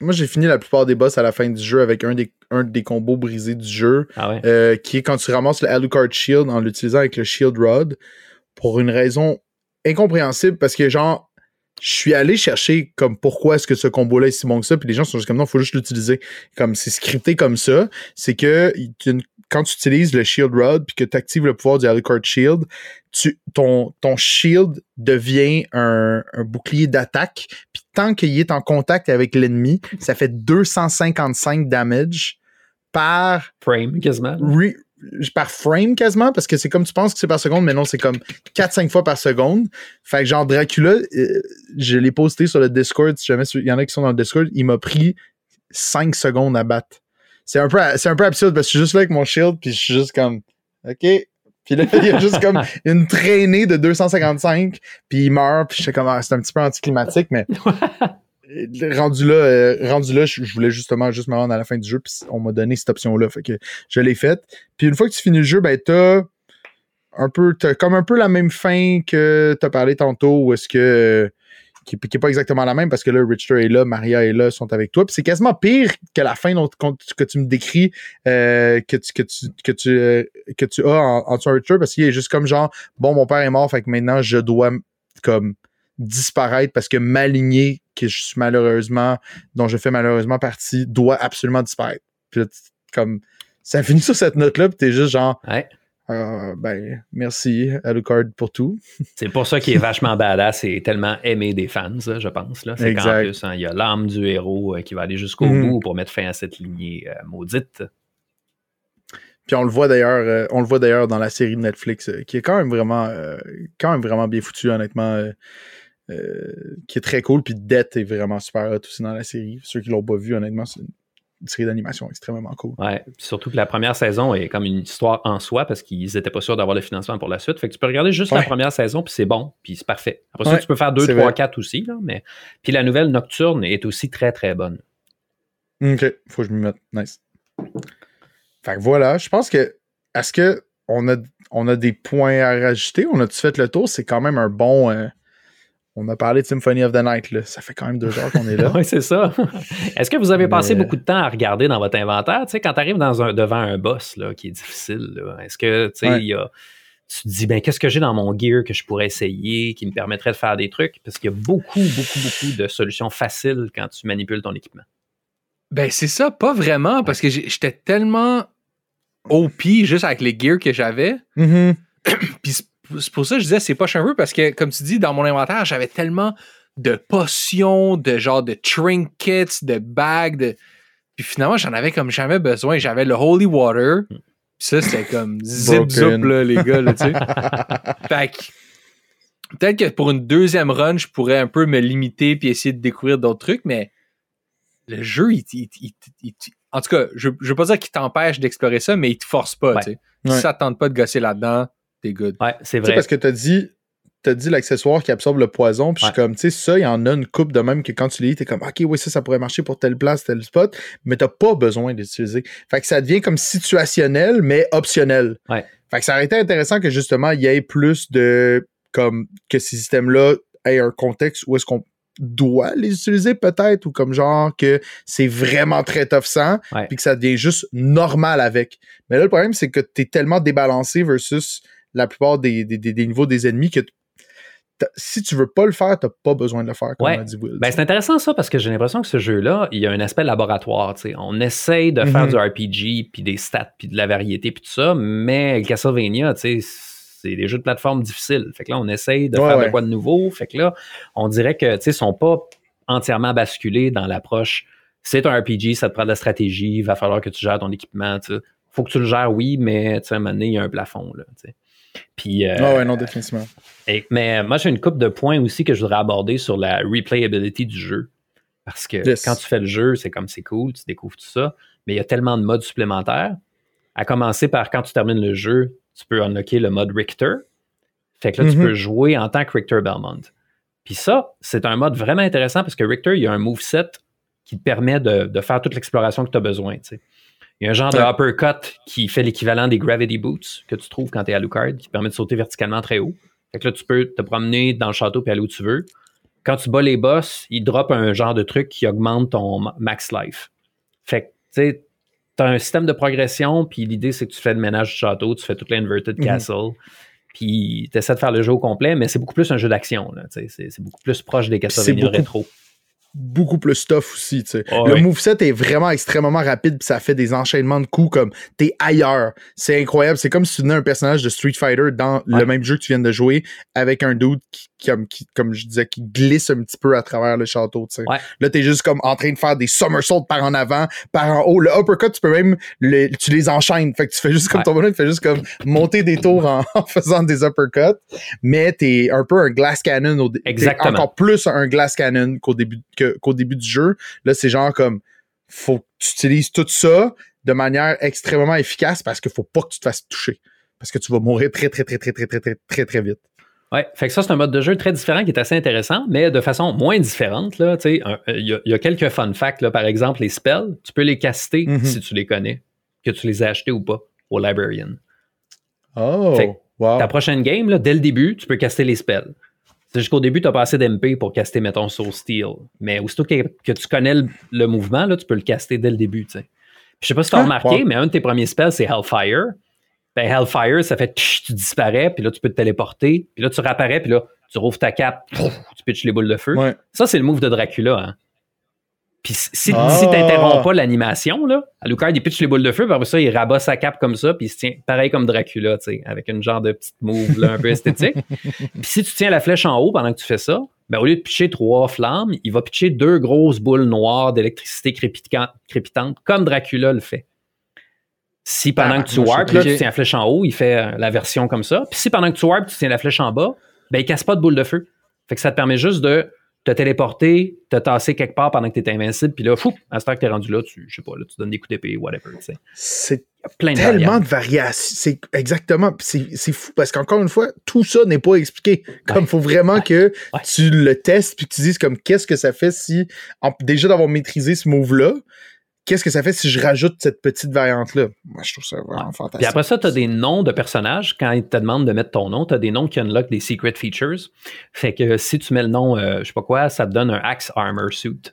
Speaker 1: Moi, j'ai fini la plupart des boss à la fin du jeu avec un des, un des combos brisés du jeu,
Speaker 2: ah ouais.
Speaker 1: euh, qui est quand tu ramasses le Alucard Shield en l'utilisant avec le Shield Rod, pour une raison incompréhensible, parce que genre, je suis allé chercher comme pourquoi est-ce que ce combo-là est si bon que ça, puis les gens sont juste comme non, faut juste l'utiliser. Comme c'est scripté comme ça, c'est que il y a une- quand tu utilises le Shield Rod puis que tu actives le pouvoir du Alucard Shield, tu, ton, ton shield devient un, un bouclier d'attaque, puis tant qu'il est en contact avec l'ennemi, ça fait 255 damage par
Speaker 2: Frame, quasiment.
Speaker 1: re- par frame quasiment, parce que c'est comme tu penses que c'est par seconde, mais non, c'est comme 4-5 fois par seconde. Fait que genre Dracula, euh, je l'ai posté sur le Discord, si jamais il y en a qui sont dans le Discord, il m'a pris 5 secondes à battre. C'est un peu, c'est un peu absurde parce que je suis juste là avec mon shield, puis je suis juste comme, OK. Puis là, il y a juste comme [laughs] une traînée de 255, puis il meurt, puis j'étais comme, ah, c'est un petit peu anticlimatique, mais [laughs] rendu là, euh, rendu là, je, je voulais justement juste me rendre à la fin du jeu, puis on m'a donné cette option-là, fait que je l'ai faite. Puis une fois que tu finis le jeu, ben t'as un peu, t'as comme un peu la même fin que t'as parlé tantôt, où est-ce que qui, qui est pas exactement la même parce que là, Richter est là, Maria est là, sont avec toi. Puis c'est quasiment pire que la fin dont, que tu me décris euh, que, tu, que, tu, que, tu, euh, que tu as en, en tuant Richter parce qu'il est juste comme genre bon, mon père est mort, fait que maintenant je dois comme disparaître parce que ma lignée, que je suis malheureusement, dont je fais malheureusement partie, doit absolument disparaître. Puis là, comme ça finit sur cette note-là, puis t'es juste genre
Speaker 2: Ouais.
Speaker 1: Euh, ben merci Alucard pour tout. [laughs]
Speaker 2: C'est pour ça qu'il est vachement badass et tellement aimé des fans, je pense. Là. C'est qu'en plus, hein, il y a l'âme du héros euh, qui va aller jusqu'au
Speaker 1: Mhm.
Speaker 2: bout pour mettre fin à cette lignée euh, maudite.
Speaker 1: Puis on le voit d'ailleurs, euh, on le voit d'ailleurs dans la série de Netflix, qui est quand même vraiment, quand même vraiment bien foutu, honnêtement, qui est très cool. Puis Death est vraiment super hot aussi dans la série. Ceux qui l'ont pas vu, honnêtement, c'est une série d'animation extrêmement cool.
Speaker 2: Ouais. Surtout que la première saison est comme une histoire en soi parce qu'ils n'étaient pas sûrs d'avoir le financement pour la suite. Fait que tu peux regarder juste la première saison, puis c'est bon, puis c'est parfait. Après ça, tu peux faire 2,
Speaker 1: c'est
Speaker 2: 3,
Speaker 1: vrai.
Speaker 2: 4 aussi. Là, mais... Puis la nouvelle Nocturne est aussi très, très bonne.
Speaker 1: Ok, faut que je m'y mette. Nice. Fait que voilà, je pense que, est-ce que on a, on a des points à rajouter? On a-tu fait le tour? C'est quand même un bon. euh, on a parlé de Symphony of the Night, là. Ça fait quand même deux heures qu'on est là. [laughs]
Speaker 2: Oui, c'est ça. Est-ce que vous avez passé
Speaker 1: Mais-
Speaker 2: beaucoup de temps à regarder dans votre inventaire? Tu sais, quand tu arrives dans un, devant un boss là, qui est difficile, est-ce que tu sais,
Speaker 1: Ouais.
Speaker 2: il y a- tu te dis, ben, qu'est-ce que j'ai dans mon gear que je pourrais essayer, qui me permettrait de faire des trucs? Parce qu'il y a beaucoup, beaucoup, beaucoup de solutions faciles quand tu manipules ton équipement.
Speaker 3: Ben, c'est ça, pas vraiment, parce que j'étais tellement OP juste avec les gears que j'avais.
Speaker 1: Mhm. [clears throat]
Speaker 3: Puis c'est pour ça que je disais, c'est pas un peu, parce que, comme tu dis, dans mon inventaire, j'avais tellement de potions, de genre de trinkets, de bagues, de... Puis finalement, j'en avais comme jamais besoin. J'avais le Holy Water. Puis ça, c'était comme [laughs] zip zip, là, les gars, là, tu sais. [laughs] Fait que peut-être que pour une deuxième run, je pourrais un peu me limiter puis essayer de découvrir d'autres trucs, mais le jeu, il, il- il- il- il- en tout cas, je, je veux pas dire qu'il t'empêche d'explorer ça, mais il te force pas,
Speaker 2: Ouais.
Speaker 3: tu sais.
Speaker 1: Ouais.
Speaker 3: Si ça te tente pas de gosser là-dedans, t'es good.
Speaker 2: Ouais, c'est
Speaker 1: Tu
Speaker 2: vrai.
Speaker 1: parce que t'as dit, t'as dit l'accessoire qui absorbe le poison, puis je suis comme, tu sais, ça, il y en a une coupe de même que quand tu lis, t'es comme, ok, oui, ça, ça pourrait marcher pour telle place, tel spot, mais t'as pas besoin d'utiliser. Fait que ça devient comme situationnel, mais optionnel.
Speaker 2: Ouais.
Speaker 1: Fait que ça aurait été intéressant que justement, il y ait plus de, comme, que ces systèmes-là aient un contexte où est-ce qu'on doit les utiliser peut-être, ou comme genre que c'est vraiment très tough sans, puis que ça devient juste normal avec. Mais là, le problème, c'est que t'es tellement débalancé versus la plupart des, des, des- des niveaux des ennemis que si tu veux pas le faire, t'as pas besoin de le faire, comme
Speaker 2: Ouais.
Speaker 1: a dit Will.
Speaker 2: Ben, c'est intéressant ça parce que j'ai l'impression que ce jeu-là, il y a un aspect laboratoire. tu sais. On essaye de faire
Speaker 1: Mhm.
Speaker 2: du RPG, puis des stats, puis de la variété, puis tout ça, mais Castlevania, tu c'est des jeux de plateforme difficiles. Fait que là, on essaye de
Speaker 1: Ouais,
Speaker 2: faire de quoi de nouveau. Fait que là, on dirait que, tu ils sont pas entièrement basculés dans l'approche. C'est un RPG, ça te prend de la stratégie, il va falloir que tu gères ton équipement, tu sais. Faut que tu le gères, oui, mais tu sais, à un moment donné, il y a un plafond, là, tu. Puis, euh,
Speaker 1: Ah ouais, non, définitivement.
Speaker 2: et- mais moi, j'ai une coupe de points aussi que je voudrais aborder sur la replayability du jeu. Parce que
Speaker 1: Yes.
Speaker 2: quand tu fais le jeu, c'est comme c'est cool, tu découvres tout ça, mais il y a tellement de modes supplémentaires. À commencer par quand tu termines le jeu, tu peux unlocker le mode Richter. Fait que là, tu
Speaker 1: Mhm.
Speaker 2: peux jouer en tant que Richter Belmont. Puis ça, c'est un mode vraiment intéressant parce que Richter, il y a un moveset qui te permet de, de faire toute l'exploration que tu as besoin. tu sais. Il y a un genre de uppercut qui fait l'équivalent des Gravity Boots que tu trouves quand tu es à Lucard, qui te permet de sauter verticalement très haut. Fait que là, tu peux te promener dans le château et aller où tu veux. Quand tu bats les boss, ils dropent un genre de truc qui augmente ton ma- max life. Fait que, tu sais, t'as un système de progression, puis l'idée, c'est que tu fais le ménage du château, tu fais toute l'inverted
Speaker 1: Mhm.
Speaker 2: castle, puis tu essaies de faire le jeu au complet, mais c'est beaucoup plus un jeu d'action. C'est beaucoup plus proche des Castlevania rétro.
Speaker 1: Beaucoup plus tough aussi. tu sais. Le
Speaker 2: ouais.
Speaker 1: moveset est vraiment extrêmement rapide puis ça fait des enchaînements de coups comme t'es ailleurs. C'est incroyable. C'est comme si tu tenais un personnage de Street Fighter dans
Speaker 2: Ouais.
Speaker 1: le même jeu que tu viens de jouer avec un dude qui, comme, qui- comme je disais, qui glisse un petit peu à travers le château. tu sais.
Speaker 2: Ouais.
Speaker 1: Là, t'es juste comme en train de faire des somersaults par en avant, par en haut. Le uppercut, tu peux même le- tu les enchaînes. Fait que tu fais juste comme
Speaker 2: Ouais.
Speaker 1: ton bonhomme, tu fais juste comme monter des tours en, [laughs] en faisant des uppercuts. Mais t'es un peu un glass cannon au
Speaker 2: Exactement.
Speaker 1: encore plus un glass cannon qu'au début, qu'au début du jeu. Là, c'est genre comme faut que tu utilises tout ça de manière extrêmement efficace parce qu'il faut pas que tu te fasses toucher. Parce que tu vas mourir très, très, très, très, très, très, très, très, très vite.
Speaker 2: Ouais, fait que ça, c'est un mode de jeu très différent qui est assez intéressant, mais de façon moins différente. un- Il y, a- il y a quelques fun facts. Là, par exemple, les spells, tu peux les caster
Speaker 1: Mhm.
Speaker 2: si tu les connais, que tu les as achetés ou pas au Librarian.
Speaker 1: Oh,
Speaker 2: Fait que
Speaker 1: wow.
Speaker 2: Ta prochaine game, là, dès le début, tu peux caster les spells. C'est jusqu'au début, tu n'as pas assez d'MP pour caster, mettons, Soul Steel. Mais aussitôt que, que tu connais le, le mouvement, là, tu peux le caster dès le début. Je sais pas si tu as
Speaker 1: Ah,
Speaker 2: remarqué,
Speaker 1: wow.
Speaker 2: mais un de tes premiers spells, c'est Hellfire. Ben, Hellfire, ça fait tch, tu disparais, puis là, tu peux te téléporter, puis là, tu réapparais, puis là, tu rouvres ta cape, tu pitches les boules de feu.
Speaker 1: Ouais.
Speaker 2: Ça, c'est le move de Dracula. Hein. Puis si,
Speaker 1: Ah.
Speaker 2: si t'interromps pas l'animation, là, Alucard, il pitch les boules de feu, puis après ça, il rabat sa cape comme ça, puis il se tient pareil comme Dracula, tu sais, avec une genre de petite move là, un peu esthétique. [laughs] puis si tu tiens la flèche en haut pendant que tu fais ça, ben, au lieu de pitcher trois flammes, il va pitcher deux grosses boules noires d'électricité crépitan- crépitante, comme Dracula le fait. Si pendant
Speaker 1: Ah,
Speaker 2: que tu warp, là, tu tiens la flèche en haut, il fait euh, la version comme ça. Puis si pendant que tu warp, tu tiens la flèche en bas, ben il casse pas de boule de feu. Fait que ça te permet juste de te téléporter, te tasser quelque part pendant que tu es invincible, puis là, fou, à ce temps que tu es rendu là, tu, je sais pas, là, tu donnes des coups d'épée, whatever.
Speaker 1: C'est
Speaker 2: Il plein de
Speaker 1: tellement de variations. C'est exactement. C'est c'est fou parce qu'encore une fois, tout ça n'est pas expliqué. Comme
Speaker 2: Ouais.
Speaker 1: faut vraiment que
Speaker 2: Ouais.
Speaker 1: tu le testes puis que tu dises comme qu'est-ce que ça fait si en- déjà d'avoir maîtrisé ce move là, qu'est-ce que ça fait si je rajoute cette petite variante là. Moi, je trouve ça vraiment
Speaker 2: Puis
Speaker 1: fantastique.
Speaker 2: après ça, tu as des noms de personnages. Quand ils te demandent de mettre ton nom, tu as des noms qui unlock des secret features. Fait que si tu mets le nom, euh, je sais pas quoi, ça te donne un Axe Armor Suit.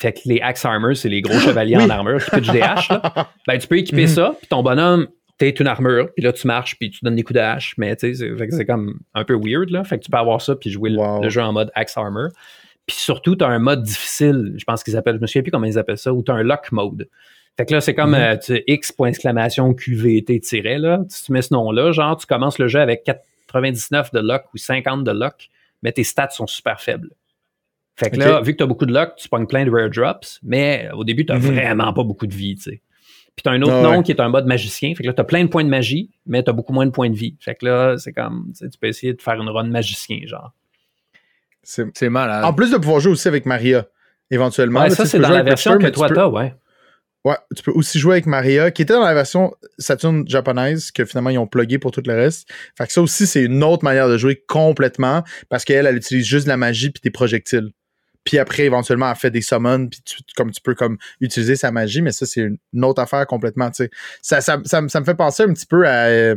Speaker 2: Fait que les Axe Armor, c'est les gros [laughs] chevaliers
Speaker 1: Oui.
Speaker 2: en armure qui pitchent des haches. Là. [laughs] Ben, tu peux équiper
Speaker 1: Mhm.
Speaker 2: ça, puis ton bonhomme, t'es une armure, puis là, tu marches, puis tu donnes des coups de hache. Mais tu sais, c'est- comme un peu weird. Là. Fait que tu peux avoir ça, puis jouer le, jeu en mode Axe Armor. Puis surtout, tu as un mode difficile, je pense qu'ils appellent, je me souviens plus comment ils appellent ça, où tu as un lock mode. Fait que là, c'est comme
Speaker 1: Mhm.
Speaker 2: euh, tu X point exclamation QVT là. Si tu mets ce nom-là, genre, tu commences le jeu avec 99 de lock ou 50 de lock, mais tes stats sont super faibles. Fait que là, vu que tu as beaucoup de luck, tu pognes plein de rare drops, mais au début, tu
Speaker 1: Mhm.
Speaker 2: vraiment pas beaucoup de vie, tu sais. Puis tu as un autre
Speaker 1: Ah
Speaker 2: nom
Speaker 1: ouais.
Speaker 2: qui est un mode magicien. Fait que là, tu as plein de points de magie, mais tu as beaucoup moins de points de vie. Fait que là, c'est comme, tu peux essayer de faire une run magicien, genre.
Speaker 1: C'est-
Speaker 3: malade.
Speaker 1: En plus de pouvoir jouer aussi avec Maria, éventuellement.
Speaker 2: Ouais,
Speaker 1: là,
Speaker 2: ça, c'est dans la version
Speaker 1: Witcher,
Speaker 2: que toi,
Speaker 1: peux-
Speaker 2: t'as, ouais.
Speaker 1: Ouais, tu peux aussi jouer avec Maria, qui était dans la version Saturn japonaise, que finalement ils ont plugué pour tout le reste. Fait que ça aussi, c'est une autre manière de jouer complètement, parce qu'elle, elle utilise juste de la magie puis des projectiles. Puis après, éventuellement, elle fait des summons, puis tu, comme tu peux comme utiliser sa magie, mais ça, c'est une, autre affaire complètement, tu sais. Ça, ça, ça, me- ça me fait penser un petit peu à, euh,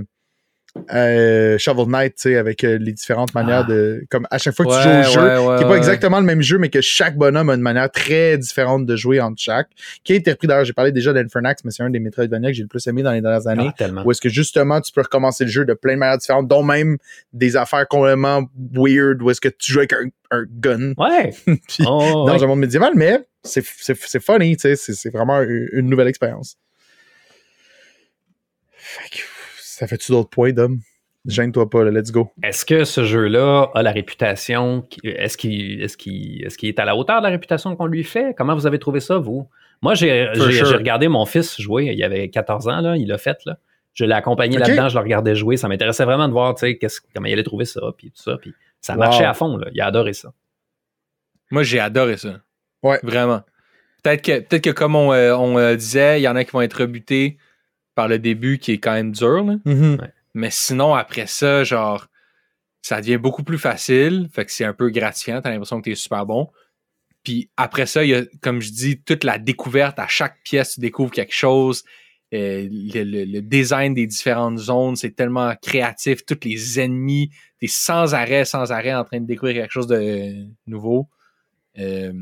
Speaker 1: à Shovel Knight, tu sais, avec euh, les différentes manières
Speaker 2: Ah.
Speaker 1: de... Comme à chaque fois que tu joues au jeu,
Speaker 3: ouais,
Speaker 1: qui est pas exactement le même jeu, mais que chaque bonhomme a une manière très différente de jouer entre chaque. Qui a été repris d'ailleurs, j'ai parlé déjà d'Infernax, mais c'est un des Metroidvania que j'ai le plus aimé dans les dernières années.
Speaker 2: Ah.
Speaker 1: Où est-ce que justement tu peux recommencer le jeu de plein de manières différentes, dont même des affaires complètement weird, où est-ce que tu joues avec un, un gun
Speaker 2: Ouais. [laughs]
Speaker 1: puis
Speaker 2: Oh,
Speaker 1: dans
Speaker 2: ouais.
Speaker 1: un monde médiéval, mais c'est, c'est, c'est funny, tu sais, c'est, c'est vraiment une, une nouvelle expérience. Fait que, ça fait-tu d'autres points, Dom? Gêne-toi pas, là, let's go.
Speaker 2: Est-ce que ce jeu-là a la réputation, est-ce qu'il est, à la hauteur de la réputation qu'on lui fait? Comment vous avez trouvé ça, vous? Moi, j'ai
Speaker 3: sure.
Speaker 2: regardé mon fils jouer, il avait 14 ans, là, il l'a fait, là. Je l'ai accompagné là-dedans, je le regardais jouer. Ça m'intéressait vraiment de voir, tu sais, qu'est-ce- comment il allait trouver ça, puis tout ça. Puis ça
Speaker 1: Wow.
Speaker 2: marchait à fond, là. Il a adoré ça.
Speaker 3: Moi, j'ai adoré ça.
Speaker 1: Ouais.
Speaker 3: Vraiment. Peut-être que, peut que comme on, euh, on, euh, disait, il y en a qui vont être rebutés par le début qui est quand même dur. là.
Speaker 1: Mhm.
Speaker 3: Mais sinon, après ça, genre, ça devient beaucoup plus facile. Fait que c'est un peu gratifiant. T'as l'impression que t'es super bon. Puis après ça, il y a, comme je dis, toute la découverte. À chaque pièce, tu découvres quelque chose. Euh, le, le- le design des différentes zones, c'est tellement créatif. Tous les ennemis, t'es sans arrêt, sans arrêt en train de découvrir quelque chose de nouveau. Euh,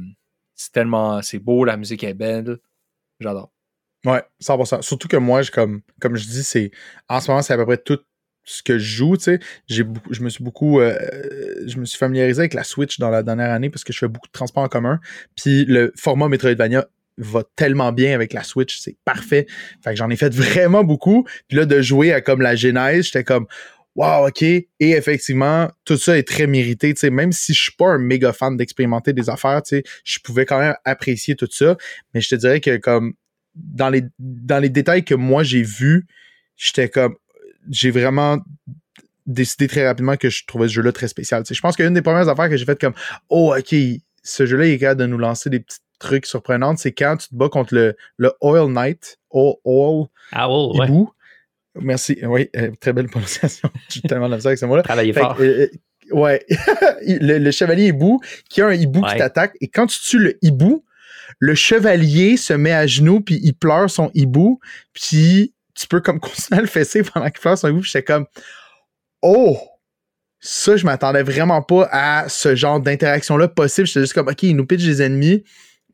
Speaker 3: c'est tellement, c'est beau, la musique est belle. J'adore.
Speaker 1: Ouais, 100%. Surtout que moi, je, comme, comme je dis, c'est en ce moment, c'est à peu près tout ce que je joue. tu sais. Je me suis beaucoup, euh, je me suis familiarisé avec la Switch dans la dernière année parce que je fais beaucoup de transports en commun. Puis le format Metroidvania va tellement bien avec la Switch, c'est parfait. Fait que j'en ai fait [laughs] vraiment beaucoup. Puis là, de jouer à comme la genèse, j'étais comme Wow, OK. Et effectivement, tout ça est très mérité. Même si je suis pas un méga fan d'expérimenter des affaires, je pouvais quand même apprécier tout ça. Mais je te dirais que comme dans les, dans les détails que moi j'ai vus, j'étais comme. J'ai vraiment décidé très rapidement que je trouvais ce jeu-là très spécial. Je pense qu'une des premières affaires que j'ai faites comme Oh, OK, ce jeu-là il est capable de nous lancer des petits trucs surprenants, c'est quand tu te bats contre le, le Oil Knight, Oil, Oil
Speaker 2: Ah, oh, ouais.
Speaker 1: Hibou. Merci. Oui, euh, très belle prononciation. [laughs] J'ai tellement de avec ce mot-là.
Speaker 2: Travaillez
Speaker 1: Fait
Speaker 2: fort.
Speaker 1: euh, euh, ouais. [laughs] le, le chevalier hibou qui a un hibou
Speaker 2: Ouais.
Speaker 1: qui t'attaque et quand tu tues le hibou, le chevalier se met à genoux puis il pleure son hibou puis tu peux comme [laughs] continuer à le fesser pendant qu'il pleure son hibou. puis J'étais comme oh ça je m'attendais vraiment pas à ce genre d'interaction là possible. J'étais juste comme ok il nous pitch des ennemis.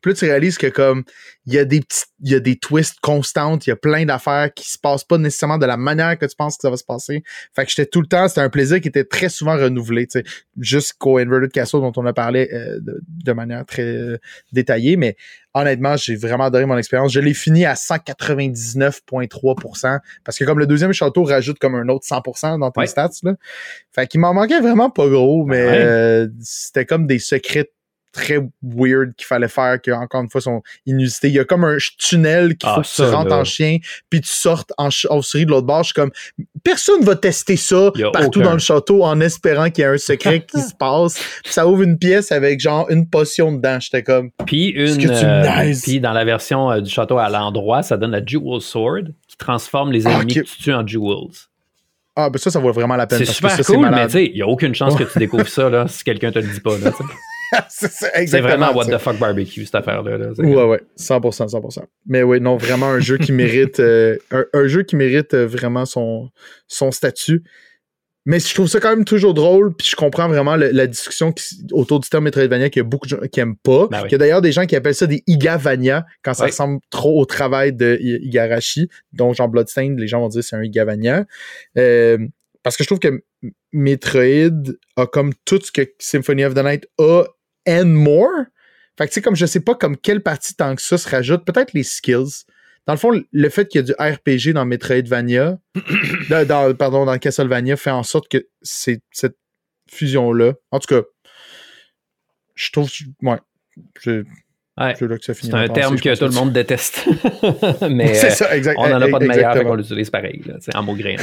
Speaker 1: Puis là, tu réalises que comme il y a des petits, il y a des twists constantes, il y a plein d'affaires qui se passent pas nécessairement de la manière que tu penses que ça va se passer. Fait que j'étais tout le temps, c'était un plaisir qui était très souvent renouvelé, tu sais, jusqu'au Inverted Castle dont on a parlé euh, de, de manière très euh, détaillée, mais honnêtement, j'ai vraiment adoré mon expérience. Je l'ai fini à 199,3% parce que comme le deuxième château rajoute comme un autre 100% dans tes
Speaker 2: Ouais.
Speaker 1: stats là. Fait qu'il m'en manquait vraiment pas gros, mais
Speaker 2: Ouais.
Speaker 1: euh, c'était comme des secrets très weird qu'il fallait faire qui encore une fois sont inusités. Il y a comme un tunnel qu'il
Speaker 2: Ah,
Speaker 1: faut que tu rentres
Speaker 2: là.
Speaker 1: en chien puis tu sortes en ch- en souris de l'autre bord. Je suis comme personne va tester ça partout
Speaker 2: aucun.
Speaker 1: dans le château en espérant qu'il y a un secret qui se passe. Puis [laughs] ça ouvre une pièce avec genre une potion dedans. J'étais comme
Speaker 2: Puis une.
Speaker 1: que tu
Speaker 2: euh, puis dans la version euh, du château à l'endroit, ça donne la Jewel Sword qui transforme les
Speaker 1: Ah,
Speaker 2: ennemis que tu tues en Jewels.
Speaker 1: ah ben ça ça vaut vraiment la peine
Speaker 2: C'est super
Speaker 1: que ça
Speaker 2: cool, mais tu sais, il n'y a aucune chance que tu [laughs] découvres ça là, si quelqu'un te le dit pas. là. [laughs]
Speaker 1: c'est
Speaker 2: vraiment what the fuck barbecue, cette affaire-là. là.
Speaker 1: Ouais, ouais, 100%, 100%. Mais oui, non, vraiment un jeu qui [laughs] mérite, euh, un, un jeu qui mérite euh, vraiment son, son statut. Mais je trouve ça quand même toujours drôle, puis je comprends vraiment le- la discussion qui- autour du terme Metroidvania qu'il y a beaucoup de gens qui aiment pas.
Speaker 2: Ben oui.
Speaker 1: Il y a d'ailleurs des gens qui appellent ça des Igavania quand ça ressemble trop au travail de Igarashi. Donc, genre Bloodstained, les gens vont dire c'est un Igavania. Euh, parce que je trouve que Metroid a comme tout ce que Symphony of the Night a and more. Fait que tu sais, comme je sais pas comme quelle partie tant que ça se rajoute, peut-être les skills. Dans le fond, le fait qu'il y a du RPG dans Metroidvania, [coughs] pardon, dans Castlevania, fait en sorte que c'est cette fusion-là. En tout cas, je trouve. Ouais. C'est
Speaker 2: Ouais.
Speaker 1: c'est là que ça finit.
Speaker 2: C'est un terme que tout le monde déteste. [laughs] mais [laughs]
Speaker 1: C'est
Speaker 2: euh,
Speaker 1: ça, exact.
Speaker 2: on n'en a pas de meilleur, qu'on l'utilise pareil, là, en mots gris.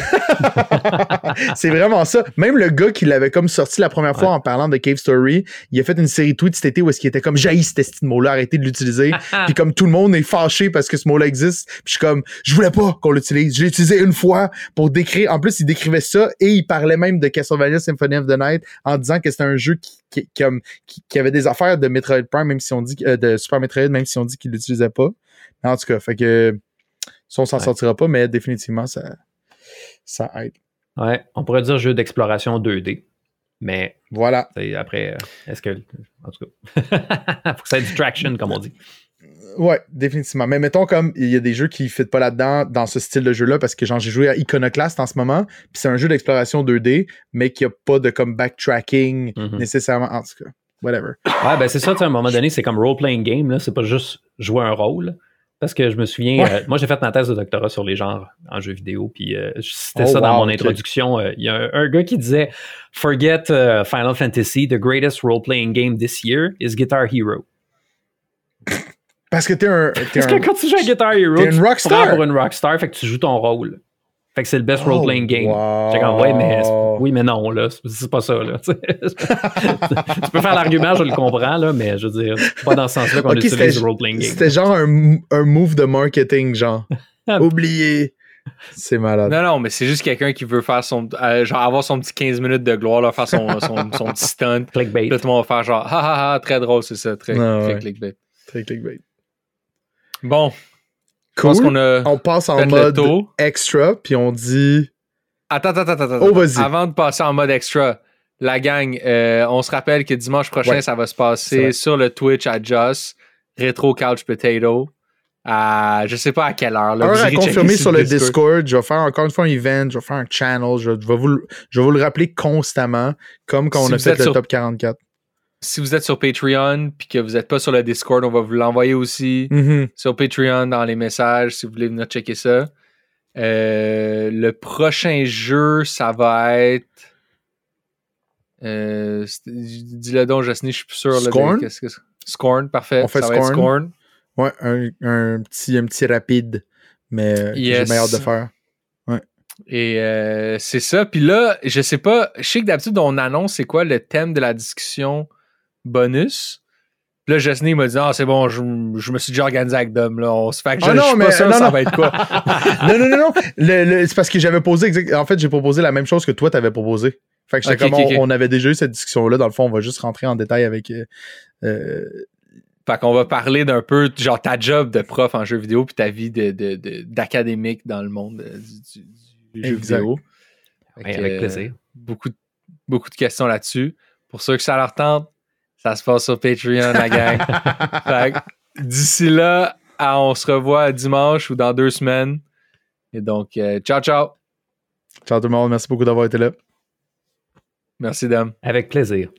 Speaker 2: [laughs]
Speaker 1: c'est vraiment ça. Même le gars qui l'avait comme sorti la première fois
Speaker 2: Ouais.
Speaker 1: en parlant de Cave Story, il a fait une série de tweets cet été où est-ce qu'il était comme jaillit ce mot-là, arrêtez de l'utiliser. Puis comme tout le monde est fâché parce que ce mot-là existe, puis je suis comme je voulais pas qu'on l'utilise. Je l'ai utilisé une fois pour décrire. En plus, il décrivait ça et il parlait même de Castlevania Symphony of the Night en disant que c'était un jeu qui, qui, comme, qui, qui avait des affaires de Metroid Prime, même si on dit euh, de Super Metroid, même si on dit qu'il l'utilisait pas. Mais en tout cas, fait que ça, on s'en
Speaker 2: Ouais.
Speaker 1: sortira pas, mais définitivement, ça, ça aide.
Speaker 2: Ouais, on pourrait dire jeu d'exploration 2D. Mais
Speaker 1: Voilà.
Speaker 2: après, euh, est-ce que. En tout cas, [laughs] faut que ça ait du traction, comme on dit.
Speaker 1: Ouais, définitivement. Mais mettons comme il y a des jeux qui ne pas là-dedans dans ce style de jeu-là parce que genre j'ai joué à Iconoclast en ce moment, puis c'est un jeu d'exploration 2D, mais qui a pas de comme backtracking
Speaker 2: Mhm.
Speaker 1: nécessairement. En tout cas, whatever.
Speaker 2: Ouais, ben c'est ça, tu sais, à un moment donné, c'est comme role-playing game, là. C'est pas juste jouer un rôle. Parce que je me souviens,
Speaker 1: Ouais.
Speaker 2: euh, moi j'ai fait ma thèse de doctorat sur les genres en jeux vidéo, puis euh, c'était
Speaker 1: Oh,
Speaker 2: ça dans mon introduction. Euh, Il y a un, un gars qui disait Forget uh, Final Fantasy, the greatest role-playing game this year is Guitar Hero.
Speaker 1: Parce que t'es un.
Speaker 2: Parce
Speaker 1: un
Speaker 2: que quand tu joues à Guitar Hero,
Speaker 1: t'es une
Speaker 2: tu te
Speaker 1: rockstar.
Speaker 2: pour une rockstar, fait que tu joues ton rôle. Fait que c'est le best
Speaker 1: Oh,
Speaker 2: role-playing game.
Speaker 1: wow.
Speaker 2: J'étais comme, ouais, mais oui, mais non, là. C'est- pas ça, là. [laughs] tu peux faire l'argument, je le comprends, là, mais je veux dire, c'est pas dans ce sens-là qu'on utilise le role-playing game.
Speaker 1: C'était genre un, un move de marketing, genre. [laughs] Oublié. C'est malade.
Speaker 3: Non, non, mais c'est juste quelqu'un qui veut faire son. euh, genre avoir son petit 15 minutes de gloire, là, faire son, [laughs] son, son petit stunt.
Speaker 2: Clickbait.
Speaker 3: Puis tout le monde va faire genre, ha ha ha, très drôle, c'est ça, très,
Speaker 1: Ah,
Speaker 3: très
Speaker 1: ouais.
Speaker 3: clickbait.
Speaker 1: Très clickbait.
Speaker 3: Bon,
Speaker 1: Cool.
Speaker 3: a.
Speaker 1: On passe en mode extra, puis on dit.
Speaker 3: Attends, attends, attends, attends.
Speaker 1: Oh, vas-y.
Speaker 3: Avant de passer en mode extra, la gang, euh, on se rappelle que dimanche prochain,
Speaker 1: Ouais.
Speaker 3: ça va se passer sur le Twitch à Joss, Retro Couch Potato, à je sais pas à quelle heure. Là,
Speaker 1: à
Speaker 3: checker
Speaker 1: confirmer sur le Discord. Je vais faire encore une fois un event, je vais faire un channel, je vais vous, le- je vais vous le rappeler constamment, comme quand
Speaker 3: Si
Speaker 1: on a fait le
Speaker 3: sur-
Speaker 1: top 44.
Speaker 3: Si vous êtes sur Patreon puis que vous n'êtes pas sur le Discord, on va vous l'envoyer aussi.
Speaker 1: Mhm.
Speaker 3: sur Patreon dans les messages si vous voulez venir checker ça. Euh, le prochain jeu, ça va être. Euh, Dis-le donc, Jocelyne, je suis plus sûr.
Speaker 1: Scorn?
Speaker 3: que. Scorn, parfait.
Speaker 1: On fait
Speaker 3: ça va être
Speaker 1: Scorn. Ouais, un, un petit, un petit rapide, mais euh, j'ai hâte de faire.
Speaker 3: Et euh, c'est ça. Puis là, je sais pas, je sais que d'habitude, on annonce c'est quoi le thème de la discussion bonus. Puis là, Jocelyne m'a dit Ah, c'est bon, je, je me suis déjà organisé avec Dom. Là. On se fait que je,
Speaker 1: Ah non,
Speaker 3: je suis
Speaker 1: mais-
Speaker 3: pas sûr
Speaker 1: non,
Speaker 3: ça
Speaker 1: non.
Speaker 3: va être quoi. [laughs]
Speaker 1: non, non, non, non. Le- le- c'est parce que j'avais posé. exact- En fait, j'ai proposé la même chose que toi, t'avais proposé. Fait que j'étais
Speaker 3: Ok,
Speaker 1: comme, on, avait déjà eu cette discussion-là. Dans le fond, on va juste rentrer en détail avec. euh, euh,
Speaker 3: Fait qu'on va parler d'un peu, genre, ta job de prof en jeu vidéo puis ta vie de, de- de- d'académique dans le monde euh, du, du- du jeu
Speaker 1: Exact.
Speaker 3: vidéo.
Speaker 2: Ouais, avec
Speaker 3: euh,
Speaker 2: plaisir.
Speaker 3: beaucoup, de- beaucoup de questions là-dessus. Pour ceux que ça leur tente, ça se passe sur Patreon, la gang. [laughs] D'ici là, on se revoit dimanche ou dans deux semaines. Et donc, euh, ciao, ciao.
Speaker 1: Ciao tout le monde. Merci beaucoup d'avoir été là.
Speaker 3: Merci, Dame.
Speaker 2: Avec plaisir.